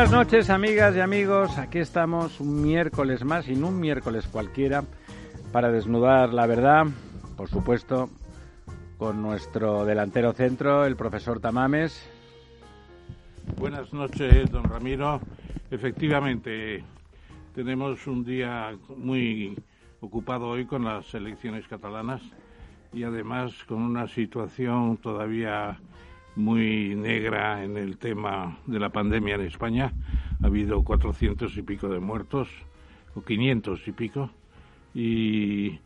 Buenas noches, amigas y amigos. Aquí estamos un miércoles más y no un miércoles cualquiera para desnudar la verdad, por supuesto, con nuestro delantero centro, el profesor Tamames. Buenas noches, don Ramiro. Efectivamente, tenemos un día muy ocupado hoy con las elecciones catalanas y además con una situación todavía muy negra en el tema de la pandemia en España. Ha habido cuatrocientos y pico de muertos, o quinientos y pico, y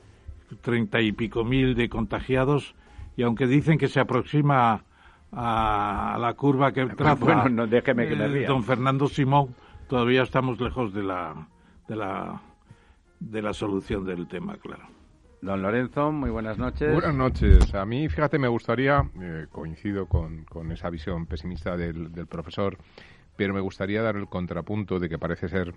treinta y pico mil de contagiados. Y aunque dicen que se aproxima a, la curva que traza bueno, no, déjeme que eh, don Fernando Simón, todavía estamos lejos de la, de la, de la solución del tema, claro. Don Lorenzo, muy buenas noches. Buenas noches. A mí, fíjate, me gustaría, eh, coincido con, con, esa visión pesimista del, del, profesor, pero me gustaría dar el contrapunto de que parece ser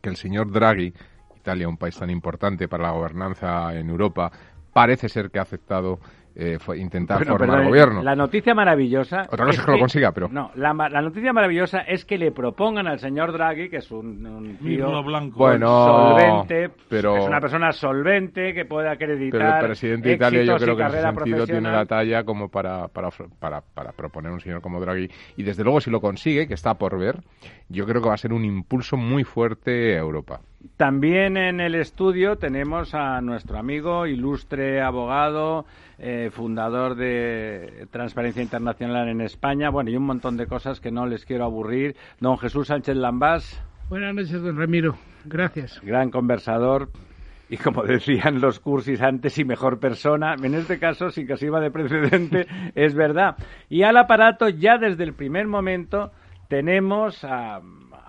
que el señor Draghi, Italia, un país tan importante para la gobernanza en Europa, parece ser que ha aceptado eh, fue intentar formar gobierno. La noticia maravillosa. Otra cosa es que, lo consiga, pero. No, la, la, noticia maravillosa es que le propongan al señor Draghi, que es un, un tío blanco. Bueno, solvente, pero, es una persona solvente que puede acreditar. Pero el presidente de Italia, yo creo que en ese sentido tiene la talla como para, para, para, para proponer un señor como Draghi. Y desde luego, si lo consigue, que está por ver, yo creo que va a ser un impulso muy fuerte a Europa. También en el estudio tenemos a nuestro amigo, ilustre abogado, eh, fundador de Transparencia Internacional en España, bueno, y un montón de cosas que no les quiero aburrir. Don Jesús Sánchez Lambás. Buenas noches, don Ramiro. Gracias. Gran conversador. Y como decían los cursis antes, y mejor persona, en este caso, sin que sirva de precedente, es verdad. Y al aparato, ya desde el primer momento, tenemos a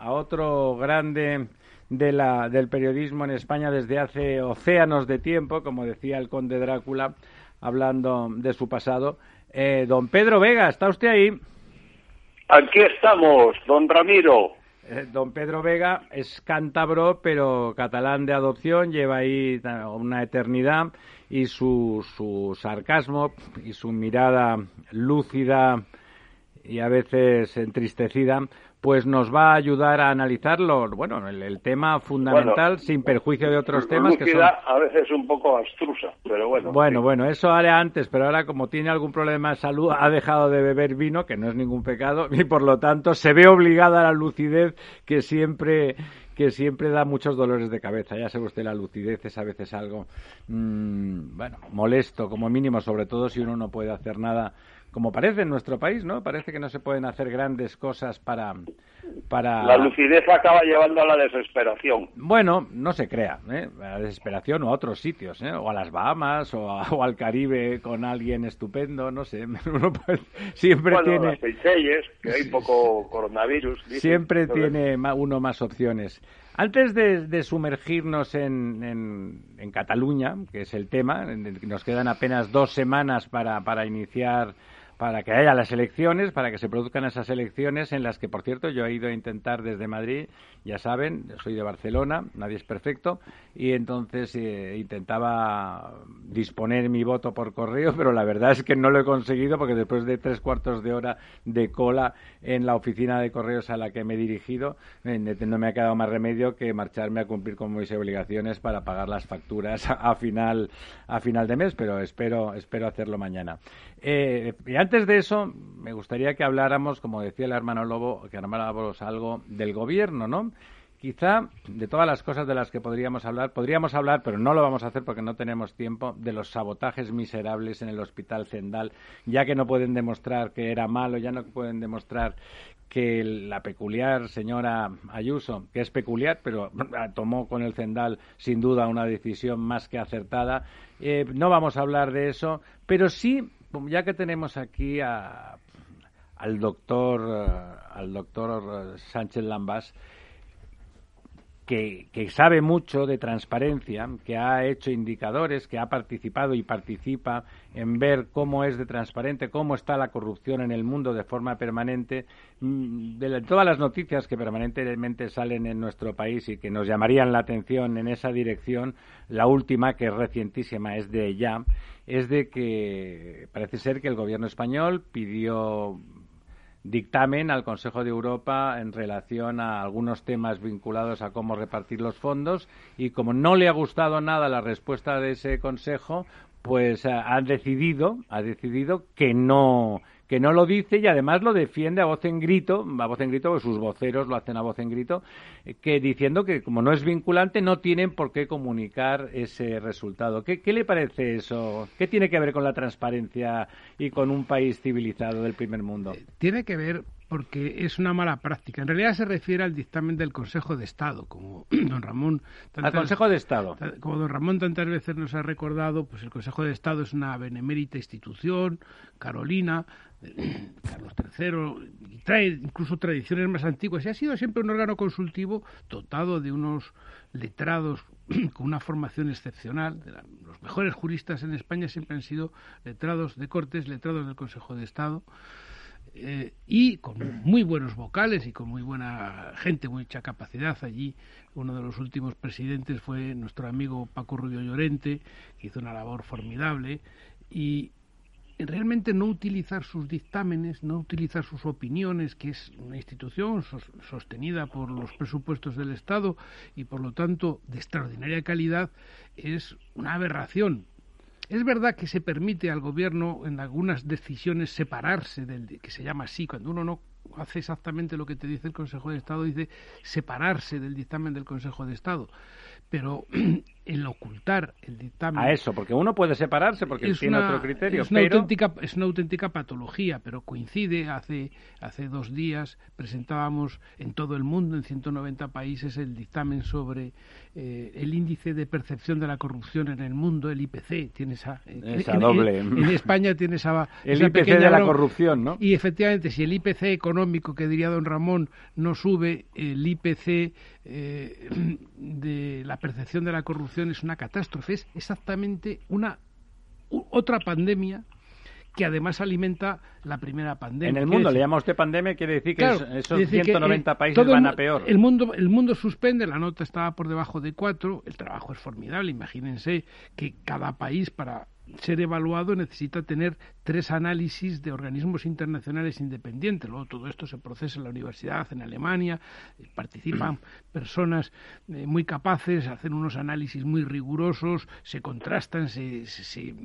otro grande de la, del periodismo en España desde hace océanos de tiempo, como decía el conde Drácula, hablando de su pasado. Eh, don Pedro Vega, ¿está usted ahí? Aquí estamos, don Ramiro. Eh, don Pedro Vega es cántabro, pero catalán de adopción, lleva ahí una eternidad y su, su sarcasmo y su mirada lúcida y a veces entristecida pues nos va a ayudar a analizarlo, bueno, el, tema fundamental sin perjuicio de otros temas que son... a veces un poco abstrusa, pero bueno. Bueno, bueno, eso haré antes, pero ahora como tiene algún problema de salud ha dejado de beber vino, que no es ningún pecado, y por lo tanto se ve obligada a la lucidez que siempre que siempre da muchos dolores de cabeza. Ya sabe usted, la lucidez es a veces algo, mmm, bueno, molesto como mínimo, sobre todo si uno no puede hacer nada como parece en nuestro país, ¿no? Parece que no se pueden hacer grandes cosas para... para... La lucidez acaba llevando a la desesperación. Bueno, no se crea, ¿eh? A la desesperación o a otros sitios, ¿eh? O a las Bahamas o, o al Caribe con alguien estupendo, no sé. Uno siempre bueno, tiene... las Seychelles, que hay poco coronavirus. Siempre tiene uno más opciones. Antes de, sumergirnos en, en, Cataluña, que es el tema, nos quedan apenas dos semanas para, para iniciar para que haya las elecciones, para que se produzcan esas elecciones en las que, por cierto, yo he ido a intentar desde Madrid, ya saben, soy de Barcelona, nadie es perfecto, y entonces eh, intentaba disponer mi voto por correo, pero la verdad es que no lo he conseguido porque después de tres cuartos de hora de cola en la oficina de correos a la que me he dirigido, no me ha quedado más remedio que marcharme a cumplir con mis obligaciones para pagar las facturas a final, a final de mes, pero espero, espero hacerlo mañana. Eh, y antes de eso, me gustaría que habláramos, como decía el hermano Lobo, que habláramos algo del gobierno, ¿no? Quizá de todas las cosas de las que podríamos hablar, podríamos hablar, pero no lo vamos a hacer porque no tenemos tiempo, de los sabotajes miserables en el Hospital Zendal, ya que no pueden demostrar que era malo, ya no pueden demostrar que la peculiar señora Ayuso, que es peculiar, pero tomó con el Zendal sin duda una decisión más que acertada. Eh, no vamos a hablar de eso, pero sí ya que tenemos aquí al doctor, eh, al doctor Sánchez Lambás, que, sabe mucho de transparencia, que ha hecho indicadores, que ha participado y participa en ver cómo es de transparente, cómo está la corrupción en el mundo de forma permanente, mm, de todas las noticias que permanentemente salen en nuestro país y que nos llamarían la atención en esa dirección, la última, que es recientísima, es de ya, es de que parece ser que el gobierno español pidió dictamen al Consejo de Europa en relación a algunos temas vinculados a cómo repartir los fondos y como no le ha gustado nada la respuesta de ese Consejo, pues ha decidido, ha decidido que no que no lo dice y además lo defiende a voz en grito, a voz en grito, porque sus voceros lo hacen a voz en grito, eh, que diciendo que como no es vinculante no tienen por qué comunicar ese resultado. ¿Qué, ¿Qué, le parece eso? ¿Qué tiene que ver con la transparencia y con un país civilizado del primer mundo? Eh, tiene que ver porque es una mala práctica. En realidad se refiere al dictamen del Consejo de Estado, como don Ramón. al Consejo de Estado. Como don Ramón tantas veces nos ha recordado, pues el Consejo de Estado es una benemérita institución, Carolina, Carlos III, trae incluso tradiciones más antiguas. Y ha sido siempre un órgano consultivo dotado de unos letrados con una formación excepcional. los mejores juristas en España siempre han sido letrados de Cortes, letrados del Consejo de Estado. Eh, y con muy buenos vocales y con muy buena gente, mucha capacidad allí. Uno de los últimos presidentes fue nuestro amigo Paco Rubio Llorente, que hizo una labor formidable y realmente no utilizar sus dictámenes, no utilizar sus opiniones, que es una institución sostenida por los presupuestos del Estado y por lo tanto de extraordinaria calidad, es una aberración es verdad que se permite al gobierno en algunas decisiones separarse del que se llama así, cuando uno no hace exactamente lo que te dice el Consejo de Estado, dice separarse del dictamen del Consejo de Estado. Pero el ocultar el dictamen. A eso, porque uno puede separarse porque tiene otro criterio. Es una, auténtica, es una auténtica patología, pero coincide. Hace, hace dos días presentábamos en todo el mundo, en 190 países, el dictamen sobre eh, el índice de percepción de la corrupción en el mundo, el IPC. Tiene esa, eh, doble. En, España tiene esa. El IPC de la corrupción, ¿no? Y efectivamente, si el IPC económico, que diría don Ramón, no sube, el IPC eh, de la percepción de la corrupción es una catástrofe, es exactamente una otra pandemia que además alimenta la primera pandemia. En el mundo le llama usted pandemia, quiere decir que esos 190 eh, países van a peor. El mundo, el mundo suspende, la nota estaba por debajo de 4, el trabajo es formidable, imagínense que cada país para ser evaluado necesita tener tres análisis de organismos internacionales independientes. Luego todo esto se procesa en la universidad, en Alemania, eh, participan personas eh, muy capaces, hacen unos análisis muy rigurosos, se contrastan, se, se,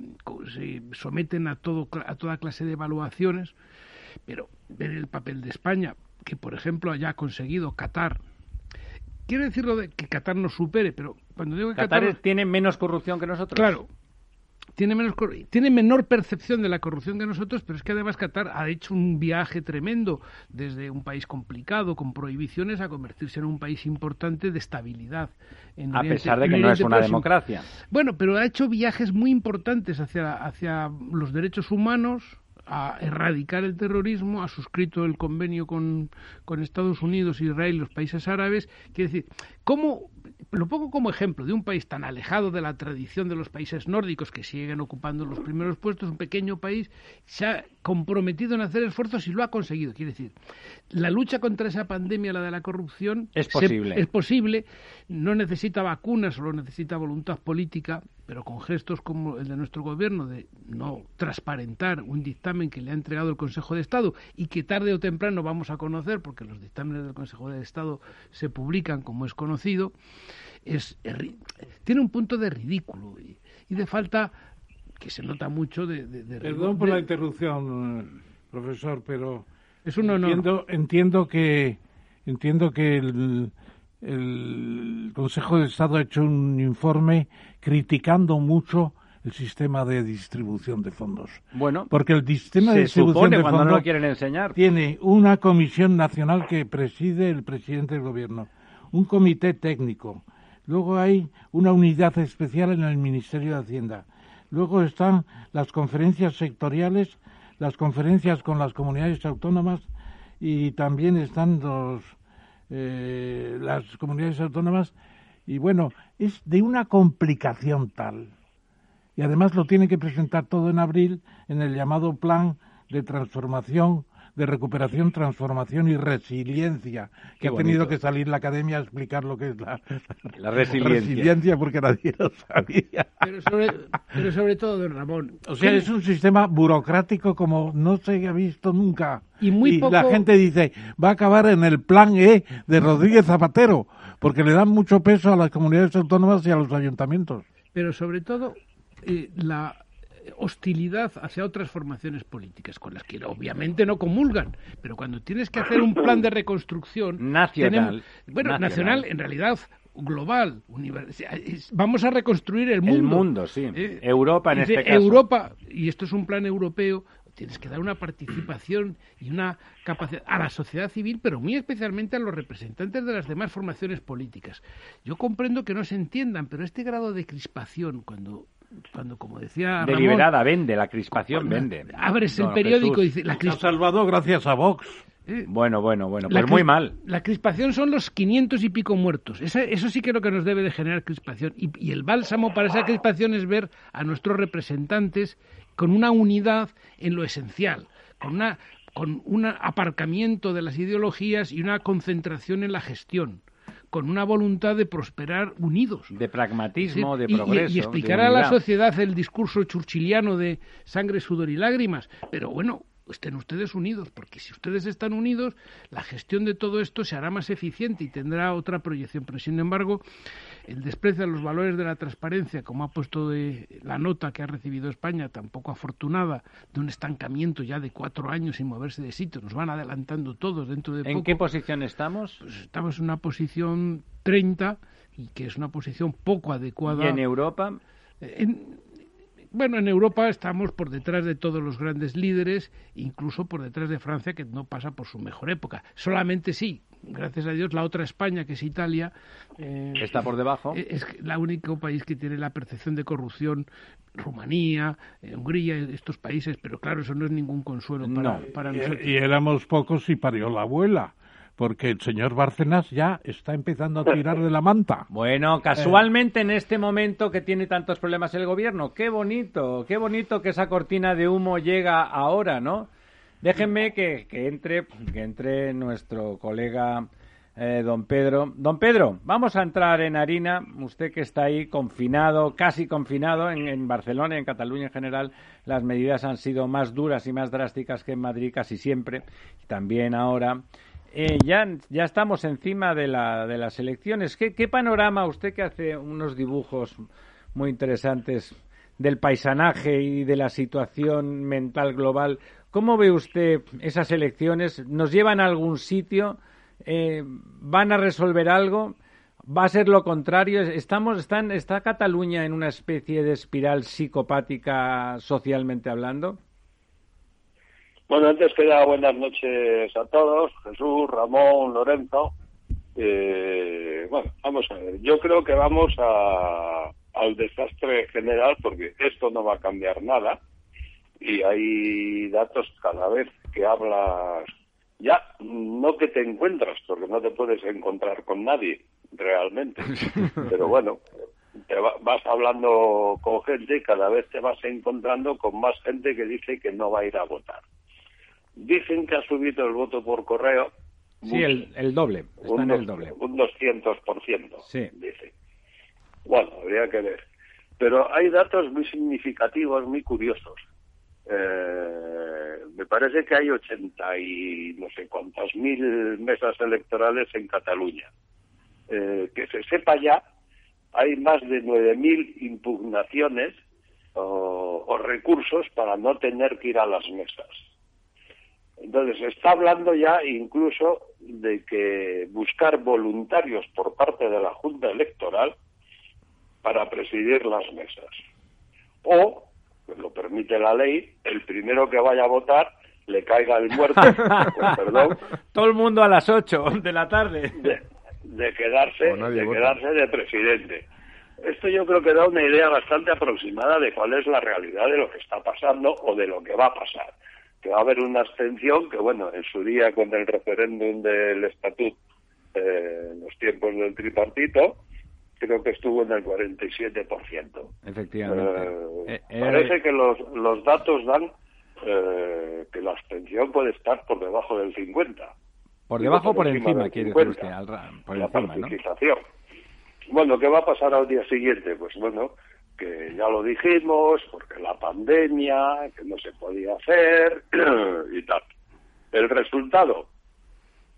someten a, todo, a toda clase de evaluaciones. Pero ver el papel de España, que por ejemplo haya conseguido Qatar Quiero decirlo de que Qatar nos supere, pero cuando digo que Qatar, tiene menos corrupción que nosotros. Claro, tiene, menos, tiene menor percepción de la corrupción que nosotros, pero es que además Qatar ha hecho un viaje tremendo desde un país complicado, con prohibiciones, a convertirse en un país importante de estabilidad. En a pesar de que no es una democracia. Bueno, pero ha hecho viajes muy importantes hacia, hacia los derechos humanos, a erradicar el terrorismo, ha suscrito el convenio con, con Estados Unidos, Israel y los países árabes. Quiere decir, ¿cómo lo pongo como ejemplo de un país tan alejado de la tradición de los países nórdicos que siguen ocupando los primeros puestos, un pequeño país, se ha comprometido en hacer esfuerzos y lo ha conseguido. Quiere decir, la lucha contra esa pandemia, la de la corrupción, es posible. es posible, no necesita vacunas, solo necesita voluntad política, pero con gestos como el de nuestro gobierno de no transparentar un dictamen que le ha entregado el Consejo de Estado y que tarde o temprano vamos a conocer, porque los dictámenes del Consejo de Estado se publican como es conocido, es, tiene un punto de ridículo y, de falta que se nota mucho de... Perdón por la interrupción, eh, profesor, pero es un honor. Entiendo, entiendo que entiendo que el, el Consejo de Estado ha hecho un informe criticando mucho el sistema de distribución de fondos. Bueno, porque el sistema de distribución de cuando fondos no lo quieren enseñar. tiene una comisión nacional que preside el presidente del gobierno, un comité técnico, luego hay una unidad especial en el Ministerio de Hacienda, luego están las conferencias sectoriales, las conferencias con las comunidades autónomas y también están los eh, las comunidades autónomas y bueno, es de una complicación tal. Y además lo tiene que presentar todo en abril en el llamado plan de transformación de recuperación, transformación y resiliencia, que ha tenido que salir la academia a explicar lo que es la, la resiliencia. porque nadie lo sabía. Pero sobre, pero sobre todo, don Ramón. O sea, es un sistema burocrático como no se ha visto nunca. Y, muy la gente dice, va a acabar en el plan E de Rodríguez Zapatero, porque le dan mucho peso a las comunidades autónomas y a los ayuntamientos. Pero sobre todo, eh, la hostilidad hacia otras formaciones políticas, con las que obviamente no comulgan, pero cuando tienes que hacer un plan de reconstrucción nacional, bueno, nacional. en realidad global, vamos a reconstruir el mundo. El mundo, sí. Eh, Europa en este caso. Europa, y esto es un plan europeo, tienes que dar una participación y una capacidad a la sociedad civil, pero muy especialmente a los representantes de las demás formaciones políticas. Yo comprendo que no se entiendan, pero este grado de crispación, cuando cuando, como decía Deliberada, vende, la crispación vende. Abres el periódico y dice... La crispación... salvado gracias a Vox. Eh, bueno, bueno, bueno, pues muy mal. La crispación son los 500 y pico muertos. eso sí que es lo que nos debe de generar crispación. Y, el bálsamo para esa crispación es ver a nuestros representantes con una unidad en lo esencial, con una con un aparcamiento de las ideologías y una concentración en la gestión con una voluntad de prosperar unidos. De pragmatismo, de progreso. Y, explicar a la sociedad el discurso churchiliano de sangre, sudor y lágrimas. Pero bueno, estén ustedes unidos, porque si ustedes están unidos, la gestión de todo esto se hará más eficiente y tendrá otra proyección. Pero sin embargo, el desprecio a los valores de la transparencia, como ha puesto de la nota que ha recibido España, tampoco afortunada, de un estancamiento ya de cuatro años sin moverse de sitio, nos van adelantando todos dentro de ¿En qué posición estamos? Pues estamos en una posición 30 y que es una posición poco adecuada. ¿Y en Europa? En, bueno, en Europa estamos por detrás de todos los grandes líderes, incluso por detrás de Francia, que no pasa por su mejor época. Solamente sí, gracias a Dios, la otra España, que es Italia. Eh, Está por debajo. Eh, es el único país que tiene la percepción de corrupción. Rumanía, eh, Hungría, estos países, pero claro, eso no es ningún consuelo para, para nosotros. Y éramos pocos y parió la abuela porque el señor Bárcenas ya está empezando a tirar de la manta. Bueno, casualmente en este momento que tiene tantos problemas el gobierno, qué bonito, qué bonito que esa cortina de humo llega ahora, ¿no? Déjenme que, entre, que entre nuestro colega eh, don Pedro. Don Pedro, vamos a entrar en harina. Usted que está ahí confinado, casi confinado en, en, Barcelona y en Cataluña en general, las medidas han sido más duras y más drásticas que en Madrid casi siempre. También ahora. Eh, ya, ya estamos encima de, la, de las elecciones. ¿Qué, ¿Qué panorama, usted que hace unos dibujos muy interesantes del paisanaje y de la situación mental global, ¿cómo ve usted esas elecciones? ¿Nos llevan a algún sitio? Eh, ¿Van a resolver algo? ¿Va a ser lo contrario? Estamos, están, ¿Está Cataluña en una especie de espiral psicopática socialmente hablando? Bueno, antes que nada, buenas noches a todos, Jesús, Ramón, Lorenzo. Eh, bueno, vamos a ver, yo creo que vamos a, al desastre general porque esto no va a cambiar nada. Y hay datos cada vez que hablas, ya, no que te encuentras, porque no te puedes encontrar con nadie realmente, pero bueno, te vas hablando con gente y cada vez te vas encontrando con más gente que dice que no va a ir a votar Dicen que ha subido el voto por correo. Sí, el, el, doble. Está un, en el doble. Un 200%, sí. dice. Bueno, habría que ver. Pero hay datos muy significativos, muy curiosos. Eh, me parece que hay 80 y no sé cuántas mil mesas electorales en Cataluña. Eh, que se sepa ya, hay más de 9.000 impugnaciones o, o, recursos para no tener que ir a las mesas. Entonces, se está hablando ya incluso de que buscar voluntarios por parte de la Junta Electoral para presidir las mesas. O, pues lo permite la ley, el primero que vaya a votar le caiga el muerto, pues, perdón. Todo el mundo a las 8 de la tarde. De, de quedarse, de quedarse de presidente. Esto yo creo que da una idea bastante aproximada de cuál es la realidad de lo que está pasando o de lo que va a pasar. Que va a haber una abstención que, bueno, en su día con el referéndum del estatut eh, en los tiempos del tripartito, creo que estuvo en el 47%. Efectivamente. Eh, eh, parece que los, los datos dan eh, que la abstención puede estar por debajo del 50%. Por debajo o por encima, quiere decir usted, al, por la encima, participación. ¿no? Bueno, ¿qué va a pasar al día siguiente? Pues bueno, que ya lo dijimos, porque la pandemia, que no se podía hacer y tal. El resultado,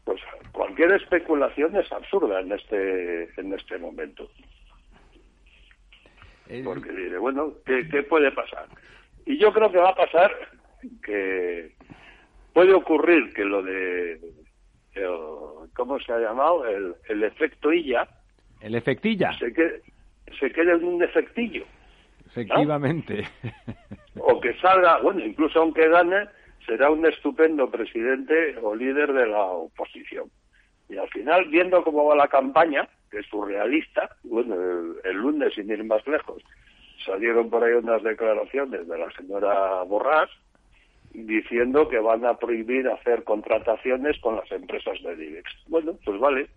pues cualquier especulación es absurda en este en este momento. Porque diré, bueno, ¿qué, ¿qué puede pasar? Y yo creo que va a pasar que puede ocurrir que lo de ¿cómo se ha llamado? El, el efecto Illa. El efectilla. Se quede, se quede en un efectillo. Efectivamente. ¿no? O que salga, bueno, incluso aunque gane, será un estupendo presidente o líder de la oposición. Y al final, viendo cómo va la campaña, que es surrealista, bueno, el, el lunes, sin ir más lejos, salieron por ahí unas declaraciones de la señora Borrás, diciendo que van a prohibir hacer contrataciones con las empresas de DIVEX. Bueno, pues vale,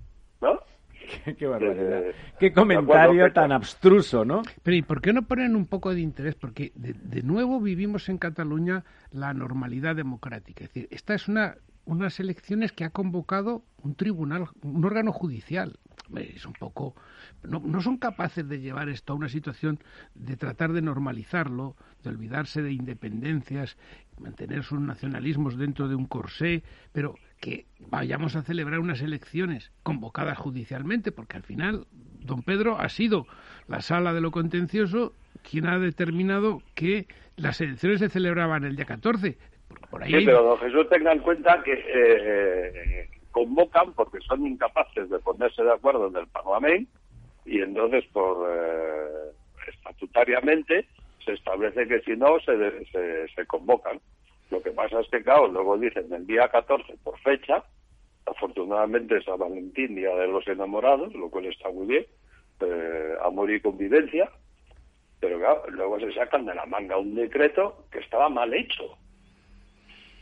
¿no? Qué, qué barbaridad. Eh, qué comentario tan abstruso, ¿no? Pero ¿y por qué no ponen un poco de interés? Porque de, de, nuevo vivimos en Cataluña la normalidad democrática. Es decir, esta es una unas elecciones que ha convocado un tribunal, un órgano judicial. Es un poco no, no, son capaces de llevar esto a una situación de tratar de normalizarlo, de olvidarse de independencias, mantener sus nacionalismos dentro de un corsé, pero que vayamos a celebrar unas elecciones convocadas judicialmente, porque al final don Pedro ha sido la sala de lo contencioso quien ha determinado que las elecciones se celebraban el día 14. Por ahí sí, pero don Jesús tenga en cuenta que eh, convocan porque son incapaces de ponerse de acuerdo en el Parlamento y entonces por eh, estatutariamente se establece que si no se, se, convocan. Lo que pasa es que, claro, luego dicen el día 14 por fecha, afortunadamente es San Valentín, Día de los Enamorados, lo cual está muy bien, eh, amor y convivencia, pero luego se sacan de la manga un decreto que estaba mal hecho.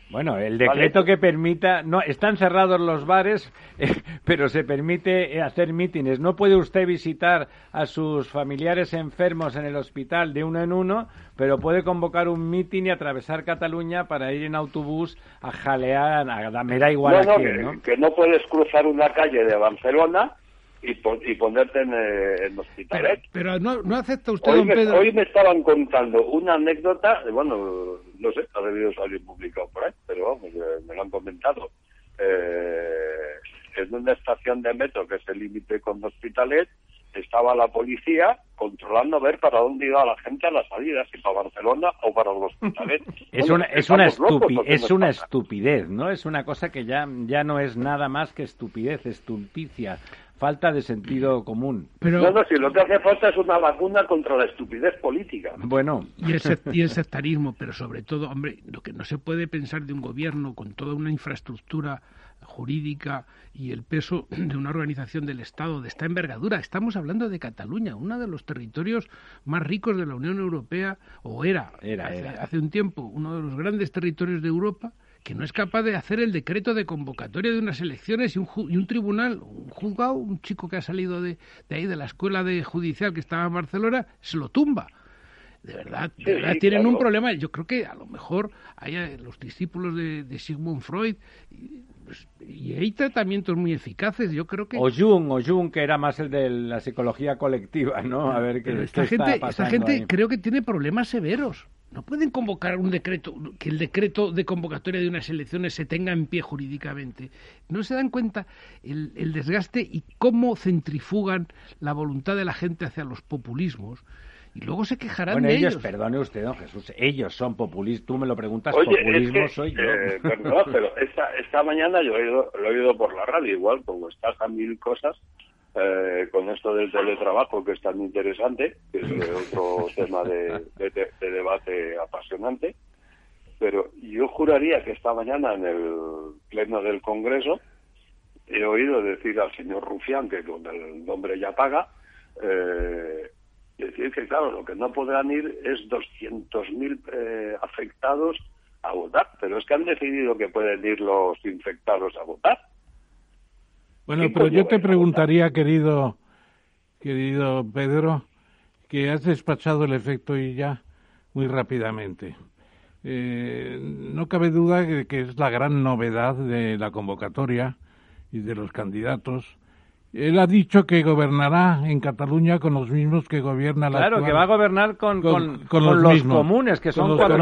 Bueno, el decreto vale. que permita, no, están cerrados los bares, eh, pero se permite hacer mítines. No puede usted visitar a sus familiares enfermos en el hospital de uno en uno, pero puede convocar un mitin y atravesar Cataluña para ir en autobús a jalear, a, me da igual no, a no, quién, que, ¿no? Que no puedes cruzar una calle de Barcelona y, y ponerte en, eh, en hospitalet. Pero, pero no, no, acepta usted, hoy don me, Pedro. Hoy me estaban contando una anécdota, bueno, no sé, ha debido salir publicado por ahí, pero vamos, eh, me lo han comentado. Eh, en una estación de metro que es el límite con Hospitalet, estaba la policía controlando a ver para dónde iba la gente a las salidas, si para Barcelona o para los hospitales. es bueno, una, es una, estupi locos, es una estupidez, ¿no? Es una cosa que ya, ya no es nada más que estupidez, estulticia, falta de sentido común. Pero... No, no, si lo que hace falta es una vacuna contra la estupidez política. Bueno. Y el, y el sectarismo, pero sobre todo, hombre, lo que no se puede pensar de un gobierno con toda una infraestructura jurídica y el peso de una organización del Estado de esta envergadura. Estamos hablando de Cataluña, uno de los territorios más ricos de la Unión Europea, o era, era, hace, era. hace un tiempo, uno de los grandes territorios de Europa, que no es capaz de hacer el decreto de convocatoria de unas elecciones y un, y un tribunal, un juzgado, un chico que ha salido de, de, ahí, de la escuela de judicial que estaba en Barcelona, se lo tumba. de verdad, de verdad tienen un problema. Yo creo que a lo mejor hay eh, los discípulos de, de Sigmund Freud y, pues, y hay tratamientos muy eficaces. Yo creo que o Jung, o Jung que era más el de la psicología colectiva, ¿no? A ver qué Pero qué esta está gente, esta gente ahí. creo que tiene problemas severos. No pueden convocar un decreto, que el decreto de convocatoria de unas elecciones se tenga en pie jurídicamente. No se dan cuenta el, el desgaste y cómo centrifugan la voluntad de la gente hacia los populismos. Y luego se quejarán Bueno, de ellos, ellos. perdone usted, don Jesús, ellos son populistas. Tú me lo preguntas, Oye, populismo es que, soy yo. eh, perdón, pero esta, esta mañana yo he oído, lo he oído por la radio, igual, como estás a mil cosas, eh, con esto del teletrabajo, que es tan interesante, que es otro tema de, de- de- de debate apasionante, pero yo juraría que esta mañana en el pleno del Congreso he oído decir al señor Rufián, que con el nombre ya paga, eh, decir que, claro, lo que no podrán ir es 200.000 eh, afectados a votar, pero es que han decidido que pueden ir los infectados a votar. Bueno, ¿Qué pero yo te preguntaría, querido, querido Pedro, que has despachado el efecto y ya muy rápidamente. Eh, no cabe duda de que es la gran novedad de la convocatoria y de los candidatos. Él ha dicho que gobernará en Cataluña con los mismos que gobierna la Claro, actual- que va a gobernar con, Con- con, con con los comunes, que Con son los cuatro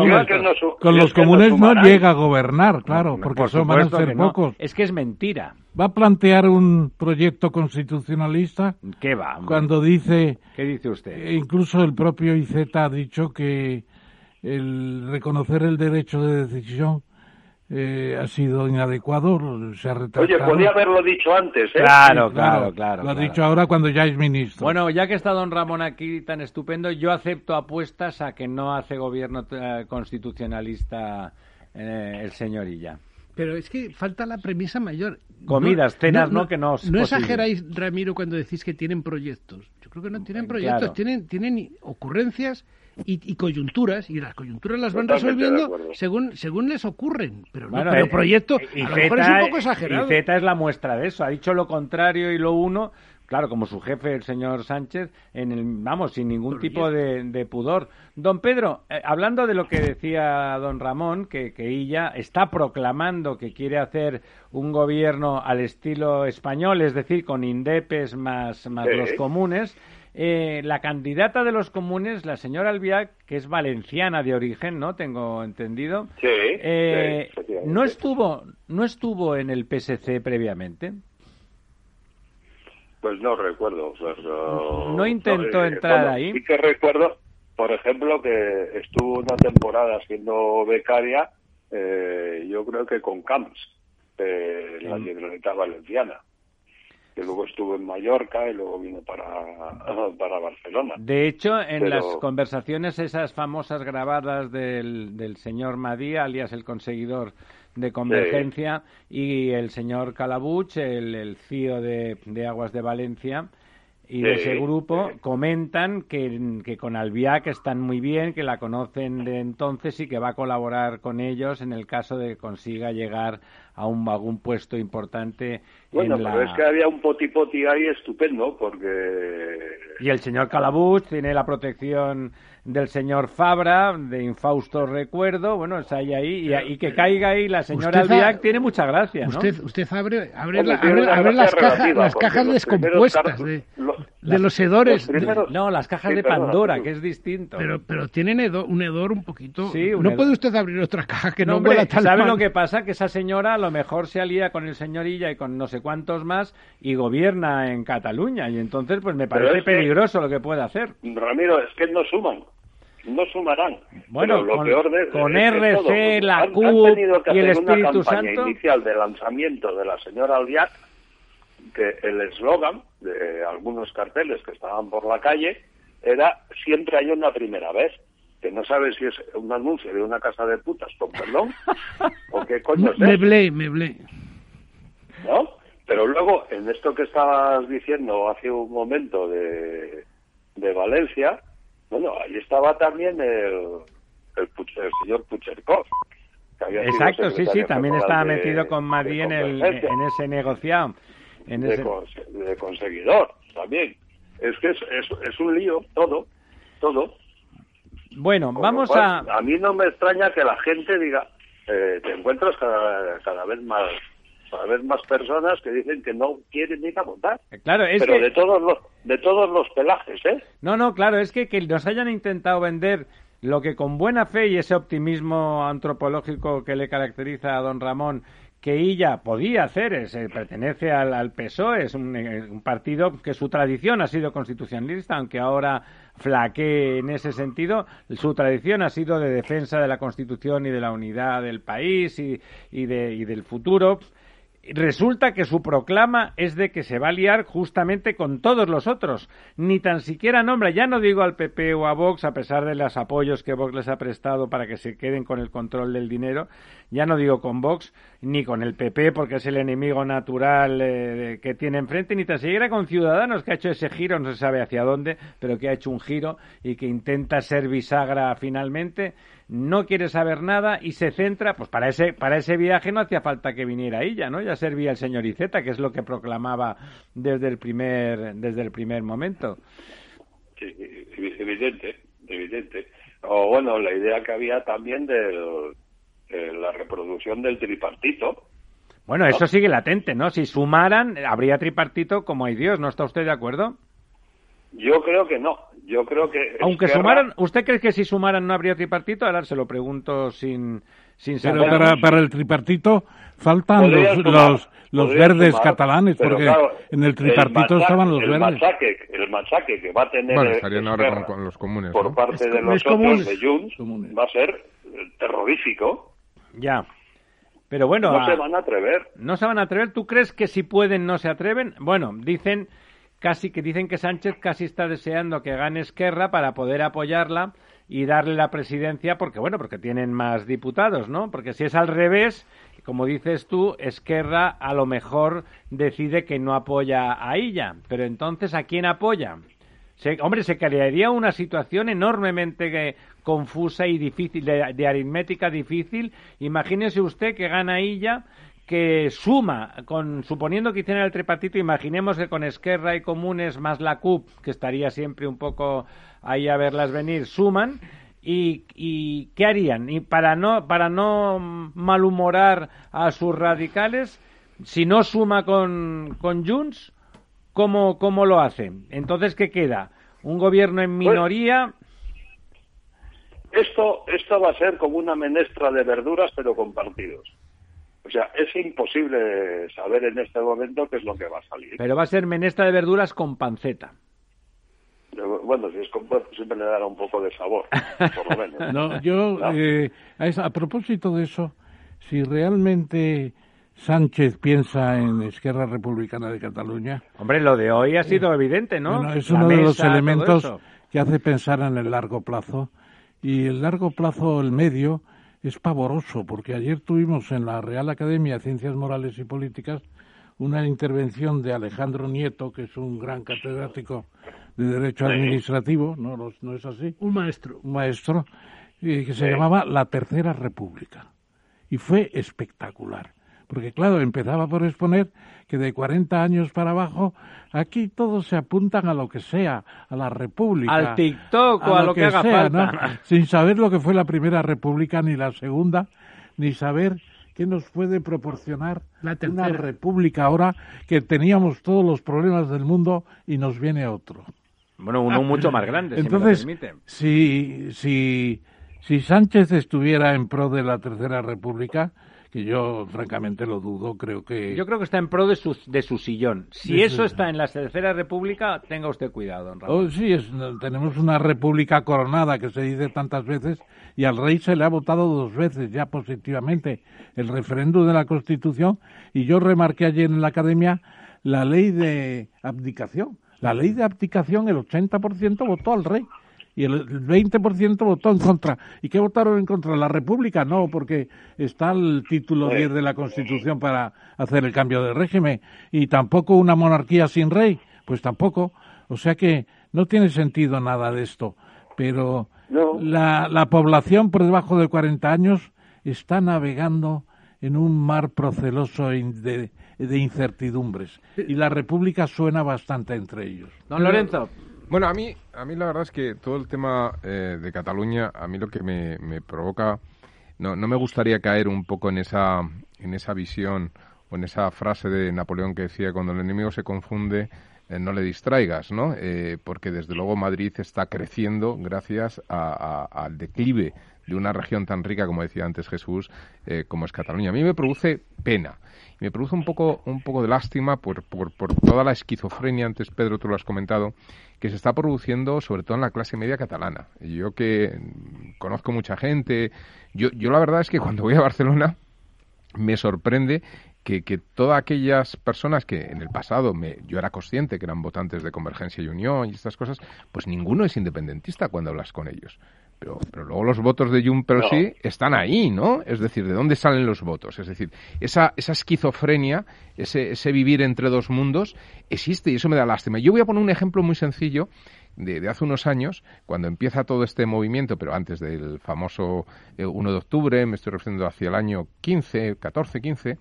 Con los no comunes no llega a gobernar, claro, porque Por son, van a ser no. pocos. Es que es mentira. ¿Va a plantear un proyecto constitucionalista ¿Qué va? hombre? cuando dice ¿Qué dice usted? E incluso el propio IZ ha dicho que el reconocer el derecho de decisión eh, ha sido inadecuado, se ha retractado. Oye, podía haberlo dicho antes, ¿eh? Claro, Sí, claro, claro. Lo ha claro. dicho ahora cuando ya es ministro. Bueno, ya que está don Ramón aquí tan estupendo, yo acepto apuestas a que no hace gobierno eh, constitucionalista eh, el señorilla. Pero es que falta la premisa mayor. Comidas, cenas, no, que no es No posible. exageráis, Ramiro, cuando decís que tienen proyectos. Yo creo que no tienen proyectos, Claro. tienen, tienen ocurrencias y, y coyunturas, y las coyunturas las van Totalmente resolviendo según, según les ocurren. Pero, no, pero eh, proyecto, y a lo mejor es un poco exagerado. Y Z es la muestra de eso. Ha dicho lo contrario y lo uno, claro, como su jefe, el señor Sánchez, en el, vamos, sin ningún tipo de, de pudor. Don Pedro, eh, hablando de lo que decía don Ramón, que, que ella está proclamando que quiere hacer un gobierno al estilo español, es decir, con indepes más, más Sí. los comunes. Eh, la candidata de los comunes, la señora Albiac, que es valenciana de origen, ¿no? Tengo entendido. Sí, Eh, sí, no estuvo no estuvo en el PSC previamente Pues no recuerdo. No intentó entrar bueno, ahí. Sí que recuerdo, por ejemplo, que estuvo una temporada siendo becaria, eh, yo creo que con Camps, eh, la Generalitat Valenciana. Que luego estuvo en Mallorca y luego vino para, para Barcelona. de hecho en Pero- las conversaciones esas famosas grabadas del, del señor Madí alias el conseguidor de convergencia y el señor Calabuch el, el CEO de, de Aguas de Valencia y de ese grupo sí. comentan que, que con Albiac están muy bien, que la conocen de entonces y que va a colaborar con ellos en el caso de que consiga llegar a un, algún puesto importante Bueno, en pero la... es que había un potipoti ahí estupendo, porque Y el señor Calabuch tiene la protección del señor Fabra, de infausto recuerdo, bueno, está ahí, ahí y, y que caiga ahí la señora Albiac tiene mucha gracia, ¿no? Usted, usted abre, abre, la- abre- las cajas, relativa, las cajas los descompuestas de, lo- de los hedores. los primeros- No, las cajas Sí, de Pandora, que es distinto. Pero, pero tienen hedo- un hedor un poquito. Sí, un no hedor. puede usted abrir otra caja que no, No, hombre, huela tan ¿sabe mal. lo que pasa? Que esa señora a lo mejor se alía con el señorilla y con no sé cuántos más y gobierna en Cataluña y entonces pues me parece que- peligroso lo que puede hacer. Ramiro, es que no suman, no sumarán. Bueno, lo con- peor de, con es que RC, todo, la han- tenido que y el hacer una Espíritu campaña Santo. inicial de lanzamiento de la señora Albiac, que el eslogan de algunos carteles que estaban por la calle era siempre hay una primera vez. Que no sabes si es un anuncio de una casa de putas, con perdón, o qué coño es Me eso, blé, me blé. ¿no? Pero luego, en esto que estabas diciendo hace un momento de, de Valencia, bueno, ahí estaba también el, el, el señor Pucherkov. Exacto, sí, sí, también estaba de- metido con Madí de en, el, Convergencia, en ese negociado. En de, ese... cons- de conseguidor también. Es que es, es, es un lío, todo, todo. Bueno, vamos cual, a... A mí no me extraña que la gente diga, eh, te encuentras cada, cada vez más cada vez más personas que dicen que no quieren ir a votar. Claro, es Pero que... de todos los de todos los pelajes, ¿eh? No, no, claro, es que, que nos hayan intentado vender lo que con buena fe y ese optimismo antropológico que le caracteriza a don Ramón, que ella podía hacer, es, eh, pertenece al, al PSOE, es un, eh, un partido que su tradición ha sido constitucionalista, aunque ahora flaquee en ese sentido, su tradición ha sido de defensa de la Constitución y de la unidad del país y, y, de, y del futuro resulta que su proclama es de que se va a liar justamente con todos los otros. Ni tan siquiera nombra, ya no digo al PP o a Vox, a pesar de los apoyos que Vox les ha prestado para que se queden con el control del dinero, ya no digo con Vox, ni con el PP, porque es el enemigo natural eh, que tiene enfrente, ni tan siquiera con Ciudadanos, que ha hecho ese giro, no se sabe hacia dónde, pero que ha hecho un giro y que intenta ser bisagra finalmente no quiere saber nada y se centra, pues para ese, para ese viaje no hacía falta que viniera ella, ¿no? Ya servía el señor Iceta, que es lo que proclamaba desde el primer, desde el primer momento. Sí, evidente, evidente. O bueno, la idea que había también de la reproducción del tripartito. Bueno, eso sigue latente, ¿no? Si sumaran, habría tripartito como hay Dios, ¿no está usted de acuerdo? Yo creo que no. Yo creo que. Aunque Esquerra- sumaran, ¿usted cree que si sumaran no habría tripartito? Ahora se lo pregunto sin, sin Pero saber. para, para el tripartito faltan Podría los, sumar, los, los verdes sumar, catalanes, pero porque claro, en el tripartito machaque- estaban los el verdes. Machaque, el machaque que va a tener Bueno, eh, estarían ahora con, con los comunes. por ¿no? parte Es- de los otros comunes. de Junts Comunes. va a ser eh, terrorífico. Ya. Pero bueno, No a- se van a atrever. no se van a atrever. ¿Tú crees que si pueden no se atreven? Bueno, dicen casi que dicen que Sánchez casi está deseando que gane Esquerra para poder apoyarla y darle la presidencia porque bueno, porque tienen más diputados, ¿no? Porque si es al revés, como dices tú, Esquerra a lo mejor decide que no apoya a ella, pero entonces ¿a quién apoya? Se- hombre, se crearía una situación enormemente eh, confusa y difícil, de, de aritmética difícil. Imagínese usted que gana ella, que suma, con, suponiendo que hiciera el tripartito, imaginemos que con Esquerra y Comunes más la CUP, que estaría siempre un poco ahí a verlas venir, suman. ¿Y, y qué harían? Y para no, para no malhumorar a sus radicales, si no suma con, con Junts, ¿Cómo, ¿Cómo lo hacen? Entonces, ¿qué queda? ¿Un gobierno en minoría? Esto, esto va a ser como una menestra de verduras, pero con partidos. O sea, es imposible saber en este momento qué es lo que va a salir. Pero va a ser menestra de verduras con panceta. Bueno, si es compuesto, siempre le dará un poco de sabor, por lo menos. No, yo, No. eh, a, esa- a propósito de eso, si realmente Sánchez piensa en Esquerra Republicana de Cataluña, Hombre, lo de hoy ha sido evidente, ¿no? bueno, es La uno de los elementos que hace pensar en el largo plazo. Y el largo plazo, el medio, es pavoroso, porque ayer tuvimos en la Real Academia de Ciencias Morales y Políticas una intervención de Alejandro Nieto, que es un gran catedrático de Derecho Administrativo, ¿no, es así? Un maestro. un maestro eh, que se llamaba La Tercera República. Y fue espectacular. Porque, claro, empezaba por exponer que de 40 años para abajo, aquí todos se apuntan a lo que sea, a la República. Al TikTok o a lo que haga sea, falta. ¿no? Sin saber lo que fue la Primera República ni la Segunda, ni saber qué nos puede proporcionar La una tercera. República ahora que teníamos todos los problemas del mundo y nos viene otro. Bueno, uno mucho más grande, Entonces, si me lo permite. si, si, si Sánchez estuviera en pro de la Tercera República, que yo francamente lo dudo, creo que... Yo creo que está en pro de su, de su sillón. Si eso está en la Tercera República, tenga usted cuidado, don Ramón. Oh, sí, es- tenemos una república coronada que se dice tantas veces y al rey se le ha votado dos veces ya positivamente el referéndum de la Constitución y yo remarqué ayer en la academia la ley de abdicación. La ley de abdicación, el 80% votó al rey y el 20% votó en contra. ¿Y qué votaron en contra? ¿La República? No, porque está el título 10 de la Constitución para hacer el cambio de régimen. Y tampoco una monarquía sin rey, pues tampoco. O sea que no tiene sentido nada de esto. Pero No. la, la población por debajo de 40 años está navegando en un mar proceloso in- de, de incertidumbres. Y la República suena bastante entre ellos. Don Lorenzo, Bueno, a mí, a mí la verdad es que todo el tema eh, de Cataluña, a mí lo que me, me provoca, no, no me gustaría caer un poco en esa, en esa visión o en esa frase de Napoleón que decía, cuando el enemigo se confunde, eh, no le distraigas, ¿no? Eh, porque desde luego Madrid está creciendo gracias al declive de una región tan rica, como decía antes Jesús, eh, como es Cataluña. A mí me produce pena. Me produce un poco, un poco de lástima por, por, por, toda la esquizofrenia, antes Pedro tú lo has comentado, que se está produciendo sobre todo en la clase media catalana. Yo que conozco mucha gente, yo, yo la verdad es que cuando voy a Barcelona me sorprende que, todas aquellas personas que en el pasado me, yo era consciente que eran votantes de Convergencia y Unión y estas cosas, pues ninguno es independentista cuando hablas con ellos. Pero, pero luego los votos de Juncker sí están ahí, ¿no? Es decir, ¿de dónde salen los votos? Es decir, esa, esa esquizofrenia, ese, ese vivir entre dos mundos, existe y eso me da lástima. Yo voy a poner un ejemplo muy sencillo de, hace unos años, cuando empieza todo este movimiento, pero antes del famoso 1 eh, de octubre, me estoy refiriendo hacia el año 15, 14, 15,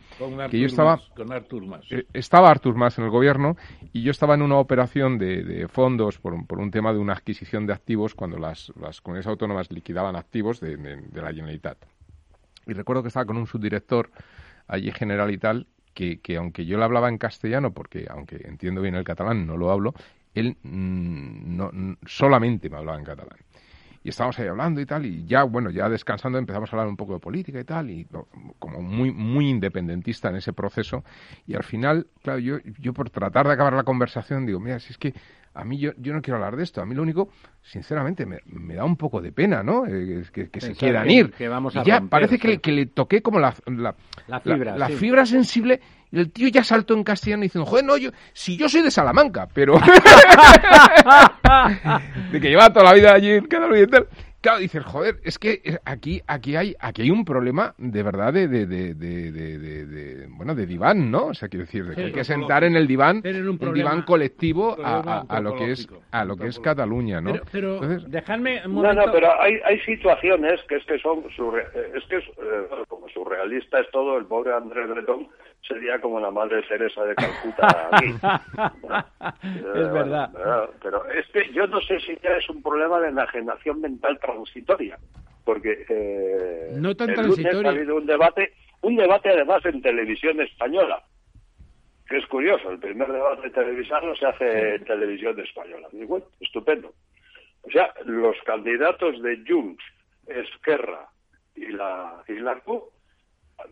que yo estaba... con Artur Mas. Eh, estaba Artur Mas en el gobierno y yo estaba en una operación de, fondos por, un tema de una adquisición de activos cuando las, las comunidades autónomas liquidaban activos de, la Generalitat. Y recuerdo que estaba con un subdirector allí general y tal, que, que, aunque yo le hablaba en castellano, porque aunque entiendo bien el catalán, no lo hablo, él mm, no, solamente me hablaba en catalán. Y estábamos ahí hablando y tal, y ya, bueno, ya descansando empezamos a hablar un poco de política y tal, y como muy, muy independentista en ese proceso. Y al final, claro, yo, yo por tratar de acabar la conversación digo, mira, si es que a mí yo, yo no quiero hablar de esto. A mí lo único, sinceramente, me, da un poco de pena, ¿no? Eh, que, se quieran ir. Que vamos a ya parece que, que, le toqué como la, la, fibra, la, fibra sensible y el tío ya saltó en castellano diciendo, joder, no, yo, si yo soy de Salamanca, pero... de que lleva toda la vida allí en Cataluña y tal. Claro, dices, joder, es que eh, aquí, aquí, hay, aquí hay un problema de verdad de, de, de, de bueno, de diván, ¿no? O sea, quiero decir, que hay que sentar en el diván, un, diván colectivo a, a, lo que es a lo que es Cataluña, ¿no? Pero, dejadme un momento... No, no, pero hay, hay situaciones que es que son, es que es, eh, como surrealista es todo, el pobre Andrés Bretón sería como la madre Teresa de Calcuta aquí. es verdad. Pero, es que yo no sé si ya es un problema de enajenación mental transitoria, porque eh, no tan el transitoria. ha habido un debate, un debate además en televisión española, que es curioso, el primer debate televisado se hace en televisión española. Y bueno, estupendo. O sea, los candidatos de Junts, Esquerra y la, y la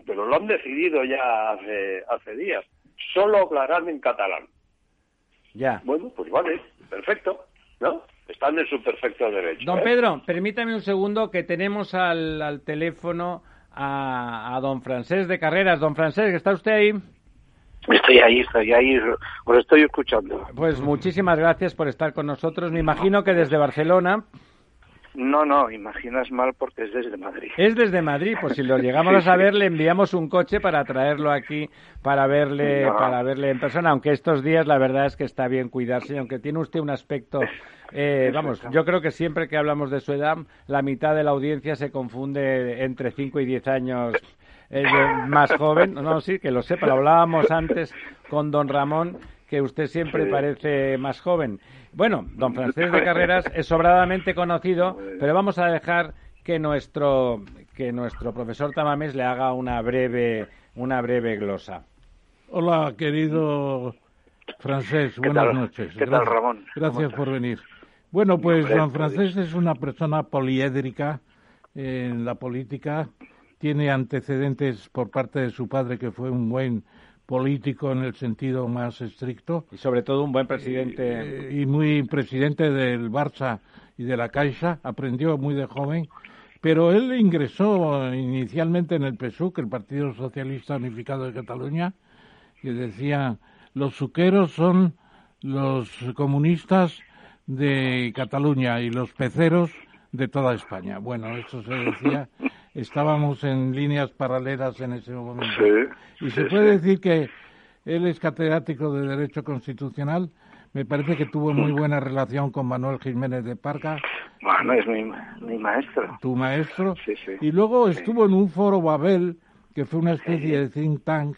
pero lo han decidido ya hace, hace días, solo hablarán en catalán. Ya. Bueno, pues vale, perfecto, ¿no? Están en su perfecto derecho. Don ¿eh? Pedro, permítame un segundo que tenemos al, al teléfono a, a, don Francés de Carreras. Don Francés, ¿está usted ahí? Estoy ahí, estoy ahí, os estoy escuchando. Pues muchísimas gracias por estar con nosotros. Me imagino que desde Barcelona. No, no, imaginas mal porque es desde Madrid. Es desde Madrid, pues si lo llegamos a saber le enviamos un coche para traerlo aquí para verle para verle en persona, aunque estos días la verdad es que está bien cuidarse, aunque tiene usted un aspecto eh, vamos, yo creo que siempre que hablamos de su edad, la mitad de la audiencia se confunde entre 5 y 10 años eh, más joven. No, sí, que lo sepa, lo hablábamos antes con don Ramón, que usted siempre parece más joven. Bueno, don Francés de Carreras es sobradamente conocido, pero vamos a dejar que nuestro que nuestro profesor Tamames le haga una breve una breve glosa. Hola, querido Francés, buenas noches. ¿Qué tal, Ramón? Gracias por venir. Bueno, pues don Francés es una persona poliédrica en la política, tiene antecedentes por parte de su padre que fue un buen político en el sentido más estricto. Y sobre todo un buen presidente. Eh, y muy presidente del Barça y de la Caixa, aprendió muy de joven. Pero él ingresó inicialmente en el PSUC, el Partido Socialista Unificado de Cataluña, que decía, los suqueros son los comunistas de Cataluña y los peceros de toda España. Bueno, eso se decía estábamos en líneas paralelas en ese momento. y se puede decir que él es catedrático de Derecho Constitucional. Me parece que tuvo muy buena relación con Manuel Jiménez de Parca. Bueno, es mi, maestro. Tu maestro. Y luego estuvo en un foro Babel, que fue una especie de think tank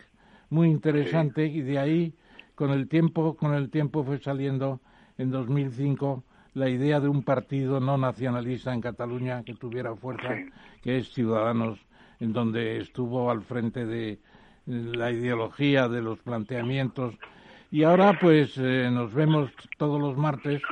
muy interesante, y de ahí, con el tiempo, con el tiempo fue saliendo en 2005 la idea de un partido no nacionalista en Cataluña que tuviera fuerza, que es Ciudadanos, en donde estuvo al frente de la ideología, de los planteamientos. Y ahora pues eh, nos vemos todos los martes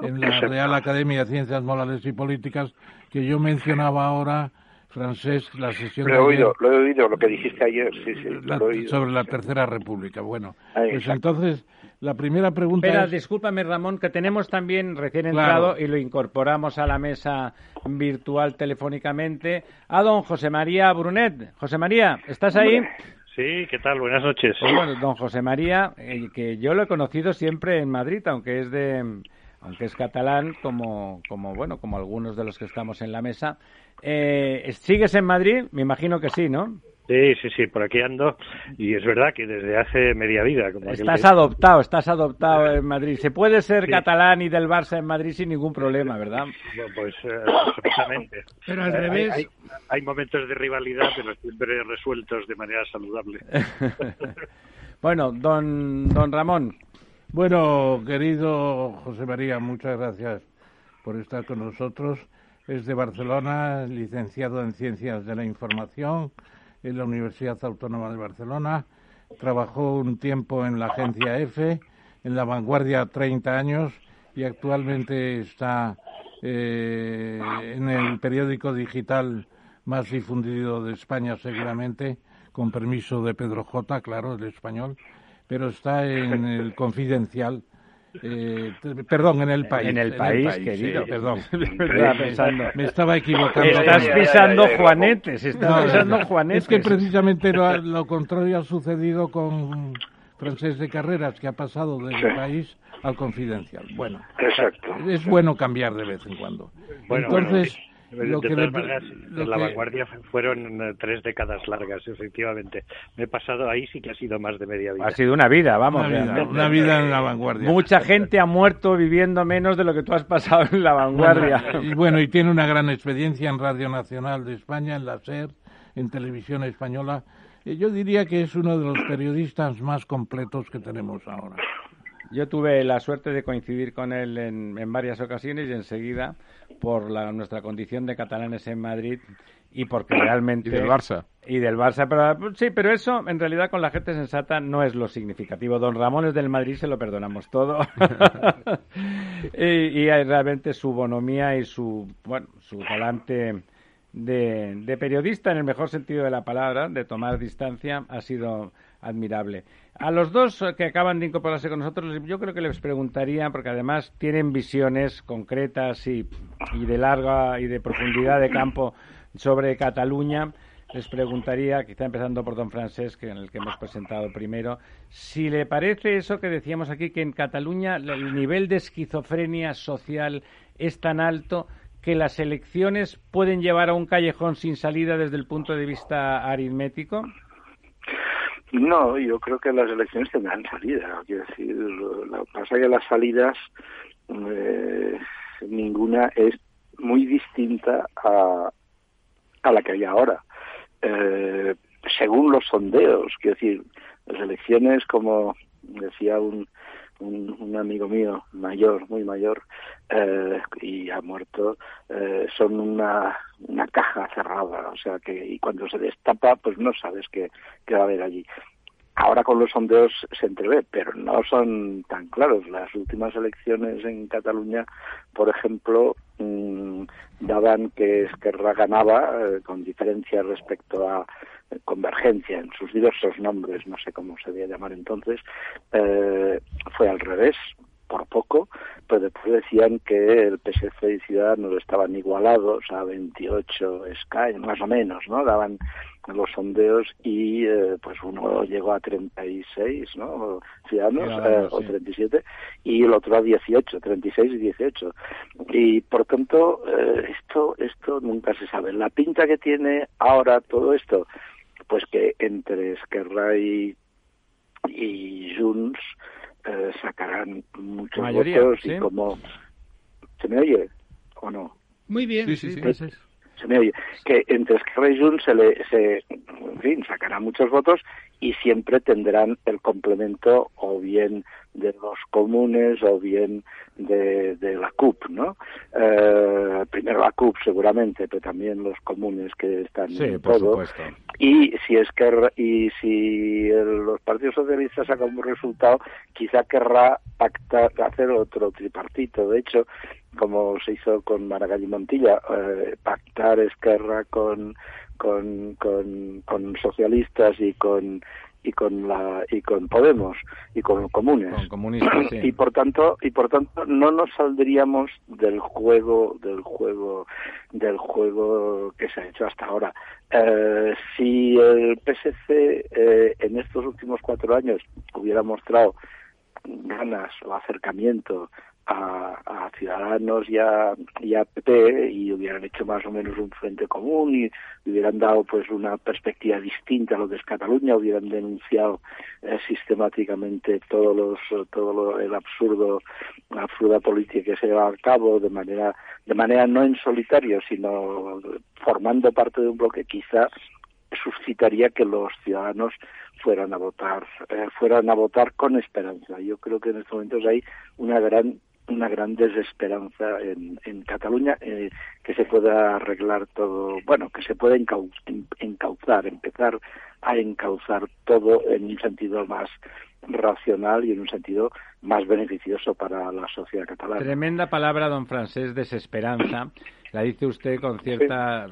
en la Real Academia de Ciencias Morales y Políticas que yo mencionaba ahora francés la sesión lo he oído, lo he oído, lo que dijiste ayer, sí, sí, sobre la Tercera República. Bueno, pues entonces la primera pregunta Espera, discúlpame Ramón, que tenemos también recién entrado y lo incorporamos a la mesa virtual telefónicamente a don José María Brunet. José María, ¿estás ahí? Sí, ¿qué tal? Buenas noches. Pues bueno, don José María, eh, que yo lo he conocido siempre en Madrid, aunque es de aunque es catalán, como, como bueno, como algunos de los que estamos en la mesa. Eh, ¿Sigues en Madrid? Me imagino que sí, ¿no? Sí, sí, sí, por aquí ando y es verdad que desde hace media vida. Como estás adoptado, estás adoptado en Madrid. Se puede ser catalán y del Barça en Madrid sin ningún problema, ¿verdad? pues eh, absolutamente. Pero al eh, revés. Hay, hay, momentos de rivalidad, pero siempre resueltos de manera saludable. bueno, don, don Ramón. Bueno, querido José María, muchas gracias por estar con nosotros. Es de Barcelona, licenciado en Ciencias de la Información en la Universidad Autónoma de Barcelona. Trabajó un tiempo en la agencia EFE, en la vanguardia 30 años y actualmente está eh, en el periódico digital más difundido de España seguramente, con permiso de Pedro J, claro, el español, pero está en el Confidencial eh, perdón, en el país. En el país, querido. perdón. Me estaba equivocando. Estás pisando juanetes, estás pisando juanetes. Es que precisamente lo, contrario ha sucedido con Francés de Carreras, que ha pasado del país al confidencial. Bueno, Exacto. es bueno cambiar de vez en cuando. Entonces lo que en la vanguardia fueron eh, tres décadas largas, efectivamente. Me he pasado ahí, sí que ha sido más de media vida. Ha sido una vida, vamos. Una vida, en la vanguardia. Mucha gente ha muerto viviendo menos de lo que tú has pasado en la vanguardia. y bueno, y tiene una gran experiencia en Radio Nacional de España, en la SER, en Televisión Española. Yo diría que es uno de los periodistas más completos que tenemos ahora. Yo tuve la suerte de coincidir con él en, en varias ocasiones y enseguida por la, nuestra condición de catalanes en Madrid y porque realmente... Y del Barça. Y del Barça, pero sí, pero eso en realidad con la gente sensata no es lo significativo. Don Ramón es del Madrid, se lo perdonamos todo. y, y, realmente su bonomía y su, bueno, su talante de, de periodista en el mejor sentido de la palabra, de tomar distancia, ha sido admirable. A los dos que acaban de incorporarse con nosotros, yo creo que les preguntaría, porque además tienen visiones concretas y, de larga y de profundidad de campo sobre Cataluña, les preguntaría, quizá empezando por don Francés, que en el que hemos presentado primero, si le parece eso que decíamos aquí, que en Cataluña el nivel de esquizofrenia social es tan alto que las elecciones pueden llevar a un callejón sin salida desde el punto de vista aritmético. No, yo creo que las elecciones tendrán salida. Quiero decir, lo que pasa es que las salidas, eh, ninguna es muy distinta a, a la que hay ahora. Eh, según los sondeos, quiero decir, las elecciones, como decía un, un, amigo mío mayor, muy mayor, eh, y ha muerto, eh, son una, una caja cerrada, o sea que y cuando se destapa, pues no sabes qué, qué va a haber allí. Ahora con los sondeos se entrevé, pero no son tan claros. Las últimas elecciones en Cataluña, por ejemplo, mmm, daban que Esquerra ganaba eh, con diferencia respecto a eh, Convergencia en sus diversos nombres, no sé cómo se debía llamar entonces, eh, fue al revés por poco, pero después decían que el PSC y Ciudadanos estaban igualados a 28 escaños, más o menos, ¿no? Daban los sondeos y eh, pues uno llegó a 36, ¿no? Ciudadanos, eh, o 37, y el otro a 18, 36 y 18. Y por tanto, eh, esto, esto nunca se sabe. La pinta que tiene ahora todo esto, pues que entre Esquerra y, y Junts eh, sacarán muchos votos y como... ¿Se me oye o no? Muy bien, sí, sí, sí. Se me oye. Que entre Esquerra y Junts se le, se, en fin, sacará muchos votos y siempre tendrán el complemento o bien de los comunes o bien de, la CUP, ¿no? Eh, primero la CUP seguramente, pero también los comunes que están en todo. Y si es que y si los partidos socialistas sacan un resultado, quizá querrá pactar, hacer otro tripartito. De hecho, como se hizo con Maragall y Montilla, eh, pactar Esquerra con con, con, con socialistas y con y con la y con Podemos y con comunes. Y por tanto y por tanto no nos saldríamos del juego del juego del juego que se ha hecho hasta ahora. Eh, si el PSC eh, en estos últimos cuatro años hubiera mostrado ganas o acercamiento a, a Ciudadanos y a, PP y hubieran hecho más o menos un frente común y hubieran dado pues una perspectiva distinta a lo que es Cataluña, hubieran denunciado eh, sistemáticamente todos los todo lo, el absurdo la absurda política que se lleva a cabo de manera de manera no en solitario sino formando parte de un bloque quizá suscitaría que los ciudadanos fueran a votar eh, fueran a votar con esperanza. Yo creo que en estos momentos hay una gran una gran desesperanza en, en Cataluña eh, que se pueda arreglar todo, bueno, que se pueda encauzar, empezar a encauzar todo en un sentido más racional y en un sentido más beneficioso para la sociedad catalana. Tremenda palabra, don Francés, desesperanza. La dice usted con cierta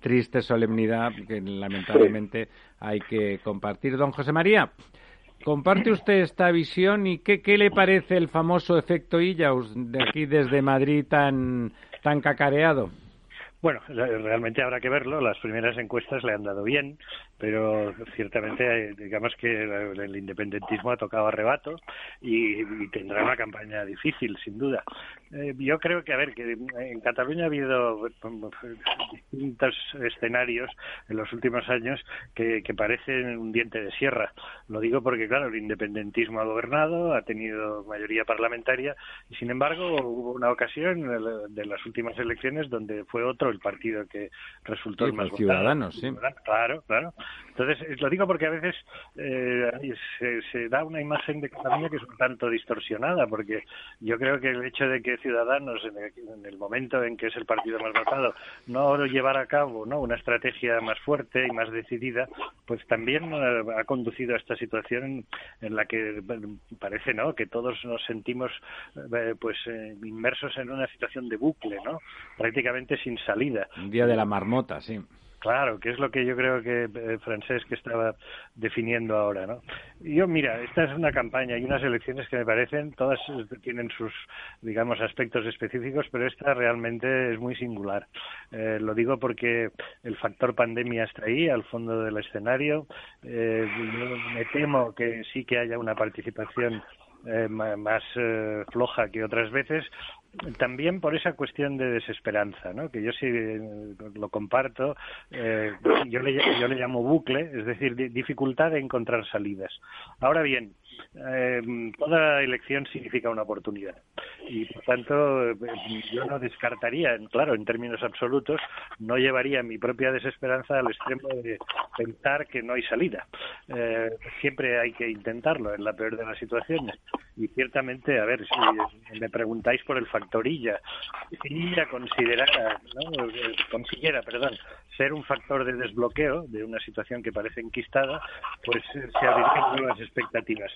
triste solemnidad que lamentablemente hay que compartir. Don José María, ¿Comparte usted esta visión y qué, qué le parece el famoso efecto Illaus de aquí desde Madrid tan, tan cacareado? Bueno, realmente habrá que verlo. Las primeras encuestas le han dado bien, pero ciertamente digamos que el independentismo ha tocado arrebato y, y tendrá una campaña difícil, sin duda. Eh, yo creo que, a ver, que en Cataluña ha habido distintos escenarios en los últimos años que, que parecen un diente de sierra. Lo digo porque, claro, el independentismo ha gobernado, ha tenido mayoría parlamentaria y, sin embargo, hubo una ocasión de las últimas elecciones donde fue otro el partido que resultó el más Ciudadanos, sí. Claro, claro. Entonces, eh, lo digo porque a veces eh, se, da una imagen de Cataluña que es un tanto distorsionada, porque yo creo que el hecho de que Ciudadanos, en el, momento en que es el partido más votado, no llevara a cabo ¿no? una estrategia más fuerte y más decidida, pues también eh, ha conducido a esta situación en la que parece no que todos nos sentimos pues inmersos en una situación de bucle, ¿no? prácticamente sin salir un día de la marmota, sí. Claro, que es lo que yo creo que eh, Francesc estaba definiendo ahora, ¿no? Yo, mira, esta es una campaña y unas elecciones que me parecen, todas tienen sus, digamos, aspectos específicos, pero esta realmente es muy singular. Eh, lo digo porque el factor pandemia está ahí, al fondo del escenario. Eh, me temo que sí que haya una participación eh, más eh, floja que otras veces, también por esa cuestión de desesperanza, ¿no? que yo sí eh, lo comparto, yo, le, yo le llamo bucle, es decir, dificultad de encontrar salidas. Ahora bien, eh, toda elección significa una oportunidad y por tanto yo no descartaría, claro, en términos absolutos, no llevaría mi propia desesperanza al extremo de pensar que no hay salida. Eh, siempre hay que intentarlo en la peor de las situaciones y ciertamente, a ver, si me preguntáis por el factorilla, si ella considerara, ¿no? consiguiera, perdón, ser un factor de desbloqueo de una situación que parece enquistada, pues se abrirían nuevas expectativas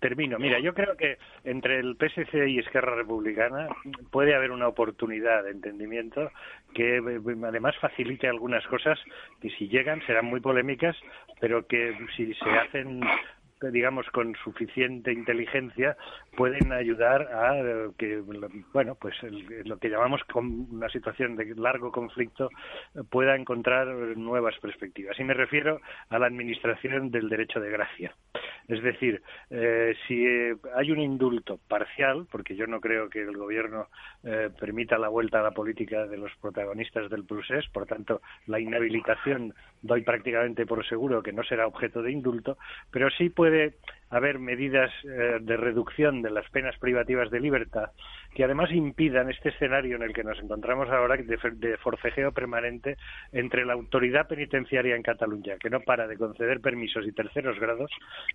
termino. Mira, yo creo que entre el PSC y Esquerra Republicana puede haber una oportunidad de entendimiento que eh, además facilite algunas cosas que si llegan serán muy polémicas, pero que si se hacen digamos con suficiente inteligencia pueden ayudar a que bueno pues lo que llamamos con una situación de largo conflicto pueda encontrar nuevas perspectivas. Y me refiero a la administración del derecho de gracia. Es decir eh, si hay un indulto parcial porque yo no creo que el gobierno eh, permita la vuelta a la política de los protagonistas del procés por tanto la inhabilitación doy prácticamente por seguro que no será objeto de indulto pero sí puede puede haber medidas eh, de reducción de las penas privativas de libertad que además impidan este escenario en el que nos encontramos ahora de, forcejeo permanente entre la autoridad penitenciaria en Cataluña, que no para de conceder permisos y terceros grados,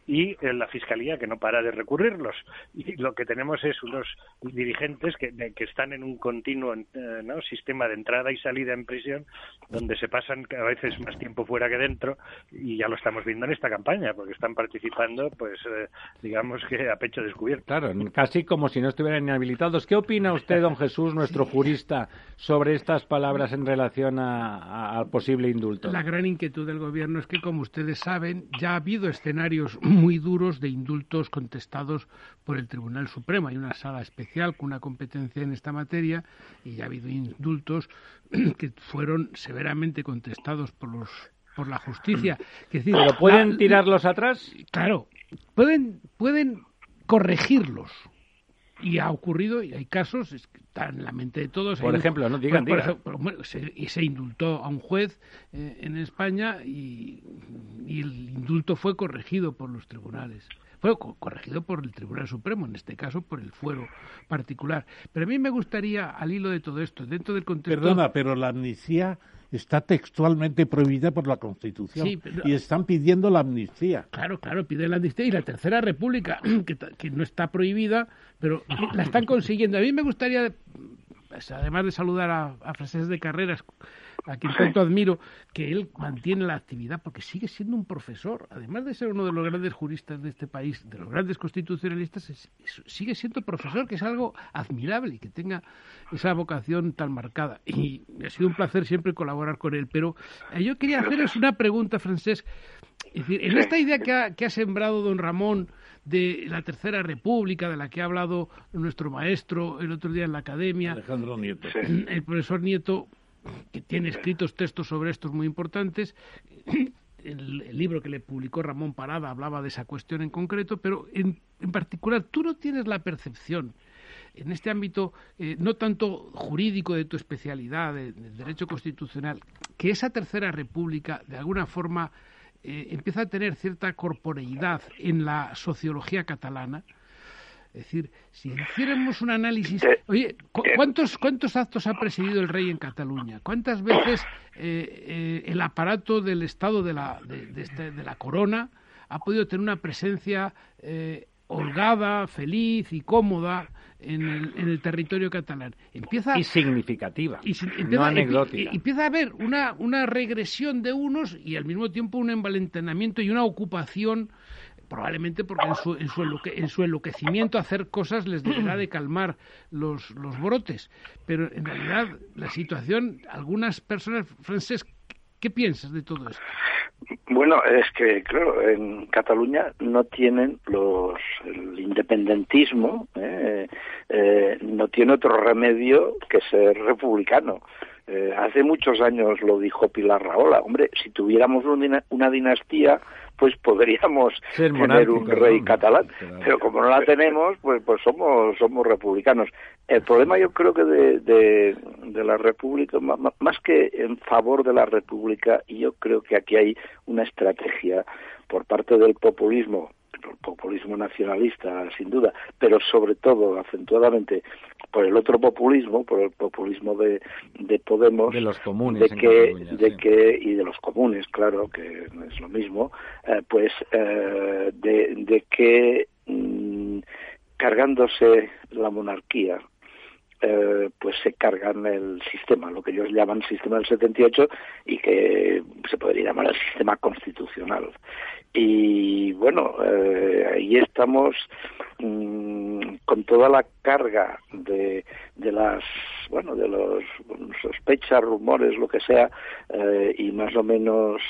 y eh, la Fiscalía, que no para de recurrirlos. Y lo que tenemos es unos dirigentes que, que están en un continuo eh, sistema de entrada y salida en prisión, donde se pasan a veces más tiempo fuera que dentro, y ya lo estamos viendo en esta campaña, porque están participando, pues, eh, digamos que a pecho descubierto. Claro, casi como si no estuvieran inhabilitados ¿Qué opina usted, don Jesús, nuestro jurista, sobre estas palabras en relación al posible indulto? La gran inquietud del Gobierno es que, como ustedes saben, ya ha habido escenarios muy duros de indultos contestados por el Tribunal Supremo. Hay una sala especial con una competencia en esta materia y ya ha habido indultos que fueron severamente contestados por los por la justicia. ¿Pero pueden tirarlos atrás? Claro, pueden pueden corregirlos y ha ocurrido, y hay casos, es que están en la mente de todos. Por ejemplo, no digan, y se indultó a un juez eh, en España y, el indulto fue corregido por los tribunales. Fue corregido por el Tribunal Supremo, en este caso por el fuero particular. Pero a mí me gustaría, al hilo de todo esto, dentro del contexto. Perdona, pero la amnistía está textualmente prohibida por la Constitución y están pidiendo la amnistía. Claro, claro, piden la amnistía y la Tercera República, que, no está prohibida, pero la están consiguiendo. A mí me gustaría, pues, además de saludar a, a Francés de Carreras, a quien tanto admiro, que él mantiene la actividad porque sigue siendo un profesor, además de ser uno de los grandes juristas de este país, de los grandes constitucionalistas, sigue siendo profesor, que es algo admirable y que tenga esa vocación tan marcada. Y ha sido un placer siempre colaborar con él. Pero eh, yo quería haceros una pregunta, Francés. Es decir, en esta idea que ha, que ha sembrado don Ramón de la Tercera República, de la que ha hablado nuestro maestro el otro día en la academia, Alejandro Nieto. el profesor Nieto, que tiene escritos textos sobre estos muy importantes. El, libro que le publicó Ramón Parada hablaba de esa cuestión en concreto, pero en, particular tú no tienes la percepción en este ámbito, eh, no tanto jurídico de tu especialidad, del derecho constitucional, que esa tercera república de alguna forma eh, empieza a tener cierta corporeidad en la sociología catalana, es decir, si hiciéramos un análisis, oye, ¿cuántos, ¿cuántos actos ha presidido el rey en Cataluña? ¿Cuántas veces eh, eh, el aparato del Estado de la, de, este, de, la corona ha podido tener una presencia eh, holgada, feliz y cómoda en el, en el, territorio catalán. Empieza, y significativa, y, no anecdótica. empieza a haber una, una regresión de unos y al mismo tiempo un envalentonamiento y una ocupación probablemente porque en su, en su, en su enloquecimiento hacer cosas les deberá de calmar los, los brotes. Pero en realidad la situación, algunas personas francesas, ¿qué piensas de todo esto? Bueno, es que, claro, en Cataluña no tienen los el independentismo, ¿eh? Eh, no tiene otro remedio que ser republicano. Eh, hace muchos años lo dijo Pilar Raola. Hombre, si tuviéramos una dinastía, pues podríamos tener un rey catalán. Pero como no la tenemos, pues, pues somos, somos republicanos. El problema yo creo que de, de, de la República, más que en favor de la República, yo creo que aquí hay una estrategia por parte del populismo el populismo nacionalista, sin duda, pero sobre todo, acentuadamente, por el otro populismo, por el populismo de, de Podemos, de los comunes, de que, de que y de los comunes, claro, que no es lo mismo, eh, pues eh, de, de que mm, cargándose la monarquía, eh, pues se cargan el sistema, lo que ellos llaman sistema del 78 y que se podría llamar el sistema constitucional. Y bueno, eh, ahí estamos mm, con toda la carga de, de las, bueno, de los sospechas, rumores, lo que sea, eh, y más o menos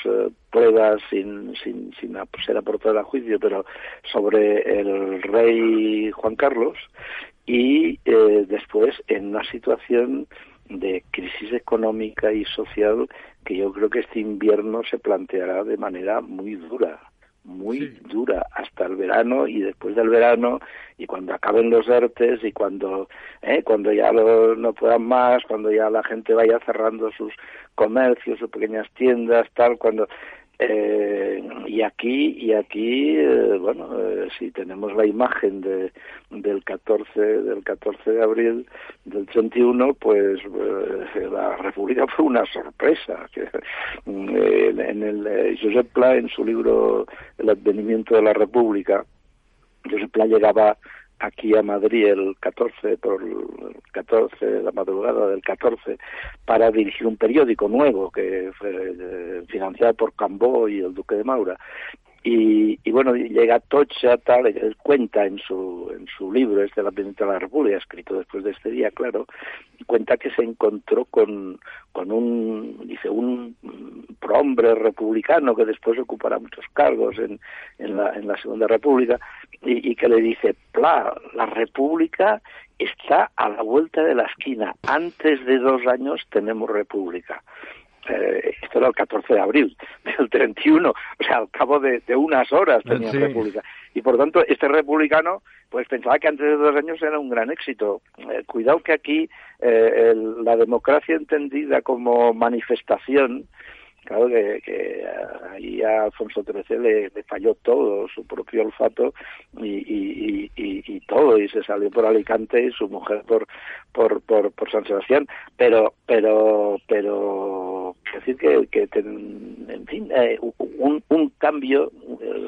pruebas sin, sin, sin ser aportada a juicio, pero sobre el rey Juan Carlos y eh, después en una situación de crisis económica y social que yo creo que este invierno se planteará de manera muy dura, muy dura hasta el verano y después del verano y cuando acaben los ERTES y cuando eh, cuando ya no puedan más, cuando ya la gente vaya cerrando sus comercios, sus pequeñas tiendas, tal, cuando Eh, y aquí, y aquí eh, bueno, eh, si tenemos la imagen de, del 14, del 14 de abril del 31, pues la República fue una sorpresa. Que, en el Josep Pla, en su libro El advenimiento de la República, Josep Pla llegaba aquí a Madrid el 14 por el 14 la madrugada del 14 para dirigir un periódico nuevo que fue eh, financiado por Cambó y el Duque de Maura y, y, bueno, llega Tocha, tal, él cuenta en su, en su libro, este La Presidenta de la República, escrito después de este día, claro, cuenta que se encontró con, con un, dice, un prohombre republicano que después ocupará muchos cargos en, en, la, en la Segunda República, y, y que le dice, Pla, la República está a la vuelta de la esquina, antes de dos años tenemos República eh, esto era el 14 de abril del 31, o sea, al cabo de, unas horas tenía república. Y por tanto, este republicano, pues pensaba que antes de dos años era un gran éxito. Eh, cuidado que aquí eh, la democracia entendida como manifestación Claro que, ahí a Alfonso XIII le, falló todo, su propio olfato y, y, todo, y se salió por Alicante y su mujer por por, por, por San Sebastián, pero pero pero decir que, que en fin, eh, un, un cambio,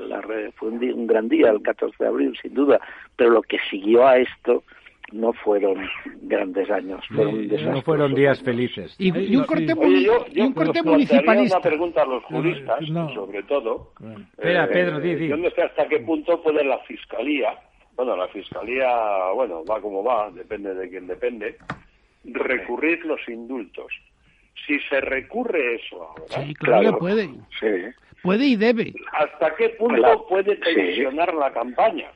la, fue un, un gran día el 14 de abril, sin duda, pero lo que siguió a esto no fueron grandes años, fueron No fueron días felices. Y, un corte, un corte municipalista. una pregunta a los juristas, sobre todo. Espera, Pedro, di, di. Yo no sé hasta qué punto puede la Fiscalía, bueno, la Fiscalía, bueno, va como va, depende de quién depende, recurrir los indultos. Si se recurre eso ahora... Sí, claro, puede. Puede y debe. ¿Hasta qué punto puede tensionar la campaña?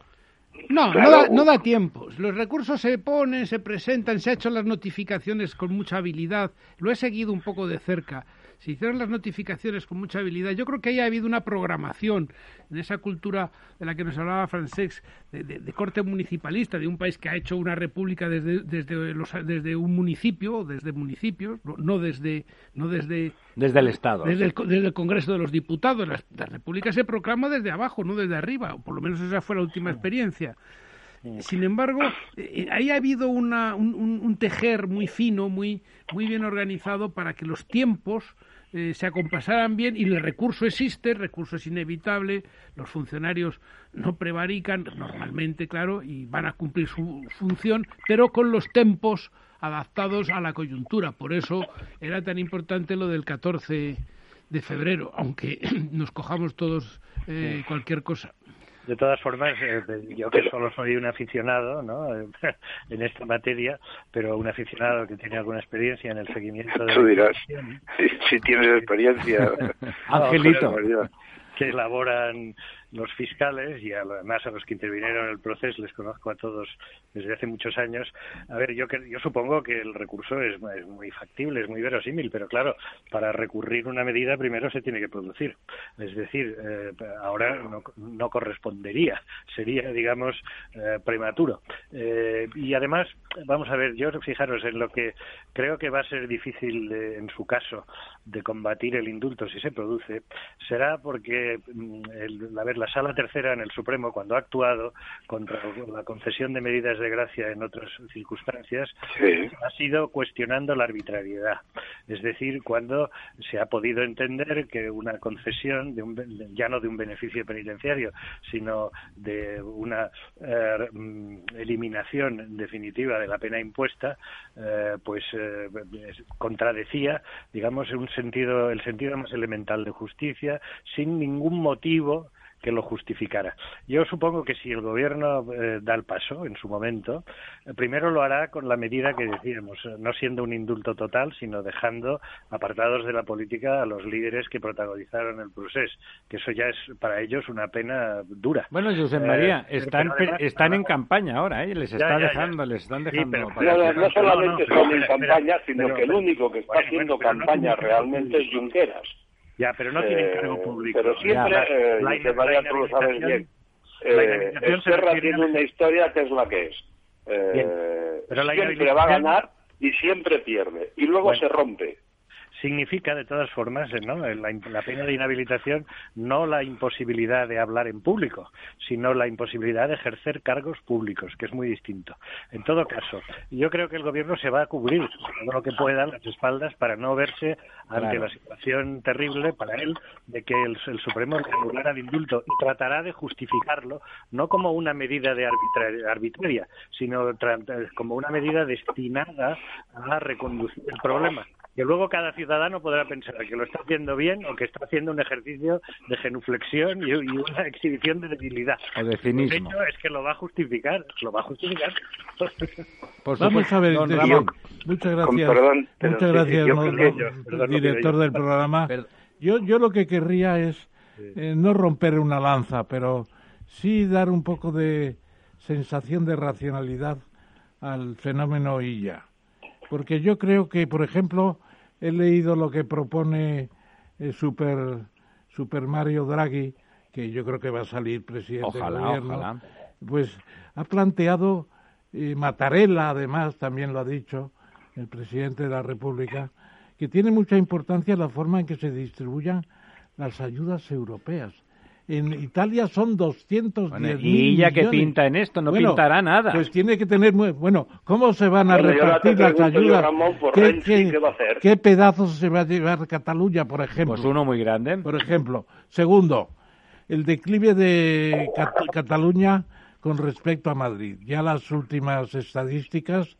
No, no, da, no da tiempo. Los recursos se ponen, se presentan, se han hecho las notificaciones con mucha habilidad. Lo he seguido un poco de cerca se hicieron las notificaciones con mucha habilidad. Yo creo que haya habido una programación en esa cultura de la que nos hablaba Francesc, de, corte municipalista, de un país que ha hecho una república desde, desde, los, desde un municipio, desde municipios, no desde... No desde desde el Estado. Desde el, desde el Congreso de los Diputados. La, república se proclama desde abajo, no desde arriba. O por lo menos esa fue la última experiencia. Sin embargo, eh, ahí ha habido una, un, un, tejer muy fino, muy, muy bien organizado para que los tiempos eh, se acompasaran bien y el recurso existe, el recurso es inevitable, los funcionarios no prevarican normalmente, claro, y van a cumplir su función, pero con los tempos adaptados a la coyuntura. Por eso era tan importante lo del 14 de febrero, aunque nos cojamos todos eh, cualquier cosa. De todas formas, eh, yo que solo soy un aficionado ¿no? en esta materia, pero un aficionado que tiene alguna experiencia en el seguimiento de... Tú dirás, si, tienes experiencia. Angelito. que elaboran los fiscales y además a los que intervinieron en el proceso les conozco a todos desde hace muchos años. A ver, yo yo supongo que el recurso es, muy factible, es muy verosímil, pero claro, para recurrir una medida primero se tiene que producir. Es decir, eh, ahora no, correspondería, sería, digamos, eh, prematuro. Eh, y además, vamos a ver, yo fijaros en lo que creo que va a ser difícil en su caso de combatir el indulto si se produce, será porque mm, el, a ver, la Sala Tercera en el Supremo, cuando ha actuado contra la concesión de medidas de gracia en otras circunstancias, ha sido cuestionando la arbitrariedad. Es decir, cuando se ha podido entender que una concesión, de un, ya no de un beneficio penitenciario, sino de una eh, eliminación definitiva de la pena impuesta, eh, pues eh, contradecía, digamos, un sentido, el sentido más elemental de justicia, sin ningún motivo que lo justificara. Yo supongo que si el gobierno eh, da el paso en su momento, eh, primero lo hará con la medida que decíamos, eh, no siendo un indulto total, sino dejando apartados de la política a los líderes que protagonizaron el proceso, que eso ya es para ellos una pena dura. Bueno, José María, están, están en campaña ahora, ¿eh? les está dejando, les están dejando. no, solamente están en campaña, sino que el único que está haciendo campaña realmente es Junqueras. Ya, pero no tienen cargo eh, público. Pero siempre, eh, la, María, tú lo sabes bien, eh, Serra tiene una historia que es la que es. Eh, pero siempre va a ganar y siempre pierde. Y luego se rompe. Significa, de todas formas, ¿no? la, pena de inhabilitación no la imposibilidad de hablar en público, sino la imposibilidad de ejercer cargos públicos, que es muy distinto. En todo caso, yo creo que el gobierno se va a cubrir todo lo que pueda las espaldas para no verse ante la situación terrible para él de que el, Supremo le anulara el indulto y tratará de justificarlo no como una medida de arbitraria, sino como una medida destinada a reconducir el problema que luego cada ciudadano podrá pensar que lo está haciendo bien o que está haciendo un ejercicio de genuflexión y, una exhibición de debilidad. O de cinismo. El hecho es que lo va a justificar, lo va a justificar. Vamos a ver, muchas gracias. muchas gracias, director del programa. Yo, yo lo que querría es eh, no romper una lanza, pero sí dar un poco de sensación de racionalidad al fenómeno ya. Porque yo creo que, por ejemplo, he leído lo que propone eh, Super, Super Mario Draghi, que yo creo que va a salir presidente del gobierno. Pues ha planteado, y Mattarella además también lo ha dicho, el presidente de la República, que tiene mucha importancia la forma en que se distribuyan las ayudas europeas en Italia son 210 bueno, ¿Y ella que pinta en esto? No pintará nada. Pues tiene que tener... Muy... Bueno, ¿cómo se van a repartir las ayudas? ¿Qué, pedazos se va a llevar Cataluña, por ejemplo? Pues uno muy grande. Por ejemplo. Segundo, el declive de Cataluña con respecto a Madrid. Ya las últimas estadísticas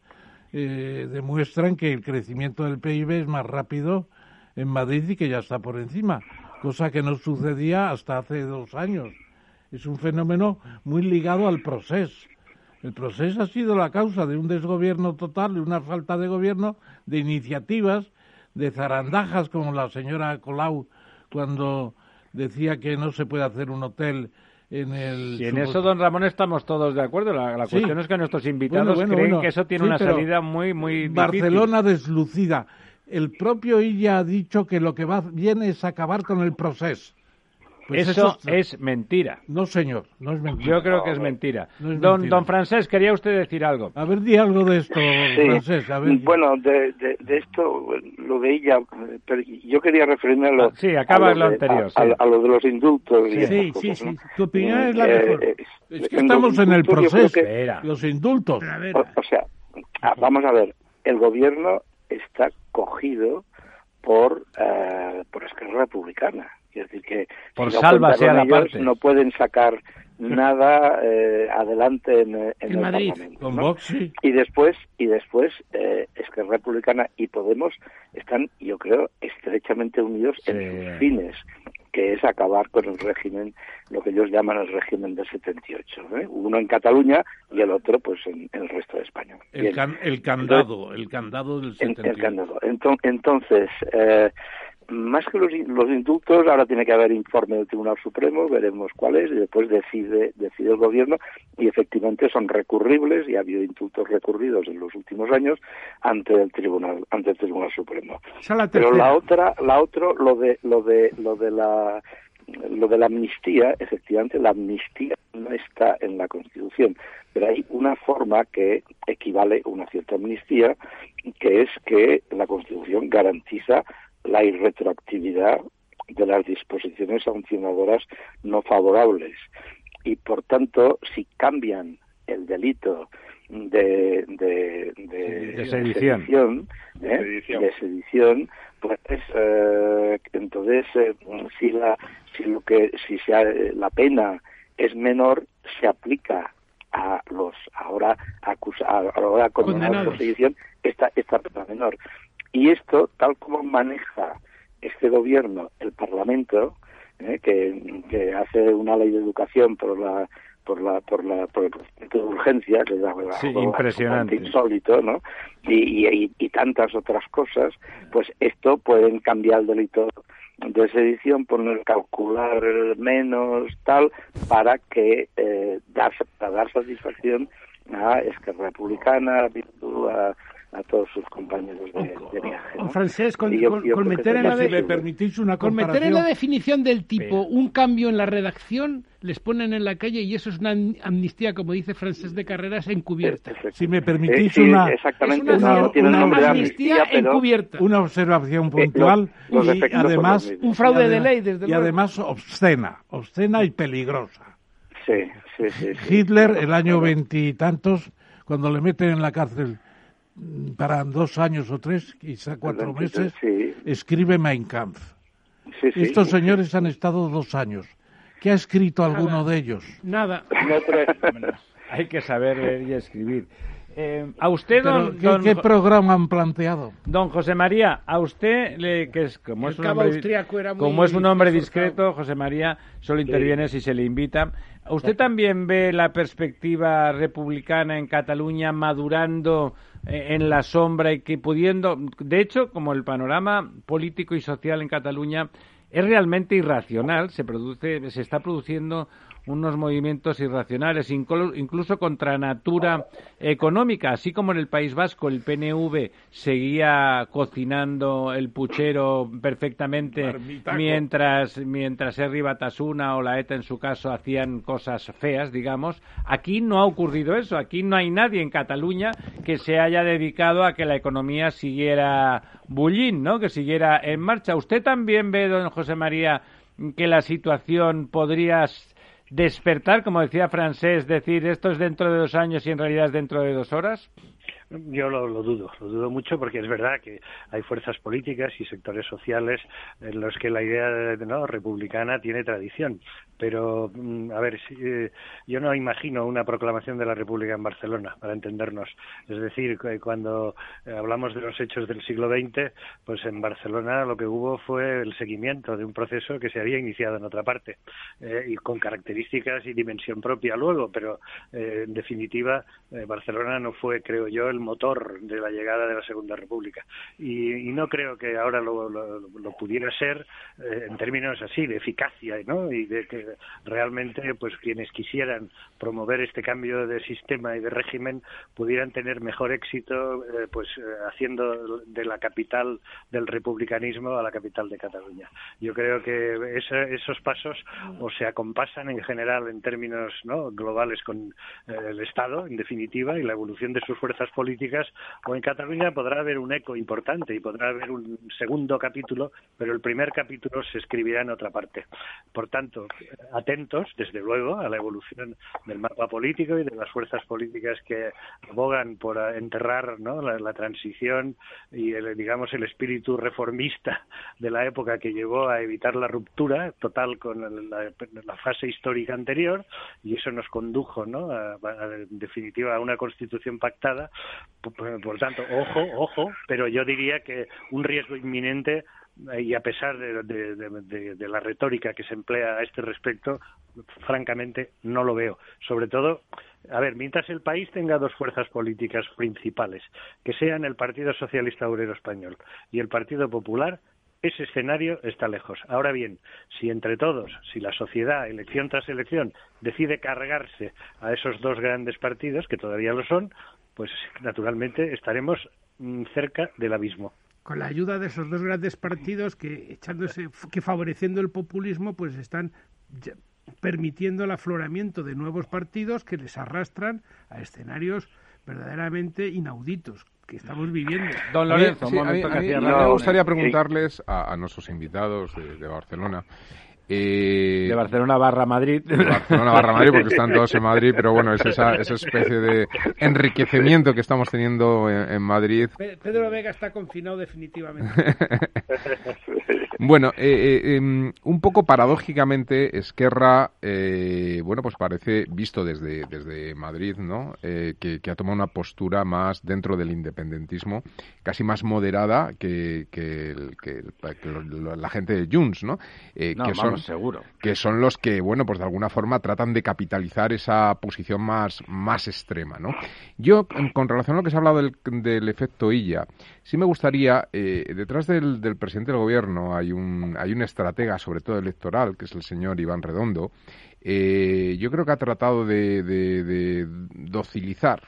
eh, demuestran que el crecimiento del PIB es más rápido en Madrid y que ya está por encima cosa que no sucedía hasta hace dos años. Es un fenómeno muy ligado al proceso. El proceso ha sido la causa de un desgobierno total, de una falta de gobierno, de iniciativas, de zarandajas como la señora Colau cuando decía que no se puede hacer un hotel en el... Y en eso, don Ramón, estamos todos de acuerdo. La, cuestión es que nuestros invitados creen que eso tiene una salida muy, muy Barcelona deslucida el propio Illa ha dicho que lo que va bien es acabar con el proceso. Pues eso, es mentira. No, señor, no es mentira. Yo creo que es mentira. don, don Francés, quería usted decir algo. A ver, di algo de esto, Francés. Bueno, de, esto lo de ella, pero yo quería referirme a lo, ah, sí, acaba lo, anterior, a, lo de los indultos. Sí, sí, sí, Tu opinión es la mejor. Eh, es que estamos en el proceso. Los indultos. O, sea, ah, vamos a ver, el gobierno está cogido por, uh, por Esquerra Republicana. Es decir, que por salva sea la parte. no pueden sacar nada eh, adelante en, en, el Madrid, Parlamento. Y después, y después eh, Esquerra Republicana y Podemos están, yo creo, estrechamente unidos en sus fines que es acabar con el régimen, lo que ellos llaman el régimen del 78. ¿eh? Uno en Cataluña y el otro pues en, el resto de España. El, el candado, el candado del 78. El, candado. Entonces, eh, más que los, los, indultos, ahora tiene que haber informe del Tribunal Supremo, veremos cuál es, y después decide, decide el Gobierno, y efectivamente son recurribles, y ha habido indultos recurridos en los últimos años ante el Tribunal, ante el Tribunal Supremo. Pero la otra, la otro, lo de, lo de, lo de la lo de la amnistía, efectivamente, la amnistía no está en la Constitución, pero hay una forma que equivale a una cierta amnistía, que es que la Constitución garantiza la irretroactividad de las disposiciones sancionadoras no favorables. Y por tanto, si cambian el delito de, de, de, sedición, ¿eh? de sedición, pues eh, entonces eh, si la si lo que si la pena es menor se aplica a los ahora acusados ahora condenados por sedición esta esta pena menor y esto, tal como maneja este gobierno, el Parlamento, eh, que, hace una ley de educación por la por la por la por el de urgencia que es sí, impresionante. insólito no y, y, tantas otras cosas pues esto pueden cambiar el delito de sedición poner calcular menos tal para que eh, dar para dar satisfacción a Esquerra Republicana a a todos sus compañeros de, viaje. ¿no? Francés, con, meter, en la, si me permitís una con meter en la definición del tipo un cambio en la redacción, les ponen en la calle y eso es una amnistía, como dice Francés de Carreras, encubierta. Si me permitís una, exactamente, una, una, amnistía encubierta. Una observación puntual y además un fraude de ley, desde Y además obscena, obscena y peligrosa. Sí, sí, sí. Hitler, el año veintitantos, cuando le meten en la cárcel para dos años o tres, quizá cuatro meses, escribe Mein Kampf. Estos señores han estado dos años. ¿Qué ha escrito alguno de ellos? Nada. Hay que saber leer y escribir. Eh, a usted, ¿qué, programa han planteado? Don José María, a usted, le, que es como, es un, hombre, como es un hombre discreto, José María solo interviene si se le invita. ¿Usted también ve la perspectiva republicana en Cataluña madurando eh, en la sombra y que pudiendo, de hecho, como el panorama político y social en Cataluña es realmente irracional, se produce, se está produciendo unos movimientos irracionales, incluso contra natura económica, así como en el País Vasco el PNV seguía cocinando el puchero perfectamente mientras mientras Herri Batasuna o la ETA en su caso hacían cosas feas, digamos. Aquí no ha ocurrido eso, aquí no hay nadie en Cataluña que se haya dedicado a que la economía siguiera bullín, ¿no? Que siguiera en marcha. ¿Usted también ve, don José María, que la situación podría despertar, como decía Francés, decir esto es dentro de dos años y en realidad es dentro de dos horas? Yo lo, dudo, lo dudo mucho porque es verdad que hay fuerzas políticas y sectores sociales en los que la idea ¿no? republicana tiene tradición. Pero, mm, a ver, eh, yo no imagino una proclamación de la República en Barcelona, para entendernos. Es decir, cuando hablamos de los hechos del siglo XX, pues en Barcelona lo que hubo fue el seguimiento de un proceso que se había iniciado en otra parte eh, y con características y dimensión propia luego, pero eh, en definitiva Barcelona no fue, creo yo, el motor de la llegada de la Segunda República. Y, no creo que ahora lo, pudiera ser eh, en términos así de eficacia, ¿no? Y de que realmente, pues quienes quisieran promover este cambio de sistema y de régimen pudieran tener mejor éxito, eh, pues eh, haciendo de la capital del republicanismo a la capital de Cataluña. Yo creo que esos pasos o se acompasan en general en términos ¿no? globales con el Estado, en definitiva, y la evolución de sus fuerzas políticas políticas, o en Cataluña podrá haber un eco importante y podrá haber un segundo capítulo, pero el primer capítulo se escribirá en otra parte. Por tanto, atentos, desde luego, a la evolución del mapa político y de las fuerzas políticas que abogan por enterrar la, transición y, el, digamos, el espíritu reformista de la época que llevó a evitar la ruptura total con la, fase histórica anterior y eso nos condujo, ¿no? en definitiva, a una constitución pactada por, tanto, ojo, ojo, pero yo diría que un riesgo inminente eh, y a pesar de, la retórica que se emplea a este respecto, francamente no lo veo. Sobre todo, a ver, mientras el país tenga dos fuerzas políticas principales, que sean el Partido Socialista Obrero Español y el Partido Popular, ese escenario está lejos. Ahora bien, si entre todos, si la sociedad, elección tras elección, decide cargarse a esos dos grandes partidos, que todavía lo son, pues naturalmente estaremos mm, cerca del abismo. Con la ayuda de esos dos grandes partidos que echándose que favoreciendo el populismo pues están permitiendo el afloramiento de nuevos partidos que les arrastran a escenarios verdaderamente inauditos que estamos viviendo. Don Lorenzo, a mí, me gustaría preguntarles a, nuestros invitados de Barcelona de Barcelona barra Madrid. De Barcelona barra Madrid, porque están todos en Madrid, pero bueno, es esa, esa especie de enriquecimiento que estamos teniendo en, Madrid. Pedro Vega está confinado definitivamente. bueno, eh, eh, em, un poco paradójicamente, Esquerra, eh, bueno, pues parece, visto desde, desde Madrid, ¿no? Que, ha tomado una postura más dentro del independentismo, casi más moderada que, que, la gente de Junts, ¿no? que son seguro. Que son los que, bueno, pues de alguna forma tratan de capitalizar esa posición más, más extrema, ¿no? Yo, con relación a lo que se ha hablado del, del efecto Illa, sí me gustaría, eh, detrás del, del, presidente del gobierno hay un, hay un estratega, sobre todo electoral, que es el señor Iván Redondo, eh, yo creo que ha tratado de, de, de docilizar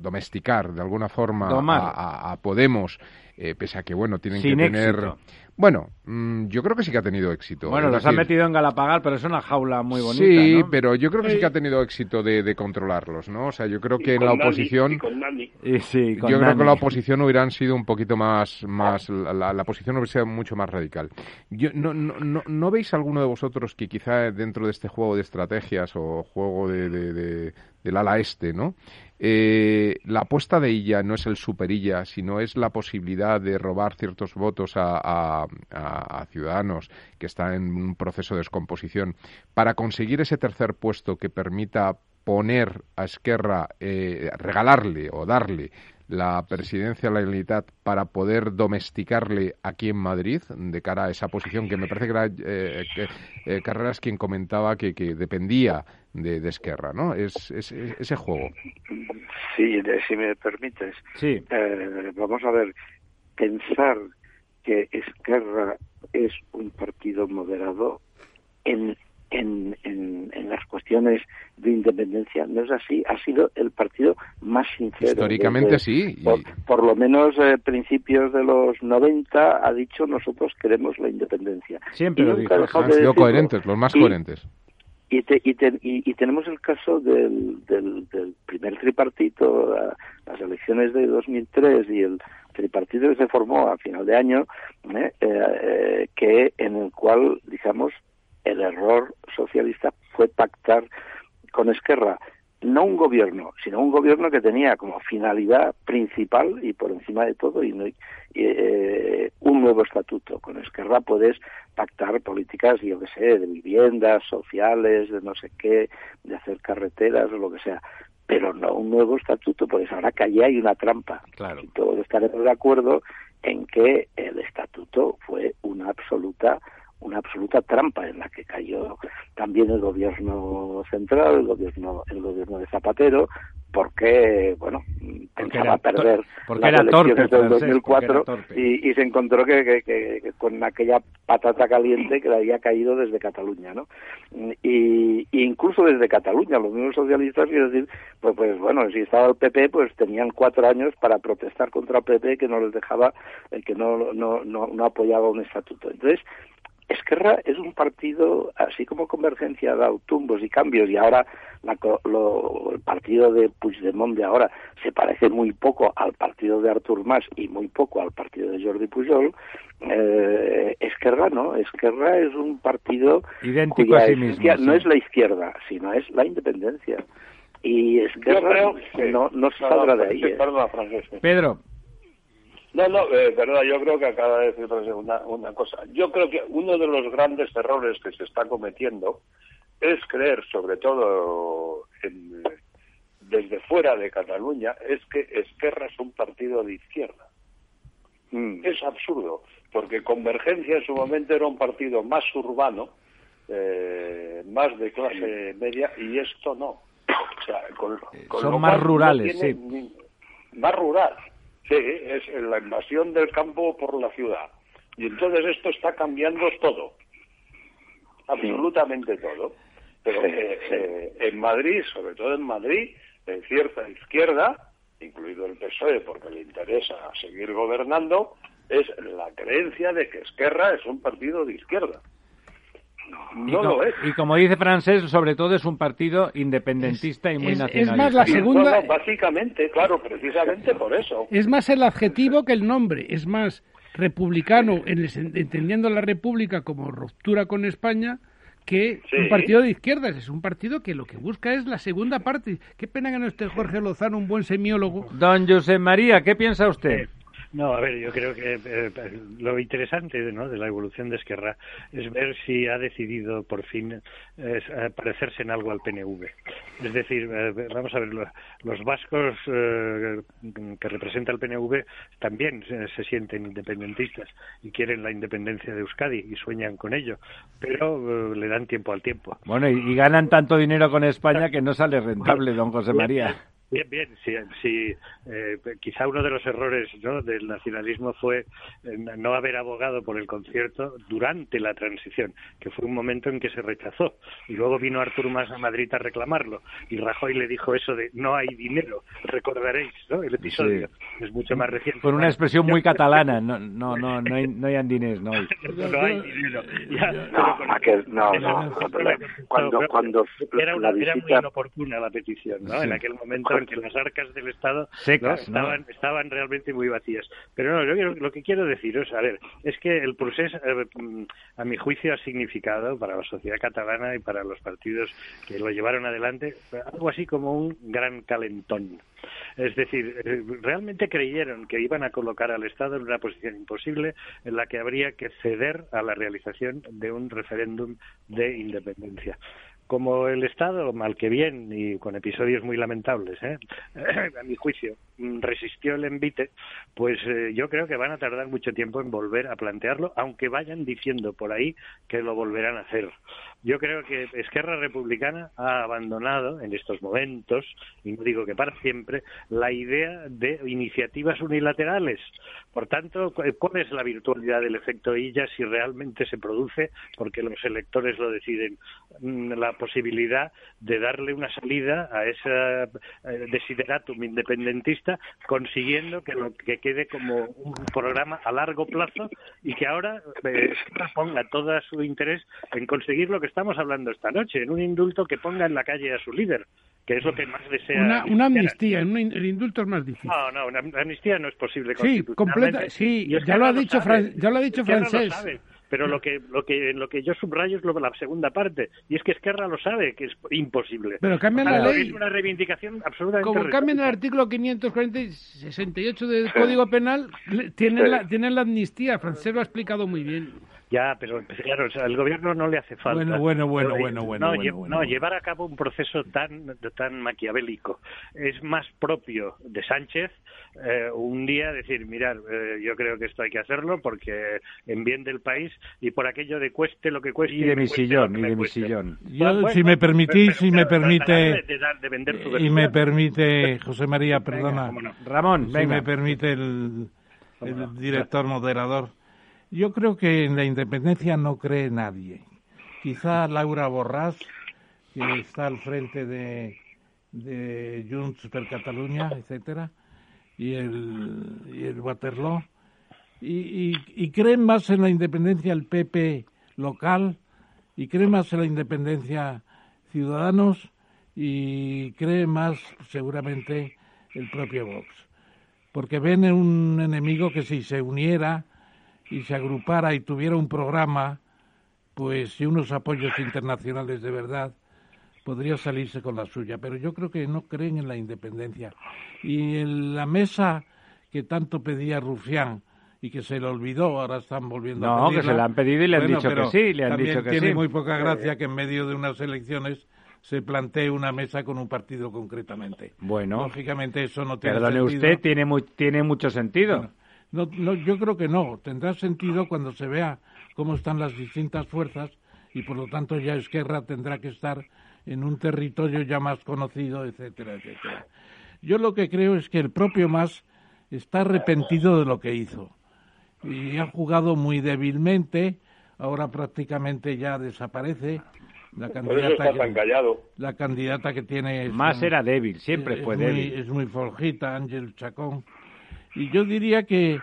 domesticar de alguna forma a, a Podemos, eh, pese a que, bueno, tienen Sin que tener... Bueno, mm, yo creo que sí que ha tenido éxito. Bueno, Es los han decir, metido en Galapagar, pero es una jaula muy bonita, Sí, ¿no? pero yo creo que sí que ha tenido éxito de, de controlarlos, ¿no? O sea, yo creo que Y en la Nani, oposición... y con Nani. Y sí, con Yo creo que la oposición hubieran sido un poquito más, más la, la- la posición hubiera sido mucho más radical. Yo, no, no, no, ¿no veis alguno de vosotros que quizá dentro de este juego de estrategias o juego de, de- de- del ala este, ¿no? Eh, la apuesta de ella no es el superilla, sino es la posibilidad de robar ciertos votos a, ciudadanos que están en un proceso de descomposición. Para conseguir ese tercer puesto que permita poner a Esquerra, eh, regalarle o darle la presidencia de la Generalitat para poder domesticarle aquí en Madrid de cara a esa posición que me parece que era eh, eh, Carreras quien comentaba que dependía de, de Esquerra, ¿no? Es, es- es- ese juego. Sí, de- si me permites. Sí. Eh, vamos a ver, pensar que Esquerra es un partido moderado en, en, en, en las cuestiones de independencia no es así. Ha sido el partido más sincero. Históricamente Desde- sí. y- Por, por lo menos eh, principios de los 90 ha dicho nosotros queremos la independencia. Siempre Y lo dijo. han sido coherentes, los más Y- coherentes. Y, te- y, te- y- y tenemos el caso del, del, del primer tripartito, la- las elecciones de 2003 y el tripartito que se formó a final de año, ¿eh? Eh, eh, que en el cual, digamos, el error socialista fue pactar con Esquerra no un gobierno, sino un gobierno que tenía como finalidad principal y por encima de todo y, eh, un nuevo estatuto. Con Esquerra puedes pactar políticas, yo que sé, de viviendas, sociales, de no sé qué, de hacer carreteras o lo que sea, pero no un nuevo estatuto, porque ahora que allí hay una trampa. Claro. Y todos estaremos de acuerdo en que el estatuto fue una absoluta una absoluta trampa en la que cayó también el gobierno central, el gobierno el gobierno de Zapatero, porque bueno pensaba to- perder porque las era elecciones torpe, del Francesc, 2004 porque era torpe. y, y se encontró que, que- con aquella patata caliente que le había caído desde Cataluña, ¿no? Y, y incluso desde Cataluña, los mismos socialistas, quiero decir, pues, pues bueno, si estaba el PP, pues tenían cuatro años para protestar contra el PP que no les dejaba, eh, que no, no, no, no apoyaba un estatuto. Entonces, Esquerra es un partido, así como Convergencia ha dado tumbos y cambios, y ahora la co- lo- el partido de Puigdemont de ahora se parece muy poco al partido de Artur Mas y muy poco al partido de Jordi Pujol, eh, Esquerra no, Esquerra es un partido Idéntico cuya a sí esencia mismo. no es la izquierda, sino es la independencia. Y Yo Esquerra creo que no, no se No, saldrá no, de ahí. ¿eh? Pedro, No, no, eh, verdad, yo creo que acaba de decir una, una cosa. Yo creo que uno de los grandes errores que se está cometiendo es creer, sobre todo en, eh, desde fuera de Cataluña, es que Esquerra es un partido de izquierda. Mm. Es absurdo, porque Convergencia en su momento era un partido más urbano, eh, más de clase media, y esto no. O sea, con- con son más cual rurales, sí. ni- más rural. Sí, es la invasión del campo por la ciudad. Y entonces esto está cambiando todo. Absolutamente todo. Pero Sí, eh, sí. eh, en Madrid, sobre todo en Madrid, en cierta izquierda, incluido el PSOE porque le interesa seguir gobernando, es la creencia de que Esquerra es un partido de izquierda. Y, No co- lo es. y como dice Francés, sobre todo es un partido independentista y muy es- es nacionalista. más la segunda- No, no, básicamente, claro, precisamente por eso. Es más el adjetivo que el nombre. Es más republicano, en el entendiendo la República como ruptura con España, que Sí. un partido de izquierdas. Es un partido que lo que busca es la segunda parte. Qué pena que no esté Jorge Lozano, un buen semiólogo. Don José María, ¿qué piensa usted? No, a ver, yo creo que eh, lo interesante ¿no? de la evolución de Esquerra es ver si ha decidido por fin eh, eh, parecerse en algo al PNV. Es decir, eh, vamos a ver, lo- los vascos eh, que representa el PNV también se, se sienten independentistas y quieren la independencia de Euskadi y sueñan con ello, pero eh, le dan tiempo al tiempo. Bueno, y, y ganan tanto dinero con España que no sale rentable, don José María. Bien, bien, sí, sí eh, quizá uno de los errores ¿no? del nacionalismo fue eh, no haber abogado por el concierto durante la transición, que fue un momento en que se rechazó. Y luego vino Artur Mas a Madrid a reclamarlo. Y Rajoy le dijo eso de no hay dinero, recordaréis ¿no? el episodio. Es mucho más reciente. Con una expresión muy catalana, no, no, no, no hay, no hay andinés, no hay. no hay dinero. Ya, No, aquel- no, no, pero cuando, cuando era, una, la era muy visita inoportuna la petición, ¿no? En aquel momento en que las arcas del Estado Secas, ¿no? ¿no? estaban, estaban realmente muy vacías. Pero no, yo lo que quiero deciros, a ver, es que el procés, eh, mm, a mi juicio, ha significado para la sociedad catalana y para los partidos que lo llevaron adelante algo así como un gran calentón. Es decir, eh, realmente creyeron que iban a colocar al Estado en una posición imposible en la que habría que ceder a la realización de un referéndum de independencia. Como el Estado, mal que bien, y con episodios muy lamentables, ¿eh? a mi juicio, mm, resistió el envite, pues eh, yo creo que van a tardar mucho tiempo en volver a plantearlo, aunque vayan diciendo por ahí que lo volverán a hacer. Yo creo que Esquerra Republicana ha abandonado en estos momentos, y no digo que para siempre, la idea de iniciativas unilaterales. Por tanto, cu- ¿cuál es la virtualidad del efecto Illa si realmente se produce? Porque los electores lo deciden. Mm, La posibilidad de darle una salida a ese eh, desideratum independentista, consiguiendo que lo que quede como un programa a largo plazo y que ahora eh, ponga todo su interés en conseguir lo que estamos hablando esta noche, en un indulto que ponga en la calle a su líder, que es lo que más desea. Una, amnistía, in- el indulto es más difícil. No, no, una amnistía no es posible Sí, completa- sí, ya lo ha dicho ya lo ha dicho Francés. Pero lo que, lo que lo que yo subrayo es lo, la segunda parte, y es que Esquerra lo sabe, que es imposible. Pero cambian la ley. Es una reivindicación absolutamente Como cambian el artículo 540 y 68 del Código Penal, tienen, la, tienen la amnistía. Francés lo ha explicado muy bien. Ya, pero claro, o sea, al gobierno no le hace falta. Bueno, bueno, bueno, Pero, bueno, bueno, No, bueno, lle- bueno, no, bueno. llevar a cabo un proceso tan, tan maquiavélico es más propio de Sánchez eh, un día decir, mirar, eh, yo creo que esto hay que hacerlo porque en bien del país y por aquello de cueste lo que cueste. Y de mi cueste sillón, y de mi sillón. Yo, Bueno, si me permitís, pero- si me permite, de- de dar- de vender tu y me permite, José María, perdona, no. Ramón, si venga. me permite el, el director moderador. Yo creo que en la independencia no cree nadie. Quizá Laura Borràs, que está al frente de, de Junts per Catalunya, etcétera, y el, el Waterloo. Y, y, creen más en la independencia el PP local, y creen más en la independencia Ciudadanos, y cree más seguramente el propio Vox. Porque ven en un enemigo que si se uniera y se agrupara y tuviera un programa, pues y unos apoyos internacionales de verdad, podría salirse con la suya. Pero yo creo que no creen en la independencia. Y en la mesa que tanto pedía Rufián y que se le olvidó, ahora están volviendo a No, que se la han pedido y le han Bueno, dicho que sí, le han dicho que tiene sí. muy poca gracia que en medio de unas elecciones se plantee una mesa con un partido concretamente. Bueno. Lógicamente eso no tiene Perdone sentido. usted, tiene, mu- tiene mucho sentido. No, no, yo creo que no. Tendrá sentido cuando se vea cómo están las distintas fuerzas y por lo tanto ya Esquerra tendrá que estar en un territorio ya más conocido, etcétera, etcétera. Yo lo que creo es que el propio Mas está arrepentido de lo que hizo y ha jugado muy débilmente. Ahora prácticamente ya desaparece la Por eso candidata está tan que, la candidata que tiene es Más era débil, siempre es fue muy- débil. Es muy forjita, Ángel Chacón. Y yo diría que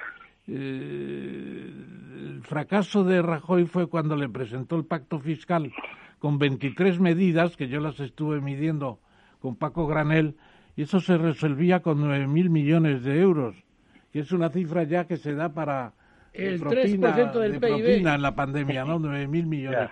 eh, el fracaso de Rajoy fue cuando le presentó el pacto fiscal con 23 medidas, que yo las estuve midiendo con Paco Granel, y eso se resolvía con 9.000 millones de euros, que es una cifra ya que se da para de El 3% del de PIB. propina en la pandemia, ¿no? 9.000 millones.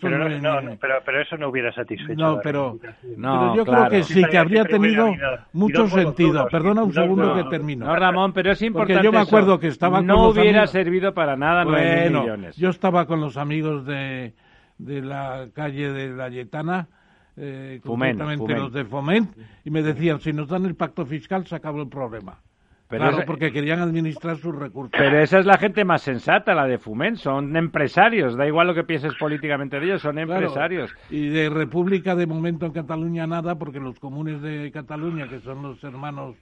Pero, no no, no, pero, pero eso no hubiera satisfecho. no, la pero, pero yo claro. creo que sí, que habría tenido mucho sentido. Perdona un segundo que termino. No, Ramón, pero es Porque importante. yo me eso. acuerdo que estaba con No los hubiera amigos. servido para nada Bueno, millones. yo estaba con los amigos de, de la calle de la Yetana, eh, los de Foment, y me decían, si nos dan el pacto fiscal se acabó el problema. Pero claro, porque querían administrar sus recursos. Pero esa es la gente más sensata, la de Fumen. Son empresarios. Da igual lo que pienses políticamente de ellos, son Claro, empresarios. Y de República de momento en Cataluña nada, porque los comunes de Cataluña, que son los hermanos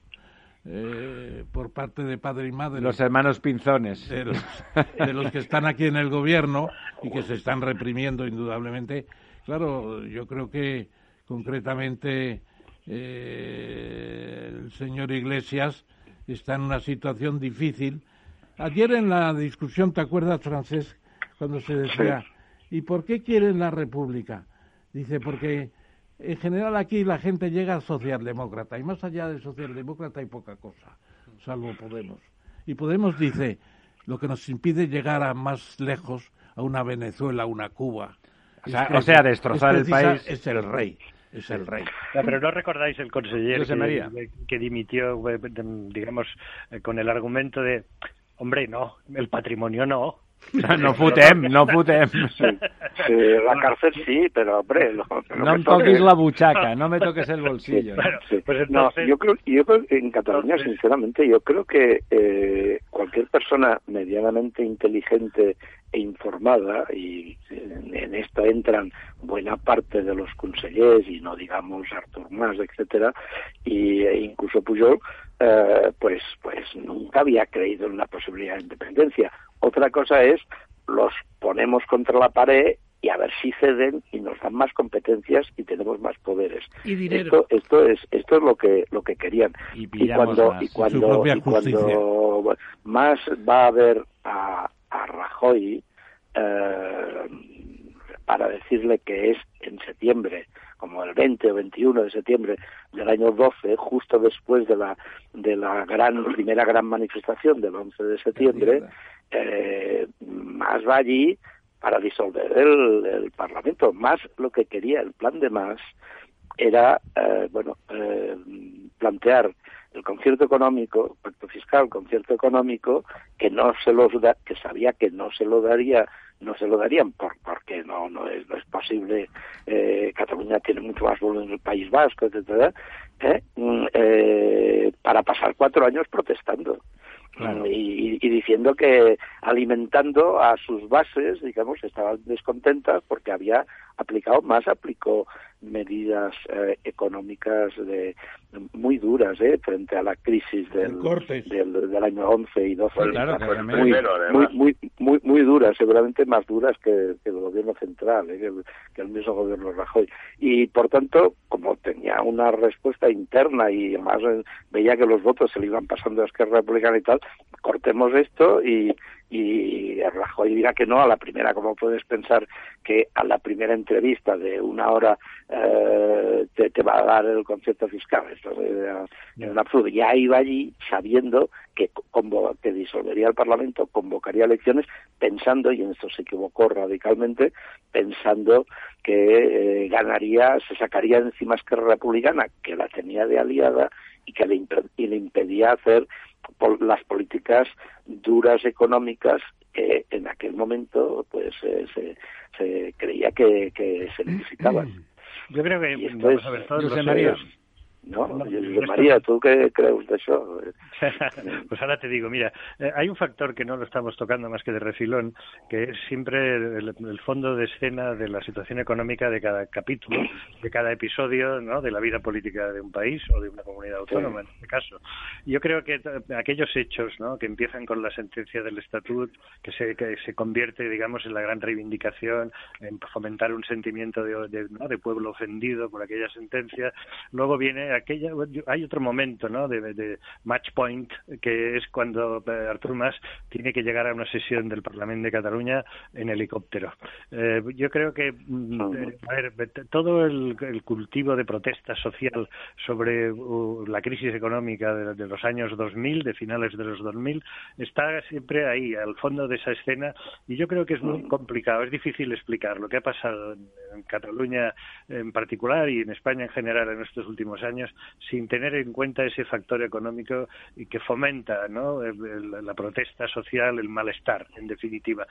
eh, por parte de padre y madre, Los hermanos Pinzones. de los, de los que están aquí en el gobierno y que se están reprimiendo indudablemente. Claro, yo creo que concretamente eh, el señor Iglesias está en una situación difícil. Ayer en la discusión, ¿te acuerdas, Francés, cuando se decía, ¿y por qué quieren la República? Dice, porque en general aquí la gente llega al socialdemócrata y más allá del socialdemócrata hay poca cosa, salvo Podemos. Y Podemos dice, lo que nos impide llegar a más lejos, a una Venezuela, a una Cuba. O sea- es que- o sea, destrozar es el país. Es el rey, es el rey. No, pero no recordáis el que, María. que dimitió, eh, digamos, eh, con el argumento de, hombre, no, el patrimonio no. No futem, no futem. Sí, la cárcel sí, pero hombre, no, no No me me toques. toques la buchaca, no me toques el bolsillo. ¿no? Bueno, Sí. pues No, entonces, yo creo, yo creo que en Cataluña, sinceramente, yo creo que eh, cualquier persona medianamente inteligente e informada, y en, en esto entran buena parte de los consellers, y no digamos Artur Mas, etcétera, y, e incluso Pujol, eh, pues, pues nunca había creído en la posibilidad de independencia. Otra cosa es, los ponemos contra la pared y a ver si ceden y nos dan más competencias y tenemos más poderes. Y dinero. Esto, esto es esto es lo que lo que querían. Y cuando más. y cuando y cuando más va a ver a, a Rajoy eh, para decirle que es en septiembre, como el 20 o 21 de septiembre del año 12, justo después de la de la gran primera gran manifestación del 11 de septiembre, eh, más va allí para disolver el, el Parlamento. Más lo que quería el plan de más era, eh, bueno, eh, plantear el concierto económico, pacto fiscal, concierto económico, que no se los da, que sabía que no se lo daría, no se lo darían por, porque no, no es, no es posible. Eh, Cataluña tiene mucho más volumen el País Vasco, etcétera, ¿eh? Mm, eh, para pasar cuatro años protestando. Y, y diciendo que alimentando a sus bases, digamos, estaban descontentas porque había aplicado más, aplicó medidas eh, económicas de, muy duras ¿eh? frente a la crisis del, del, del año 11 y 12. Pues claro, muy, primero, muy, muy, muy, muy duras, seguramente más duras que, que el gobierno central, ¿eh? que, el, que el mismo gobierno Rajoy. Y por tanto, como tenía una respuesta interna y además eh, veía que los votos se le iban pasando a Esquerra Republicana y tal, cortemos esto y, y Rajoy dirá que no a la primera, como puedes pensar que a la primera entrevista de una hora eh, te, va a dar el concierto fiscal. Esto es eh, un absurdo. Ya iba allí sabiendo que, que disolvería el Parlamento, convocaría elecciones, pensando, y en esto se equivocó radicalmente, pensando que eh, ganaría, se sacaría encima Esquerra Republicana, que la tenía de aliada y que le, impe- y le impedía hacer pol- las políticas duras económicas que en aquel momento pues eh, se, se creía que, que se necesitaban. yo creo que, vamos es- a ver, todos José los- María. ¿No? No, Josep María, ¿tú qué crees de eso? pues ahora te digo, mira, eh, hay un factor que no lo estamos tocando más que de refilón, que es siempre el, el fondo de escena de la situación económica de cada capítulo, de cada episodio, ¿no? De la vida política de un país o de una comunidad autónoma, en este caso. Yo creo que aquellos hechos, ¿no? Que empiezan con la sentencia del estatut, que se que se convierte, digamos, en la gran reivindicación, en fomentar un sentimiento de, de, ¿no? de pueblo ofendido por aquella sentencia. Luego viene aquella, hay otro momento, ¿no? De, de match point, que es cuando eh, Artur Mas tiene que llegar a una sesión del Parlamento de Cataluña en helicóptero. Eh, yo creo que, mm, eh, a ver, todo el, el cultivo de protesta social sobre uh, la crisis económica de, de los años 2000, de finales de los 2000, está siempre ahí, al fondo de esa escena, y yo creo que es muy complicado, es difícil explicar lo que ha pasado en, en Cataluña en particular y en España en general en estos últimos años sin tener en cuenta ese factor económico y que fomenta ¿no? la protesta social, el malestar, en definitiva.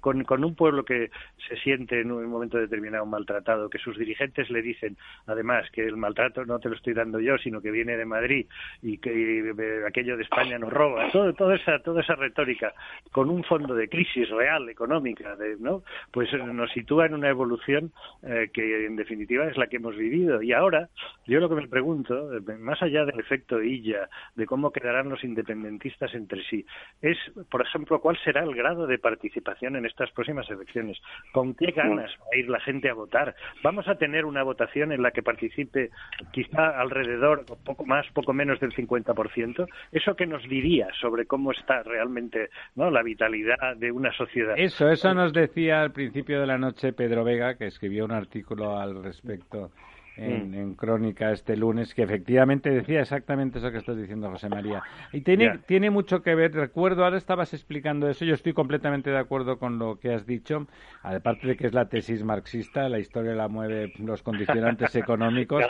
con, con un pueblo que se siente en un momento determinado maltratado, que sus dirigentes le dicen, además, que el maltrato no te lo estoy dando yo, sino que viene de Madrid y que aquello de España nos roba, todo, toda esa toda esa retórica con un fondo de crisis real económica, de, ¿no? Pues nos sitúa en una evolución eh, que en definitiva es la que hemos vivido y ahora yo lo que me pregunto, más allá del efecto Illa, de cómo quedarán los independentistas entre sí, es, por ejemplo, cuál será el grado de participación en estas próximas elecciones, con qué ganas va a ir la gente a votar. Vamos a tener una votación en la que participe quizá alrededor, poco más, poco menos del 50%. ¿Eso qué nos diría sobre cómo está realmente ¿no? la vitalidad de una sociedad? Eso, eso nos decía al principio de la noche Pedro Vega, que escribió un artículo al respecto Mm. en, Crónica este lunes, que efectivamente decía exactamente eso que estás diciendo, José María. Y tiene, tiene mucho que ver, recuerdo, ahora estabas explicando eso, yo estoy completamente de acuerdo con lo que has dicho, aparte de que es la tesis marxista, la historia la mueve los condicionantes económicos.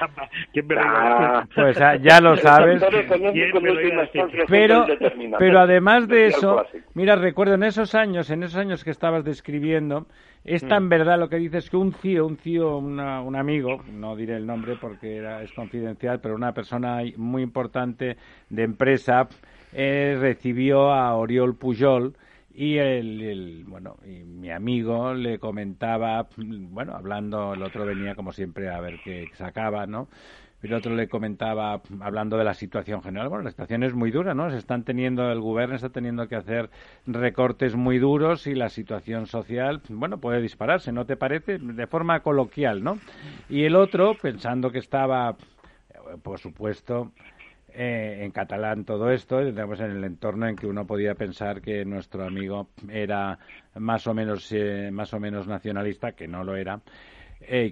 Ah, pues ah, ya lo sabes. Pero, pero además de eso, mira, recuerdo en esos años, en esos años que estabas describiendo, es tan mm. verdad lo que dices que un CIO, un CIO, un amigo, no diré el nombre porque era, es confidencial, pero una persona muy importante de empresa, eh, recibió a Oriol Pujol y el, bueno y mi amigo le comentaba bueno hablando el otro venía como siempre a ver qué sacaba no el otro le comentaba, hablando de la situación general, bueno, la situación es muy dura, ¿no? Se están teniendo, el gobierno está teniendo que hacer recortes muy duros y la situación social, bueno, puede dispararse, ¿no te parece? De forma coloquial, ¿no? Y el otro, pensando que estaba, por supuesto, eh, en catalán todo esto, estamos en el entorno en que uno podía pensar que nuestro amigo era más o menos, eh, más o menos nacionalista, que no lo era,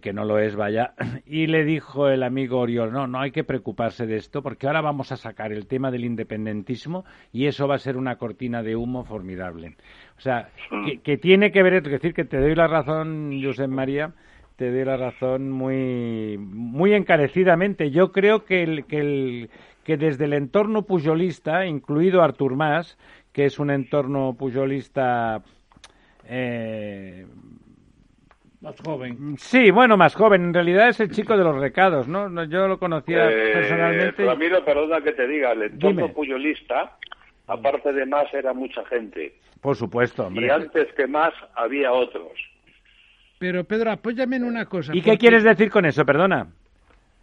que no lo es, vaya. Y le dijo el amigo Oriol, no, no hay que preocuparse de esto porque ahora vamos a sacar el tema del independentismo y eso va a ser una cortina de humo formidable. O sea, que, tiene que ver, es decir, que te doy la razón, Josep María, te doy la razón muy, muy encarecidamente. Yo creo que, el, que, el, que desde el entorno puyolista, incluido Artur Mas, que es un entorno puyolista eh, más joven. Sí, bueno, más joven. En realidad es el chico de los recados, ¿no? Yo lo conocía eh, personalmente. Ramiro, perdona que te diga, el entorno puyolista, aparte de más, era mucha gente. Por supuesto, hombre. Y antes que más, había otros. Pero, Pedro, apóyame en una cosa. ¿Y qué quieres decir con eso, perdona?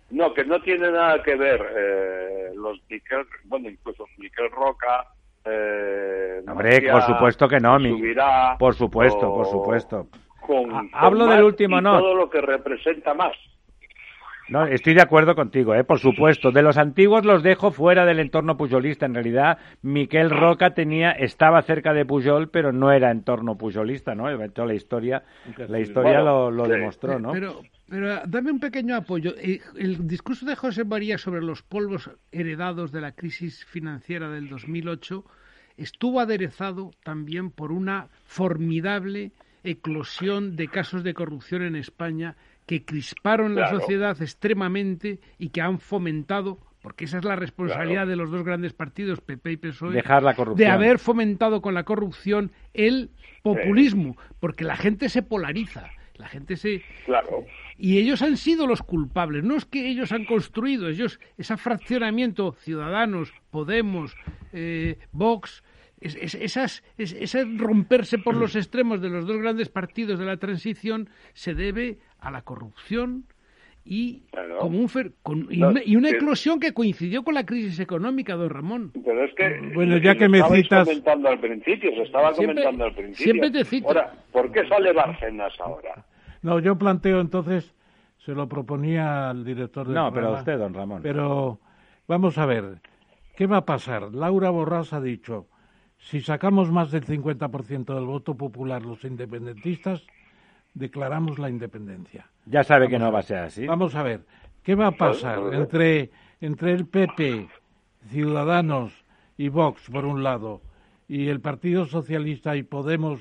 No, que no tiene nada que ver eh, los Miquel, bueno, incluso Miquel Roca, eh, Hombre, por supuesto que no, mi... por supuesto, por supuesto. Hablo del último, no. Todo lo que representa más. No, estoy de acuerdo contigo, ¿eh? por supuesto. De los antiguos los dejo fuera del entorno puyolista. En realidad, Miquel Roca tenía, estaba cerca de Pujol, pero no era entorno puyolista, ¿no? La historia, la historia lo, demostró, ¿no? Pero, pero dame un pequeño apoyo. Eh, el discurso de José María sobre los polvos heredados de la crisis financiera del 2008 estuvo aderezado también por una formidable eclosión de casos de corrupción en España que crisparon la sociedad extremadamente y que han fomentado porque esa es la responsabilidad de los dos grandes partidos, PP y PSOE, de haber fomentado con la corrupción el populismo, porque la gente se polariza, la gente se... Claro. Y ellos han sido los culpables, no es que ellos han construido, ellos, ese fraccionamiento, Ciudadanos, Podemos, eh, Vox, es, esas, ese romperse por los extremos de los dos grandes partidos de la transición se debe a la corrupción y como un con, y, una, eclosión que coincidió con la crisis económica, don Ramón. Pero es que bueno, ya que me citas comentando al principio, se estaba comentando al principio. Siempre te cito. Ahora, ¿por qué sale Bárcenas ahora? No, yo planteo entonces se lo proponía al director de No, pero a usted, don Ramón. Pero vamos a ver, ¿qué va a pasar? Laura Borrás ha dicho si sacamos más del 50% del voto popular los independentistas, declaramos la independencia. Ya sabe que no va a ser así. Vamos a ver, ¿qué va a pasar entre, entre el PP, Ciudadanos y Vox, por un lado, y el Partido Socialista y Podemos,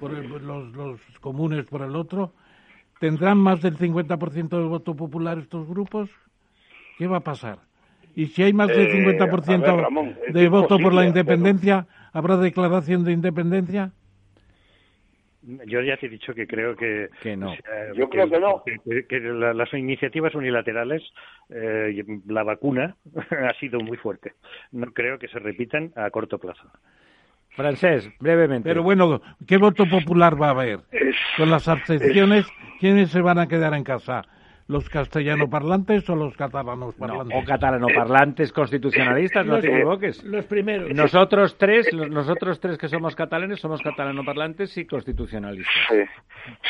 por los, los comunes, por el otro? ¿Tendrán más del 50% del voto popular estos grupos? ¿qué va a pasar? Y si hay más del Eh, 50% a ver, Ramón, es de voto por la independencia, ¿habrá declaración de independencia? Yo ya te he dicho que creo que... Que no. eh, Yo creo que no. que- que la- las iniciativas unilaterales, eh, la vacuna ha sido muy fuerte. No creo que se repitan a corto plazo. Francés, brevemente. Pero bueno, ¿qué voto popular va a haber? Con las abstenciones, ¿quiénes se van a quedar en casa? ¿Los castellano parlantes o los catalanos No, parlantes? o catalanoparlantes constitucionalistas, no te equivoques. Los primeros. Nosotros tres, los- nosotros tres que somos catalanes, somos catalanoparlantes y constitucionalistas. Sí,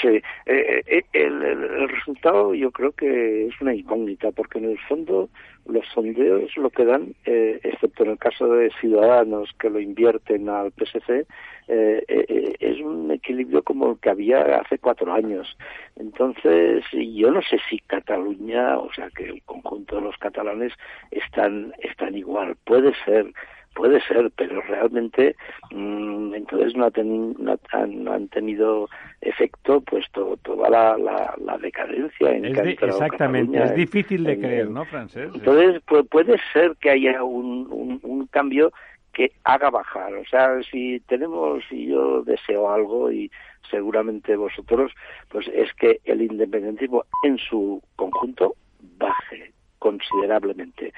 sí. Eh, eh, el, el- el resultado yo creo que es una incógnita, porque en el fondo los sondeos lo que dan, eh, excepto en el caso de Ciudadanos que lo invierten al PSC, eh, eh, es un equilibrio como el que había hace cuatro años. Entonces, yo no sé si Cataluña, o sea, que el conjunto de los catalanes están, están igual. Puede ser, puede ser, pero realmente mm, entonces no, ha no han, no han tenido efecto pues to- toda la, la, la decadencia en Es que ha exactamente, Cataluña es difícil de en- creer, ¿no, Francés? entonces pu- puede ser que haya un, un, un cambio que haga bajar. O sea, si tenemos, y yo deseo algo, y seguramente vosotros, pues es que el independentismo en su conjunto baje considerablemente.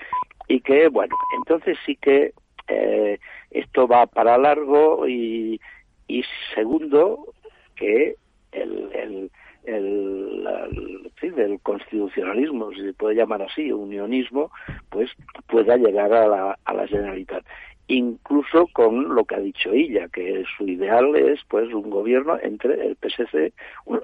Y que, bueno, entonces sí que eh, esto va para largo y, y segundo, que el, el, el, el, fin, el constitucionalismo, si se puede llamar así, unionismo, pues pueda llegar a la, a la Generalitat. Incluso con lo que ha dicho ella, que su ideal es pues un gobierno entre el PSC,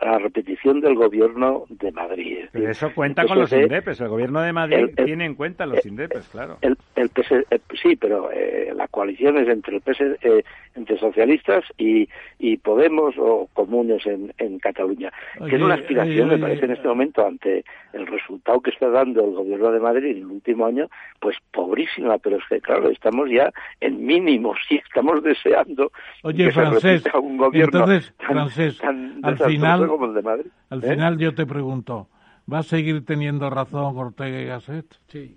la repetición del gobierno de Madrid. Pero eso cuenta con los PSC, INDEPES. El gobierno de Madrid el- el- tiene en cuenta los INDEPES, claro. el, el PS eh, sí, pero eh, la coalición es entre el PS, eh, entre socialistas y, y Podemos o comunes en, en Cataluña, que es una aspiración, oye, me parece, en este momento ante el resultado que está dando el gobierno de Madrid en el último año, pues pobrísima, pero es que claro, estamos ya en mínimos y estamos deseando Oye, que se francés, repita un gobierno entonces, tan, francés, tan al final- como el de Madrid. Al ¿Eh? final yo te pregunto, ¿va a seguir teniendo razón Ortega y Gasset? Sí.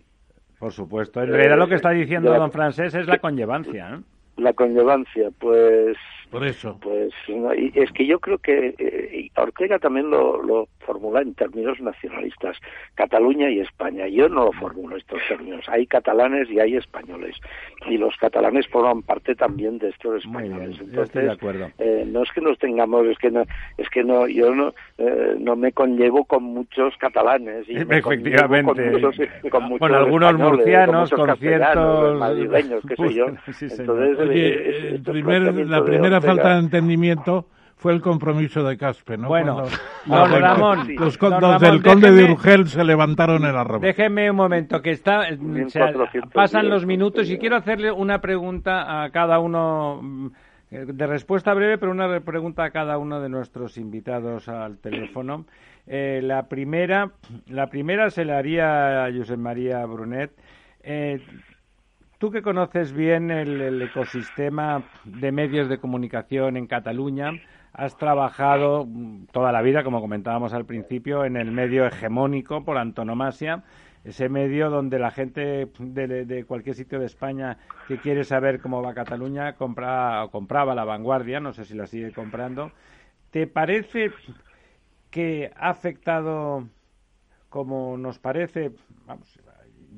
Por supuesto. En realidad lo que está diciendo don Francés es la conllevancia. ¿eh? La conllevancia, pues Por eso. Pues es que yo creo que eh, Ortega también lo, lo formula en términos nacionalistas, Cataluña y España. Yo no lo formulo estos términos. Hay catalanes y hay españoles. Y los catalanes forman parte también de estos bien, españoles. de Entonces, acuerdo. eh, no es que nos tengamos, es que no, es que no, yo no, eh, no me conllevo con muchos catalanes. Y Efectivamente. Con, muchos, con, algunos murcianos, con, con ciertos- madrileños, qué sé yo. Sí. Entonces, eh, el primer- planteamientos la primera falta de entendimiento fue el compromiso de Caspe, ¿no? Bueno, Cuando- don los- Ramón, los, don los Ramón, del conde de Urgel se levantaron en arroba. Déjeme un momento, que está, o sea, 1400 pasan los minutos y quiero hacerle una pregunta a cada uno, mm, de respuesta breve, pero una re- pregunta a cada uno de nuestros invitados al teléfono. Eh, la primera, la primera se la haría a Josep María Brunet. Eh, Tú que conoces bien el, ecosistema de medios de comunicación en Cataluña, has trabajado mm, toda la vida, como comentábamos al principio, en el medio hegemónico por antonomasia, ese medio donde la gente de, de cualquier sitio de España que quiere saber cómo va Cataluña compra, o compraba la vanguardia, no sé si la sigue comprando. ¿Te parece que ha afectado como nos parece, vamos,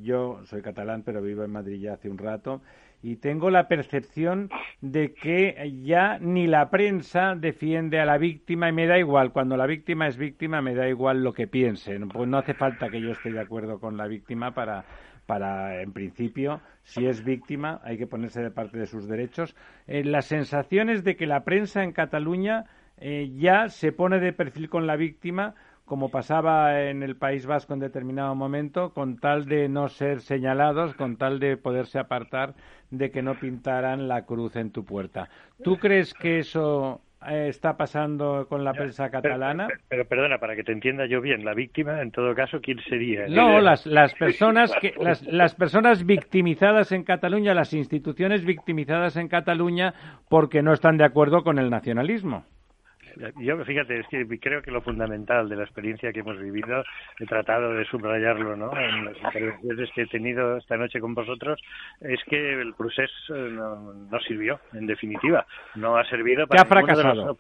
yo soy catalán pero vivo en Madrid ya hace un rato y tengo la percepción de que ya ni la prensa defiende a la víctima y me da igual, cuando la víctima es víctima me da igual lo que piensen, pues no hace falta que yo esté de acuerdo con la víctima para para, en principio, si es víctima, hay que ponerse de parte de sus derechos. Eh, las sensaciones de que la prensa en Cataluña eh, ya se pone de perfil con la víctima, como pasaba en el País Vasco en determinado momento, con tal de no ser señalados, con tal de poderse apartar de que no pintaran la cruz en tu puerta. ¿Tú crees que eso eh, está pasando con la prensa catalana? Pero, pero, perdona, para que te entienda yo bien, la víctima, en todo caso, ¿quién sería? No, las, las personas que las, las personas victimizadas en Cataluña, las instituciones victimizadas en Cataluña porque no están de acuerdo con el nacionalismo. Yo fíjate, es que creo que lo fundamental de la experiencia que hemos vivido, he tratado de subrayarlo ¿no? en las intervenciones que he tenido esta noche con vosotros, es que el procés eh, no, no sirvió, en definitiva. No ha servido para, ha fracasado?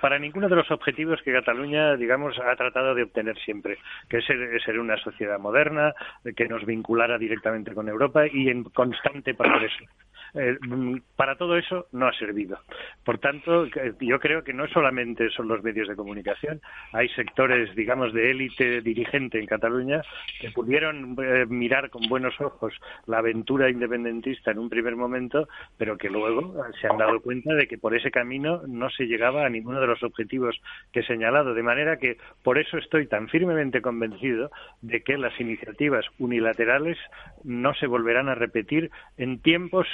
para ninguno de los objetivos que Cataluña, digamos, ha tratado de obtener siempre, que es ser, ser una sociedad moderna, que nos vinculara directamente con Europa y en constante progreso. Eh, mm, para todo eso no ha servido. Por tanto, yo creo que no solamente son los medios de comunicación, hay sectores, digamos, de élite dirigente en Cataluña que pudieron eh, mirar con buenos ojos la aventura independentista en un primer momento, pero que luego se han dado cuenta de que por ese camino no se llegaba a ninguno de los objetivos que he señalado. De manera que por eso estoy tan firmemente convencido de que las iniciativas unilaterales no se volverán a repetir en tiempos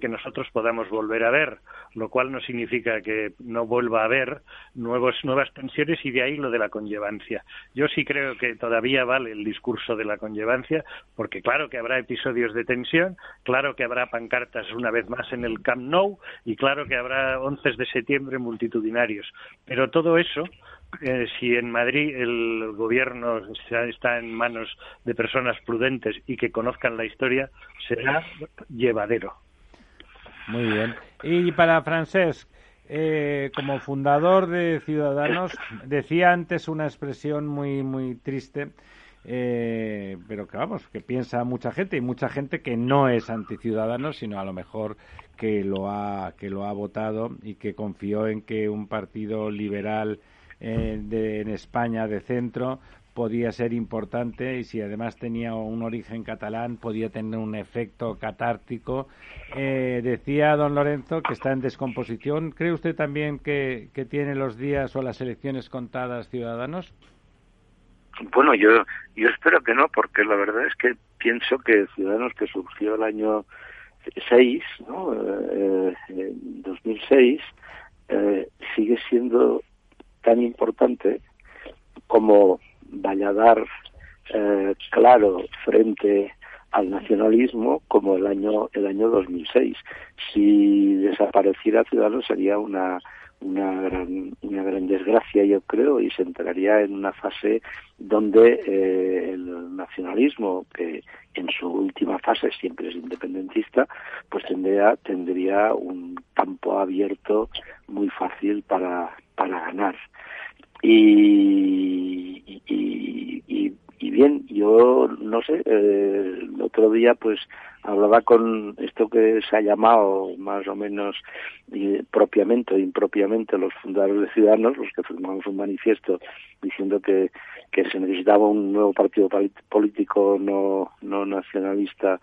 que nosotros podamos volver a ver, lo cual no significa que no vuelva a haber nuevos, nuevas tensiones y de ahí lo de la conllevancia. Yo sí creo que todavía vale el discurso de la conllevancia, porque claro que habrá episodios de tensión, claro que habrá pancartas una vez más en el Camp Nou y claro que habrá 11 de septiembre multitudinarios. Pero todo eso eh, si en Madrid el gobierno está en manos de personas prudentes y que conozcan la historia, será llevadero. Muy bien. Y para Francesc, eh, como fundador de Ciudadanos, decía antes una expresión muy, muy triste, eh, pero que vamos, que piensa mucha gente y mucha gente que no es anticiudadanos, sino a lo mejor que lo ha, que lo ha votado y que confió en que un partido liberal eh, de, en España de centro podía ser importante y si además tenía un origen catalán podía tener un efecto catártico. Eh, decía don Lorenzo que está en descomposición. ¿Cree usted también que, que tiene los días o las elecciones contadas Ciudadanos? Bueno, yo, yo espero que no, porque la verdad es que pienso que Ciudadanos que surgió el año 6, ¿no? Eh, 2006, eh, sigue siendo tan importante como Valladar eh, claro frente al nacionalismo como el año el año 2006. Si desapareciera Ciudadanos sería una una gran, una gran desgracia, yo creo, y se entraría en una fase donde eh, el nacionalismo, que en su última fase siempre es independentista, pues tendría, tendría un campo abierto muy fácil para, para ganar. Y, y, y, y bien, yo no sé, eh, el otro día pues hablaba con esto que se ha llamado más o menos propiamente o impropiamente los fundadores de Ciudadanos, los que firmamos un manifiesto diciendo que, que se necesitaba un nuevo partido político no, no nacionalista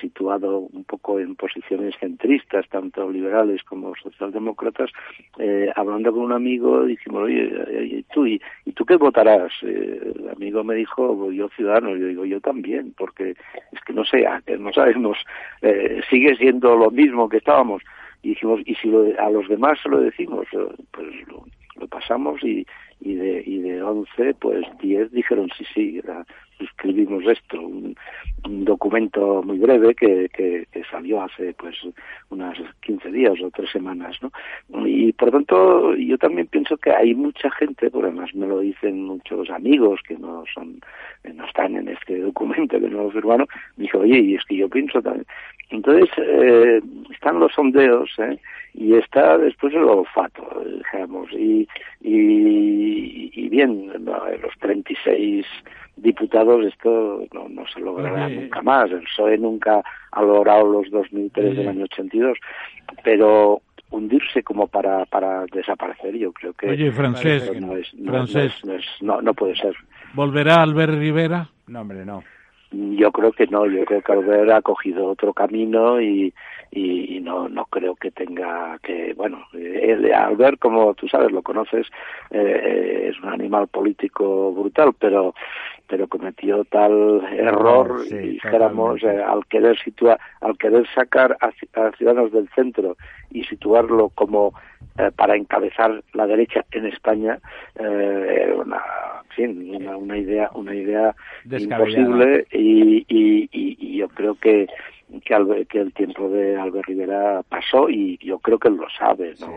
situado un poco en posiciones centristas, tanto liberales como socialdemócratas, eh, hablando con un amigo dijimos, oye, ¿y tú, y, tú qué votarás? Eh, el amigo me dijo, yo ciudadano, yo digo, yo también, porque es que no sé, no eh, sigue siendo lo mismo que estábamos. Y dijimos y si a los demás se lo decimos eh, pues lo, pasamos y, y de y de 11 pues 10 dijeron sí sí escribimos esto un, documento muy breve que, que, salió hace pues unas 15 días o tres semanas no y por tanto yo también pienso que hay mucha gente por además me lo dicen muchos amigos que no son no están en este documento que no lo firmaron dijo oye y es que yo pienso también entonces eh, están los sondeos ¿eh? y está después el olfato digamos y y, y bien los 36 diputados esto no, no se logrará nunca más. El PSOE nunca ha logrado los 2003 del año 82, pero hundirse como para, para desaparecer, yo creo que Oye, francés, no, es, no, no, puede ser. ¿Volverá Albert Rivera? No, hombre, no. Yo creo que no, yo creo que Albert ha cogido otro camino y, y, no no creo que tenga que bueno el Albert como tú sabes lo conoces eh, es un animal político brutal pero pero cometió tal error dijéramos eh, al querer situar al querer sacar a, ciudadanos del centro y situarlo como eh, para encabezar la derecha en España era una, una, una idea una idea imposible y, y, y, yo creo que que, que el tiempo de Albert Rivera pasó y yo creo que él lo sabe. ¿no?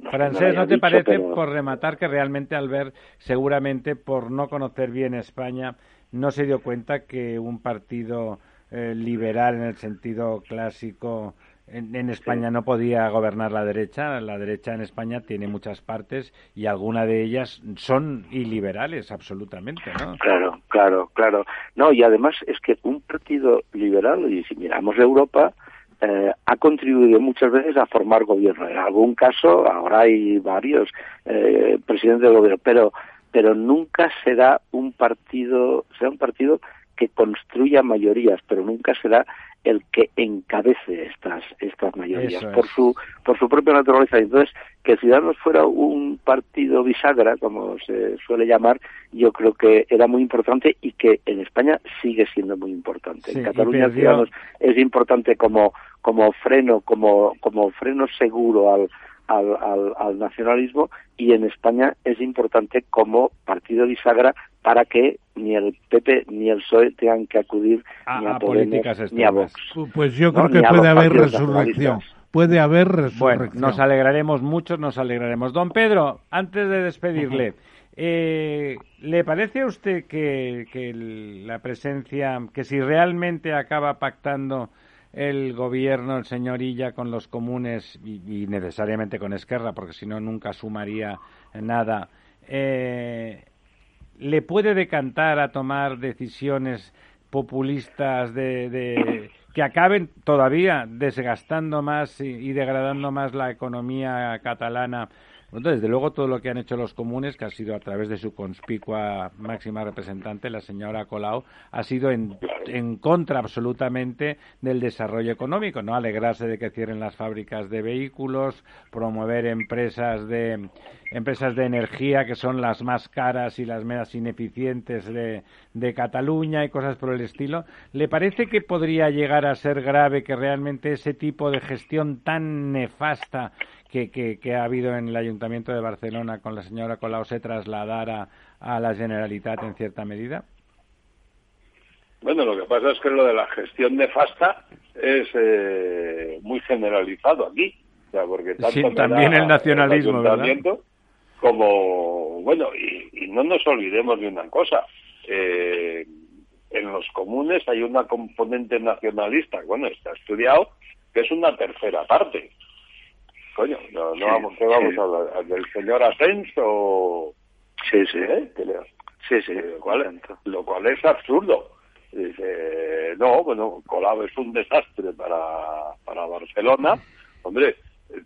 no, Francés, ¿no te parece, por rematar, que realmente Albert, seguramente por no conocer bien España, no se dio cuenta que un partido eh, liberal en el sentido clásico en, España no podía gobernar la derecha. La derecha en España tiene muchas partes y algunas de ellas son iliberales, absolutamente, ¿no? Claro, claro, claro. No, y además es que un partido liberal, y si miramos Europa, eh, ha contribuido muchas veces a formar gobierno. En algún caso, ahora hay varios eh, presidentes de gobierno, pero pero nunca será un partido, será un partido que construya mayorías, pero nunca será el que encabece estas estas mayorías por su por su propia naturaleza. Entonces, que Ciudadanos fuera un partido bisagra, como se suele llamar, yo creo que era muy importante y que en España sigue siendo muy importante. en Cataluña Ciudadanos es importante como como freno, como como freno seguro al al, al, al, nacionalismo y en España es importante como partido bisagra para que ni el PP ni el PSOE tengan que acudir ni a, Podemos ni a Vox. Pues yo creo que puede haber resurrección. Puede haber resurrección. Bueno, nos alegraremos mucho, nos alegraremos. Don Pedro, antes de despedirle, eh, ¿le parece a usted que, que la presencia, que si realmente acaba pactando el gobierno, el señor Illa, con los comunes y, necesariamente con Esquerra, porque si no nunca sumaría nada, eh, le puede decantar a tomar decisiones populistas de, que acaben todavía desgastando más y, degradando más la economía catalana desde luego, todo lo que han hecho los comunes, que ha sido a través de su conspicua máxima representante, la señora Colau, ha sido en, en, contra absolutamente del desarrollo económico, ¿no? Alegrarse de que cierren las fábricas de vehículos, promover empresas de empresas de energía que son las más caras y las más ineficientes de Cataluña y cosas por el estilo. ¿Le parece que podría llegar a ser grave que realmente ese tipo de gestión tan nefasta que, ha habido en el Ayuntamiento de Barcelona con la señora Colau se trasladara a la Generalitat en cierta medida? Bueno, lo que pasa es que lo de la gestión nefasta es eh, muy generalizado aquí. porque tanto también el nacionalismo, Como, bueno, y, no nos olvidemos de una cosa. Eh, en los comunes hay una componente nacionalista, bueno, está estudiado, que es una tercera parte. Coño, no, no vamos, ¿qué vamos a hablar? ¿Del señor Ascenso? Sí, sí. ¿Eh? Sí, sí. Lo cual, lo cual es absurdo. Dice, no, bueno, Colau es un desastre para, para Barcelona. Hombre,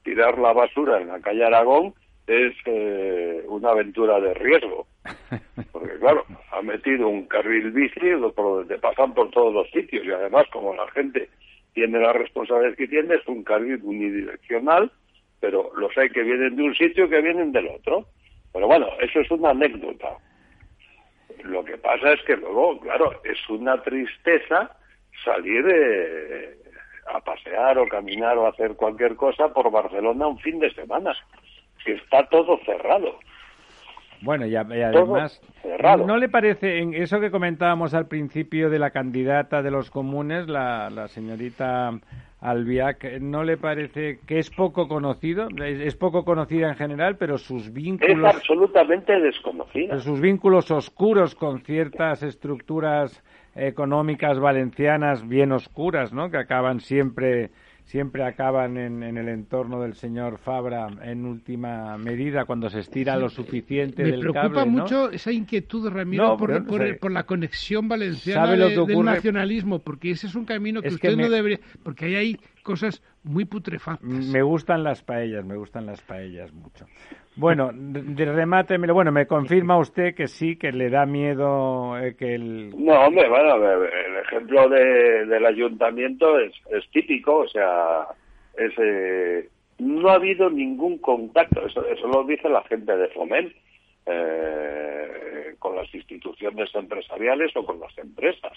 tirar la basura en la calle Aragón es eh, una aventura de riesgo. Porque claro, ha metido un carril bici por donde pasan por todos los sitios y además como la gente tiene las responsabilidades que tiene, es un carril unidireccional pero los hay que vienen de un sitio y que vienen del otro. Pero bueno, eso es una anécdota. Lo que pasa es que luego, claro, es una tristeza salir a pasear o caminar o hacer cualquier cosa por Barcelona un fin de semana, que está todo cerrado. Bueno, y, además, ¿no le parece, en eso que comentábamos al principio de la candidata de los comunes, la, la señorita Albiac, ¿no le parece que es poco conocido? Es, poco conocida en general, pero sus vínculos... Es absolutamente desconocida. Sus vínculos oscuros con ciertas estructuras económicas valencianas bien oscuras, ¿no? Que acaban siempre siempre acaban en, el entorno del señor Fabra en última medida cuando se estira lo suficiente me del cable. Me preocupa mucho esa inquietud, Ramiro, por, la conexión valenciana del nacionalismo, porque ese es un camino que usted no debería... Porque ahí hay cosas muy putrefactas. Me gustan las paellas, me gustan las paellas mucho. Bueno, de remate, bueno, me confirma usted que sí, que le da miedo eh, que el... No, hombre, bueno, el ejemplo de, del ayuntamiento es, es típico, o sea, es, eh, no ha habido ningún contacto, eso, eso lo dice la gente de Foment, eh, con las instituciones empresariales o con las empresas.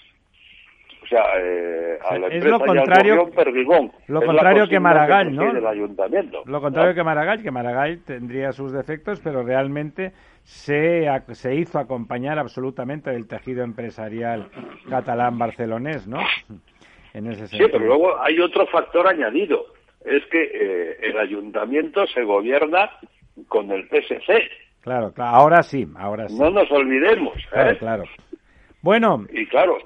Sea, eh, a la es lo contrario, lo contrario que Maragall, ¿no? ayuntamiento, lo contrario que Maragall, que Maragall tendría sus defectos, pero realmente se, se hizo acompañar absolutamente del tejido empresarial catalán barcelonés, ¿no? en ese Sí, sentido. pero luego hay otro factor añadido. Es que eh, el ayuntamiento se gobierna con el PSC. Claro, claro, ahora sí, ahora sí. No nos olvidemos. ¿eh? Claro, claro. Bueno, Y claro,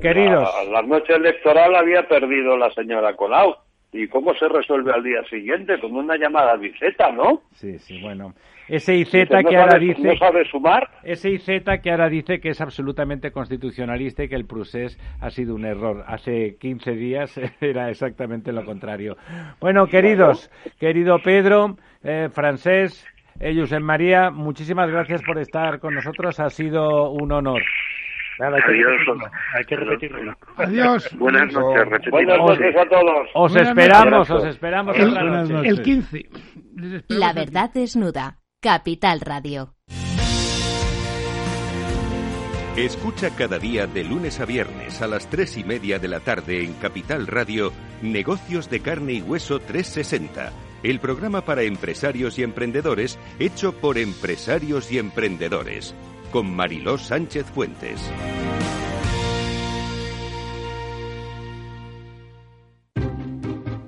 Queridos. La, la noche electoral había perdido la señora Colau. ¿Y cómo se resuelve al día siguiente? Con una llamada a Viceta, ¿no? sí, sí, bueno. Ese IZ Dice, ¿no que ahora sabe- dice... ¿No sabe sumar? Ese IZ que ahora dice que es absolutamente constitucionalista y que el procés ha sido un error. Hace 15 días era exactamente lo contrario. Bueno, queridos, querido Pedro, eh, Francés, eh, Josep María, muchísimas gracias por estar con nosotros. Ha sido un honor. Nada, hay que Adiós. repetirlo. Hay que repetirlo. Adiós. Buenas noches, repetimos. Buenas noches a todos. Os Buenas esperamos, noches. os esperamos El, noche. el 15. Les esperamos La verdad desnuda. Capital Radio. Escucha cada día de lunes a viernes a las tres y media de la tarde en Capital Radio Negocios de Carne y Hueso 360, el programa para empresarios y emprendedores hecho por empresarios y emprendedores, con Mariló Sánchez Fuentes.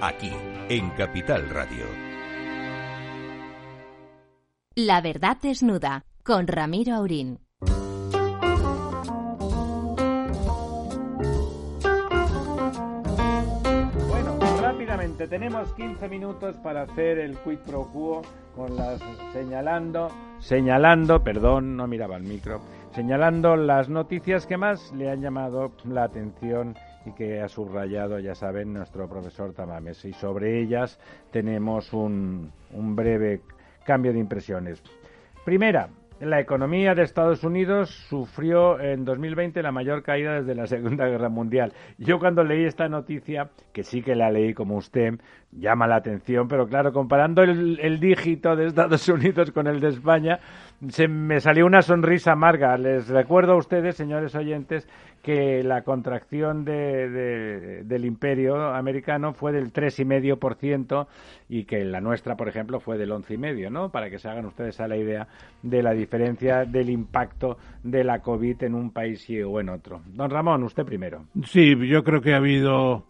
Aquí, en Capital Radio. La verdad desnuda. Con Ramiro Aurín. Bueno, rápidamente, tenemos 15 minutos para hacer el quid pro quo con las señalando, señalando, perdón, no miraba el micro, señalando las noticias que más le han llamado la atención y que ha subrayado, ya saben, nuestro profesor Tamames. Y sobre ellas tenemos un, breve cambio de impresiones. Primera, la economía de Estados Unidos sufrió en 2020 la mayor caída desde la Segunda Guerra Mundial. Yo cuando leí esta noticia, que sí que la leí como usted, llama la atención, pero claro, comparando el, dígito de Estados Unidos con el de España, se me salió una sonrisa amarga. Les recuerdo a ustedes, señores oyentes, que la contracción de- del imperio americano fue del 3,5% y que la nuestra, por ejemplo, fue del 11,5%, ¿no? Para que se hagan ustedes a la idea de la diferencia del impacto de la COVID en un país y- o en otro. Don Ramón, usted primero. Sí, yo creo que ha habido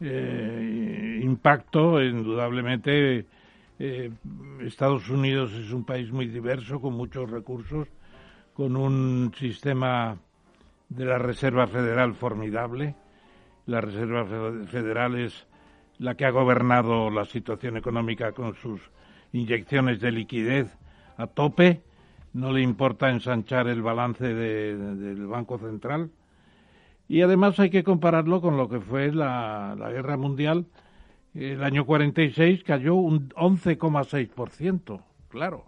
eh, impacto, indudablemente. Eh, Estados Unidos es un país muy diverso, con muchos recursos, con un sistema de la Reserva Federal formidable. La Reserva Fe- Federal es la que ha gobernado la situación económica con sus inyecciones de liquidez a tope. No le importa ensanchar el balance de- del Banco Central. Y además hay que compararlo con lo que fue la, la Guerra Mundial. El año 46 cayó un 11,6%. Claro,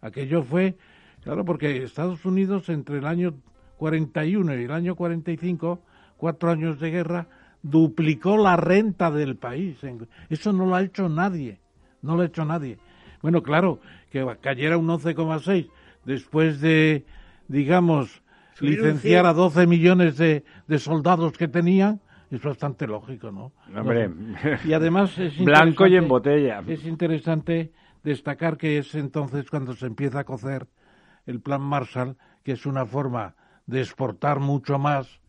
aquello fue, claro, porque Estados Unidos entre el año 41 y el año 45, cuatro años de guerra, duplicó la renta del país. Eso no lo ha hecho nadie, no lo ha hecho nadie. Bueno, claro, que cayera un 11,6 después de, digamos, licenciar a 12 millones de, de soldados que tenían, es bastante lógico, ¿no? Hombre, Y además es blanco y en interesante- botella. Es interesante destacar que es entonces cuando se empieza a cocer el plan Marshall, que es una forma de exportar mucho más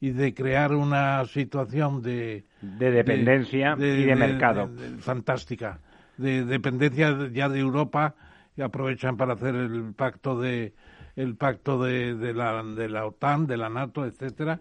y de crear una situación de De dependencia y de mercado. de- de- fantástica, de dependencia de- ya de Europa y aprovechan para hacer el pacto de el pacto de, de la de la OTAN, de la NATO, etcétera.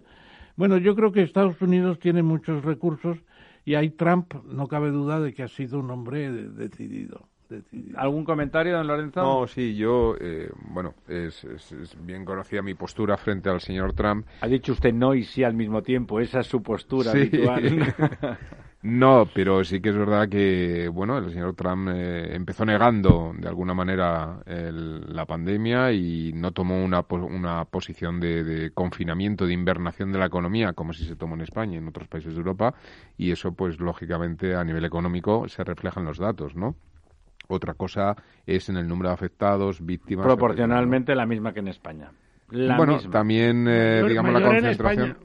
Bueno, yo creo que Estados Unidos tiene muchos recursos y ahí Trump no cabe duda de que ha sido un hombre de- decidido. decidido. ¿Algún comentario, don Lorenzo? No, sí, yo, eh, bueno, es, es- es bien conocida mi postura frente al señor Trump. Ha dicho usted no y sí al mismo tiempo. Esa es su postura Sí. habitual. No, pero sí que es verdad que, bueno, el señor Trump eh, empezó negando de alguna manera la pandemia y no tomó una, una posición de, de, confinamiento, de invernación de la economía, como si se tomó en España y en otros países de Europa, y eso, pues, lógicamente, a nivel económico se refleja en los datos, ¿no? Otra cosa es en el número de afectados, víctimas. Proporcionalmente la misma que en España bueno, también, eh, digamos, la concentración,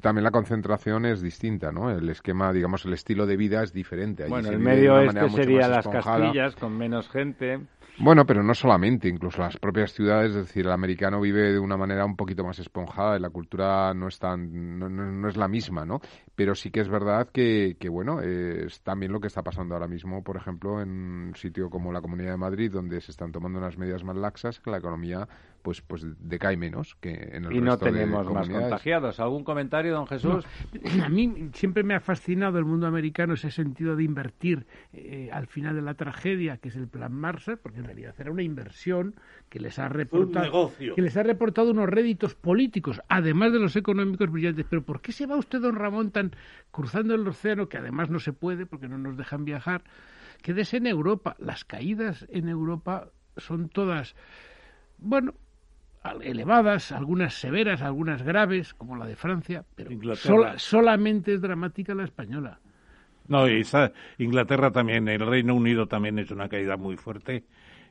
también la concentración es distinta, ¿no? El esquema, digamos, el estilo de vida es diferente. bueno, el medio este sería las Castillas, con menos gente. Bueno, pero no solamente, incluso las propias ciudades, es decir, el americano vive de una manera un poquito más esponjada y la cultura no es tan, no, es la misma, ¿no? Pero sí que es verdad que, que, bueno, es también lo que está pasando ahora mismo, por ejemplo, en un sitio como la Comunidad de Madrid, donde se están tomando unas medidas más laxas, que la economía pues pues decae menos que en el y no tenemos más contagiados. ¿Algún comentario, don Jesús? a mí siempre me ha fascinado el mundo americano ese sentido de invertir eh, al final de la tragedia, que es el plan Marshall, porque en realidad era una inversión que les ha reportado que les ha reportado unos réditos políticos, además de los económicos brillantes. Pero ¿por qué se va usted, don Ramón, tan cruzando el océano que además no se puede porque no nos dejan viajar? Quédese en Europa. Las caídas en Europa son todas bueno, elevadas, algunas severas, algunas graves, como la de Francia, pero solamente es dramática la española. No, y Inglaterra también, el Reino Unido también es una caída muy fuerte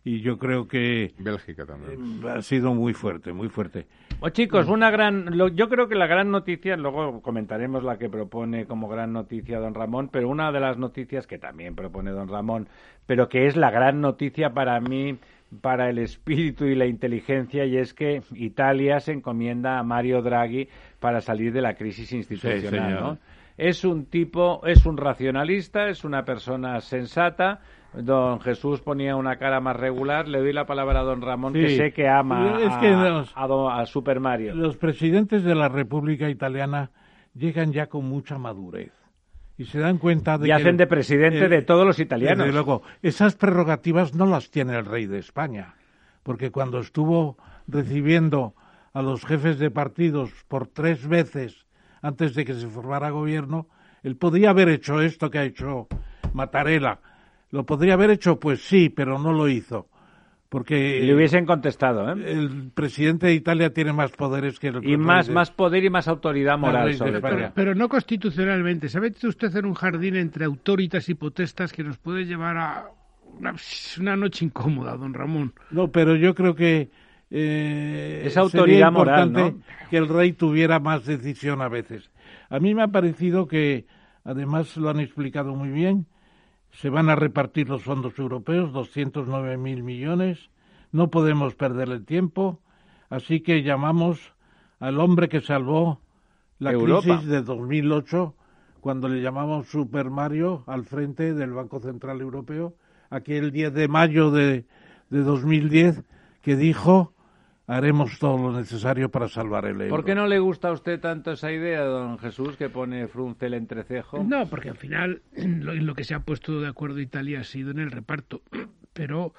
y yo creo que Bélgica también eh, ha sido muy fuerte, muy fuerte. Oh, chicos, una gran, yo creo que la gran noticia, luego comentaremos la que propone como gran noticia don Ramón, pero una de las noticias que también propone don Ramón, pero que es la gran noticia para mí para el espíritu y la inteligencia y es que Italia se encomienda a Mario Draghi para salir de la crisis institucional. Es un tipo, es un racionalista, es una persona sensata. Don Jesús ponía una cara más regular. Le doy la palabra a don Ramón, que sé que ama a, a Super Mario. Los presidentes de la República Italiana llegan ya con mucha madurez y se dan cuenta de y hacen de presidente de todos los italianos. Desde luego, esas prerrogativas no las tiene el rey de España, porque cuando estuvo recibiendo a los jefes de partidos por tres veces antes de que se formara gobierno, él podría haber hecho esto que ha hecho Mattarella. ¿Lo podría haber hecho? Pues sí, pero no lo hizo. Porque le hubiesen contestado, ¿eh? El presidente de Italia tiene más poderes que el y más más poder y más autoridad moral sobre pero, pero, no constitucionalmente. ¿Sabe usted en un jardín entre autoritas y potestas que nos puede llevar a una, noche incómoda, don Ramón? No, pero yo creo que eh, es autoridad moral, ¿no? que el rey tuviera más decisión a veces. A mí me ha parecido que, además lo han explicado muy bien, se van a repartir los fondos europeos, 209 mil millones. No podemos perder el tiempo, así que llamamos al hombre que salvó la crisis de 2008 cuando le llamamos Super Mario al frente del Banco Central Europeo, aquel 10 de mayo de, de 2010 que dijo haremos todo lo necesario para salvar el euro. ¿Por qué no le gusta a usted tanto esa idea, don Jesús, que pone frunce el entrecejo? No, porque al final lo, lo que se ha puesto de acuerdo Italia ha sido en el reparto. Pero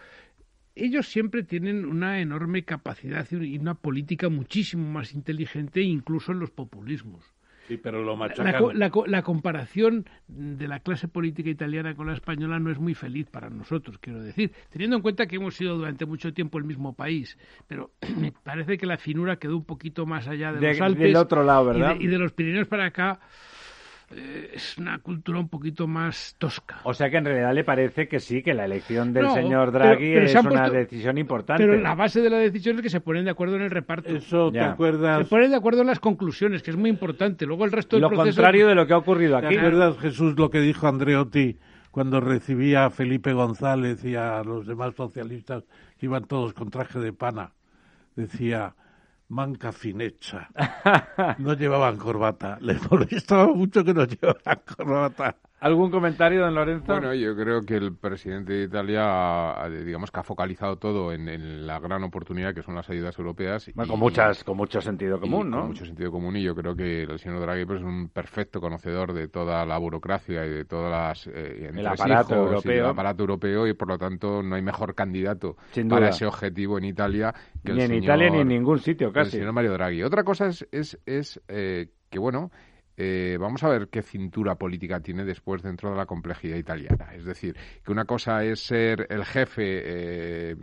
ellos siempre tienen una enorme capacidad y una política muchísimo más inteligente, incluso en los populismos. Sí, pero lo la, la, comparación de la clase política italiana con la española no es muy feliz para nosotros, quiero decir, teniendo en cuenta que hemos sido durante mucho tiempo el mismo país, pero me parece que la finura quedó un poquito más allá de, los Alpes del otro lado, ¿verdad? y de los Pirineos para acá eh, es una cultura un poquito más tosca. O sea que en realidad le parece que sí, que la elección del señor Draghi es una decisión importante. Pero la base de la decisión es que se ponen de acuerdo en el reparto. Eso, ¿te acuerdas? Se ponen de acuerdo en las conclusiones, que es muy importante. Luego el resto del Lo contrario de lo que ha ocurrido aquí. ¿Te acuerdas, Jesús, lo que dijo Andreotti cuando recibía a Felipe González y a los demás socialistas que iban todos con traje de pana? Decía manca finecha. No llevaban corbata. Les molestaba mucho que no llevaran corbata. ¿Algún comentario, don Lorenzo? Bueno, yo creo que el presidente de Italia, digamos que ha focalizado todo en, la gran oportunidad que son las ayudas europeas. con muchas, con mucho sentido común, ¿no? Con mucho sentido común y yo creo que el señor Draghi pues, es un perfecto conocedor de toda la burocracia y de todas las eh, el aparato europeo, el aparato europeo y por lo tanto no hay mejor candidato para ese objetivo en Italia que ni en Italia ni en ningún sitio casi. El señor Mario Draghi. Otra cosa es es, es eh, que bueno eh, vamos a ver qué cintura política tiene después dentro de la complejidad italiana. Es decir, que una cosa es ser el jefe eh,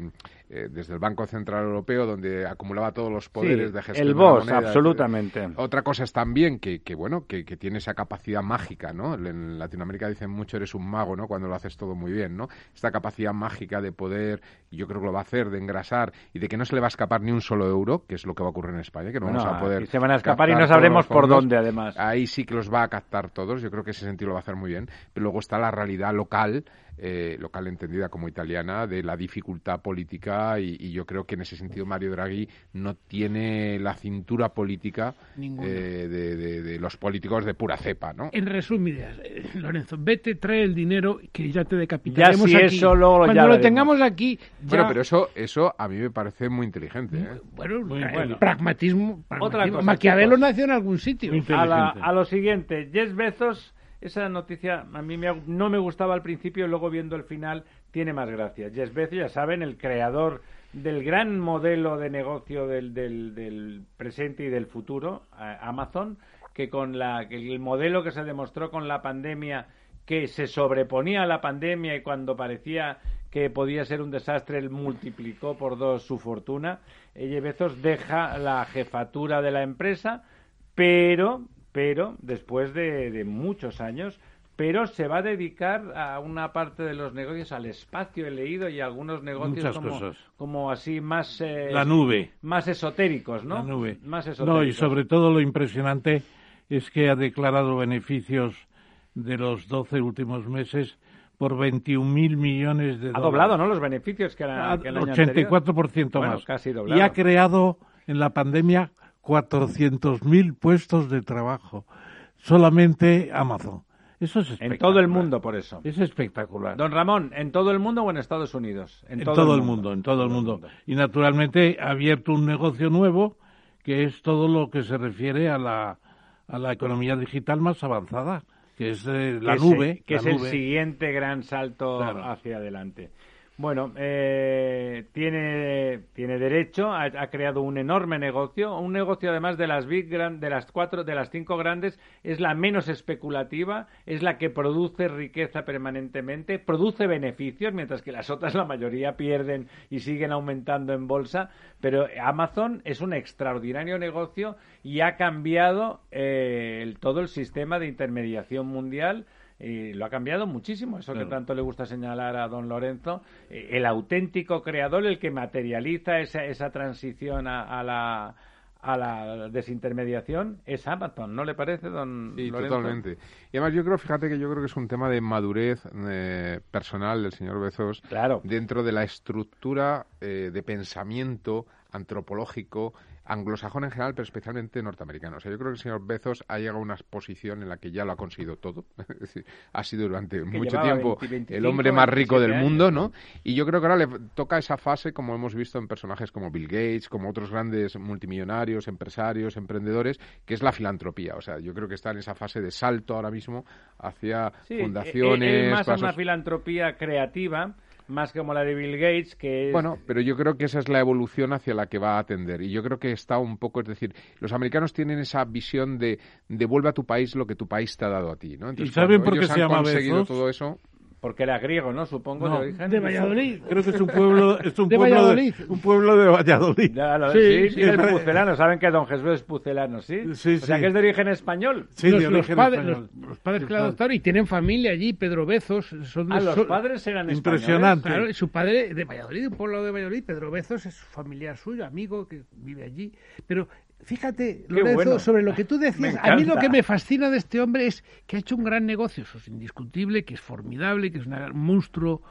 eh, desde el Banco Central Europeo, donde acumulaba todos los poderes de gestión. El de la boss, moneda, absolutamente. Otra cosa es también que, que bueno, que, que, tiene esa capacidad mágica, ¿no? En Latinoamérica dicen mucho eres un mago, ¿no? Cuando lo haces todo muy bien, ¿no? Esta capacidad mágica de poder, y yo creo que lo va a hacer, de engrasar y de que no se le va a escapar ni un solo euro, que es lo que va a ocurrir en España, que no bueno, vamos a poder. Se van a escapar y no sabremos por dónde, además. Ahí sí que los va a captar todos, yo creo que ese sentido lo va a hacer muy bien, pero luego está la realidad local eh, local entendida como italiana, de la dificultad política y, y, yo creo que en ese sentido Mario Draghi no tiene la cintura política eh, de, de, de, los políticos de pura cepa, ¿no? En resumidas, eh, Lorenzo, vete, trae el dinero que ya te decapitamos ya si aquí. Eso lo, Cuando ya lo tengamos aquí... Ya... Bueno, pero eso, eso a mí me parece muy inteligente. ¿eh? Bueno, muy bueno. pragmatismo, pragmatismo. Otra cosa, Maquiavelo nació en algún sitio. A, la, a lo siguiente, Jess Bezos esa noticia a mí me, no me gustaba al principio, luego viendo el final tiene más gracia. Jeff Bezos, ya saben, el creador del gran modelo de negocio del, presente y del futuro, Amazon, que con la, el modelo que se demostró con la pandemia, que se sobreponía a la pandemia y cuando parecía que podía ser un desastre, él multiplicó por dos su fortuna. Jeff Bezos deja la jefatura de la empresa, pero pero después de, de, muchos años, pero se va a dedicar a una parte de los negocios al espacio, he leído, y algunos negocios como, cosas. como así más... Eh, La nube. Más esotéricos, ¿no? La nube. Más esotéricos. No, y sobre todo lo impresionante es que ha declarado beneficios de los 12 últimos meses por 21 mil millones de ha dólares. doblado, ¿no? Los beneficios que, la, que el año 84% anterior. más. Bueno, casi doblado. Y ha creado en la pandemia 400.000 puestos de trabajo. Solamente Amazon. Eso es En todo el mundo, por eso. Es espectacular. Don Ramón, ¿en todo el mundo o en Estados Unidos? En, en todo, todo, el mundo, mundo, en todo el mundo. Y naturalmente ha abierto un negocio nuevo que es todo lo que se refiere a la, a la economía digital más avanzada, que es eh, la que nube. Es, que la es nube. el siguiente gran salto Claro. hacia adelante. Bueno, eh, tiene, tiene derecho, ha, creado un enorme negocio, un negocio además de las big grand, de las cuatro, de las cinco grandes, es la menos especulativa, es la que produce riqueza permanentemente, produce beneficios, mientras que las otras la mayoría pierden y siguen aumentando en bolsa, pero Amazon es un extraordinario negocio y ha cambiado eh, el, todo el sistema de intermediación mundial y lo ha cambiado muchísimo, eso Claro. que tanto le gusta señalar a don Lorenzo, eh, el auténtico creador, el que materializa esa, esa transición a, a la a la desintermediación es Amazon, ¿no le parece, don Sí, Lorenzo? totalmente. Y además yo creo, fíjate que yo creo que es un tema de madurez eh, personal del señor Bezos Claro. dentro de la estructura eh, de pensamiento antropológico anglosajón en general, pero especialmente norteamericano. O sea, yo creo que el señor Bezos ha llegado a una posición en la que ya lo ha conseguido todo. Es ha sido durante mucho tiempo 20, 25, el hombre más rico del 27 mundo, ¿no? Y yo creo que ahora le toca esa fase, como hemos visto en personajes como Bill Gates, como otros grandes multimillonarios, empresarios, emprendedores, que es la filantropía. O sea, yo creo que está en esa fase de salto ahora mismo hacia Sí, fundaciones, él- él más pasos- una filantropía creativa, más como la de Bill Gates, que es... Bueno, pero yo creo que esa es la evolución hacia la que va a atender. Y yo creo que está un poco, es decir, los americanos tienen esa visión de devuelve a tu país lo que tu país te ha dado a ti, ¿no? Entonces, ¿Y saben por qué se han llama conseguido Bezos? todo eso, Porque era griego, ¿no? Supongo, No, de origen. De Valladolid. Creo que es un pueblo, es un De pueblo Valladolid. de, un pueblo de Valladolid. Ya lo- Sí, sí, sí, es pucelano. Saben que don Jesús es pucelano, ¿sí? Sí, O sea, que es de origen español. Sí, los, de los origen padres, español. los, los padres que la adoptaron y tienen familia allí, Pedro Bezos. Son de- Ah, los padres eran Impresionante. Claro, y su padre de Valladolid, un pueblo de Valladolid, Pedro Bezos es familiar suyo, amigo que vive allí. Pero fíjate, Lorenzo, bueno. sobre lo que tú decías, a mí lo que me fascina de este hombre es que ha hecho un gran negocio, eso es indiscutible, que es formidable, que es un monstruo,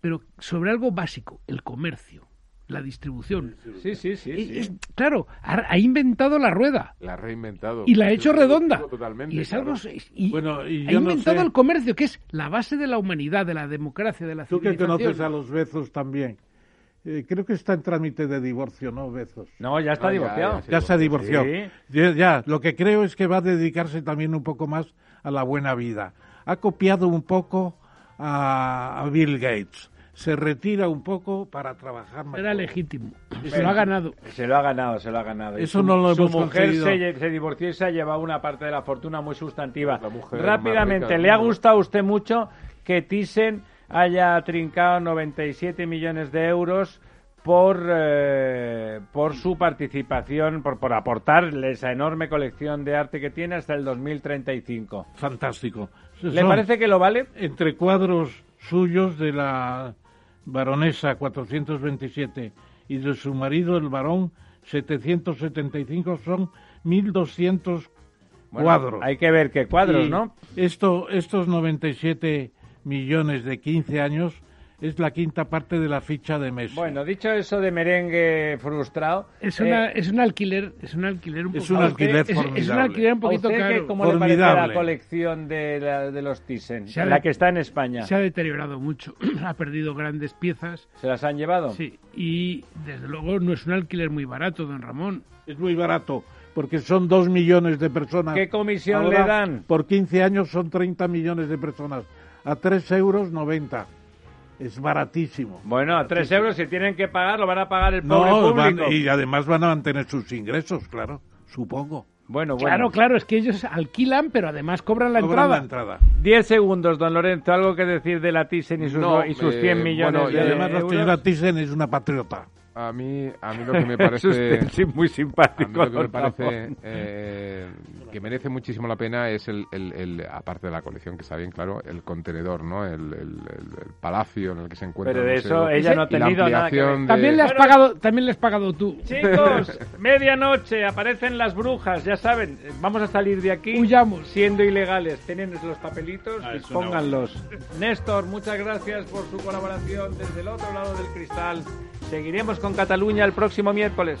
pero sobre algo básico, el comercio, la distribución. Sí, sí, sí. Y- sí. es- claro, ha, ha inventado la rueda. la ha reinventado. Y la ha hecho redonda. Totalmente. Y es claro. algo. Y Bueno, y ha yo no inventado sé- el comercio, que es la base de la humanidad, de la democracia, de la Tú que civilización. conoces a los Bezos también. Eh, creo que está en trámite de divorcio, ¿no, Bezos? No, ya está Ah, ya, divorciado. ya, Ya se divorció. Sí. Ya, ya, lo que creo es que va a dedicarse también un poco más a la buena vida. Ha copiado un poco a, a Bill Gates. se retira un poco para trabajar más. Era legítimo. Se lo ha ganado. Se lo ha ganado, se lo ha ganado. Eso su- no lo Su hemos mujer conseguido. se, se divorció y se ha llevado una parte de la fortuna muy sustantiva. Mujer Rápidamente, ¿le ha gustado a usted mucho que Thyssen haya trincado 97 millones de euros por, eh, por su participación, por, por aportarle esa enorme colección de arte que tiene hasta el 2035? Fantástico. ¿Le Son parece que lo vale? Entre cuadros suyos de la baronesa 427 y de su marido el varón 775 son 1200 Bueno, cuadros. Hay que ver qué cuadros, Y ¿no? Esto, estos 97 millones de 15 años es la quinta parte de la ficha de Messi. Bueno, dicho eso de merengue frustrado, Es, eh, una, es un alquiler, es un alquiler un Es poco- un alquiler es- es, un formidable. alquiler un ¿A poquito usted caro. ¿Cómo le parece la Formidable. colección de, la- de los Thyssen? Ha La que está en España. Se ha deteriorado mucho, ha perdido grandes piezas. ¿Se las han llevado? Sí, y desde luego no es un alquiler muy barato, don Ramón. Es muy barato porque son 2 millones de personas. ¿Qué comisión Ahora, le dan? Por 15 años son 30 millones de personas. A 3 euros 90. Es baratísimo. Bueno, a tres euros si tienen que pagar, lo van a pagar el pobre No, van- público. y además van a mantener sus ingresos, claro, supongo. Bueno, bueno. Claro, claro, es que ellos alquilan, pero además cobran la Cobran entrada. la entrada. Diez segundos, don Lorenzo. ¿Algo que decir de la Thyssen y sus, No, y sus eh, 100 millones bueno, y de Y además la señora Thyssen es una patriota. A mí, a mí lo que me parece... usted, sí, muy A simpático. mí lo que me parece eh, que merece muchísimo la pena es el, el- el- aparte de la colección que está bien claro, el contenedor, ¿no? El, el- el- el palacio en el que se encuentra. Pero el de museo. eso ella no ha tenido nada que ver. de- También le has Bueno. pagado, también le has pagado tú. Chicos, medianoche, aparecen las brujas, ya saben, vamos a salir de aquí Huyamos. siendo ilegales. Tienen los papelitos Ah, y eso no. pónganlos. Néstor, muchas gracias por su colaboración desde el otro lado del cristal. Seguiremos Cataluña el próximo miércoles.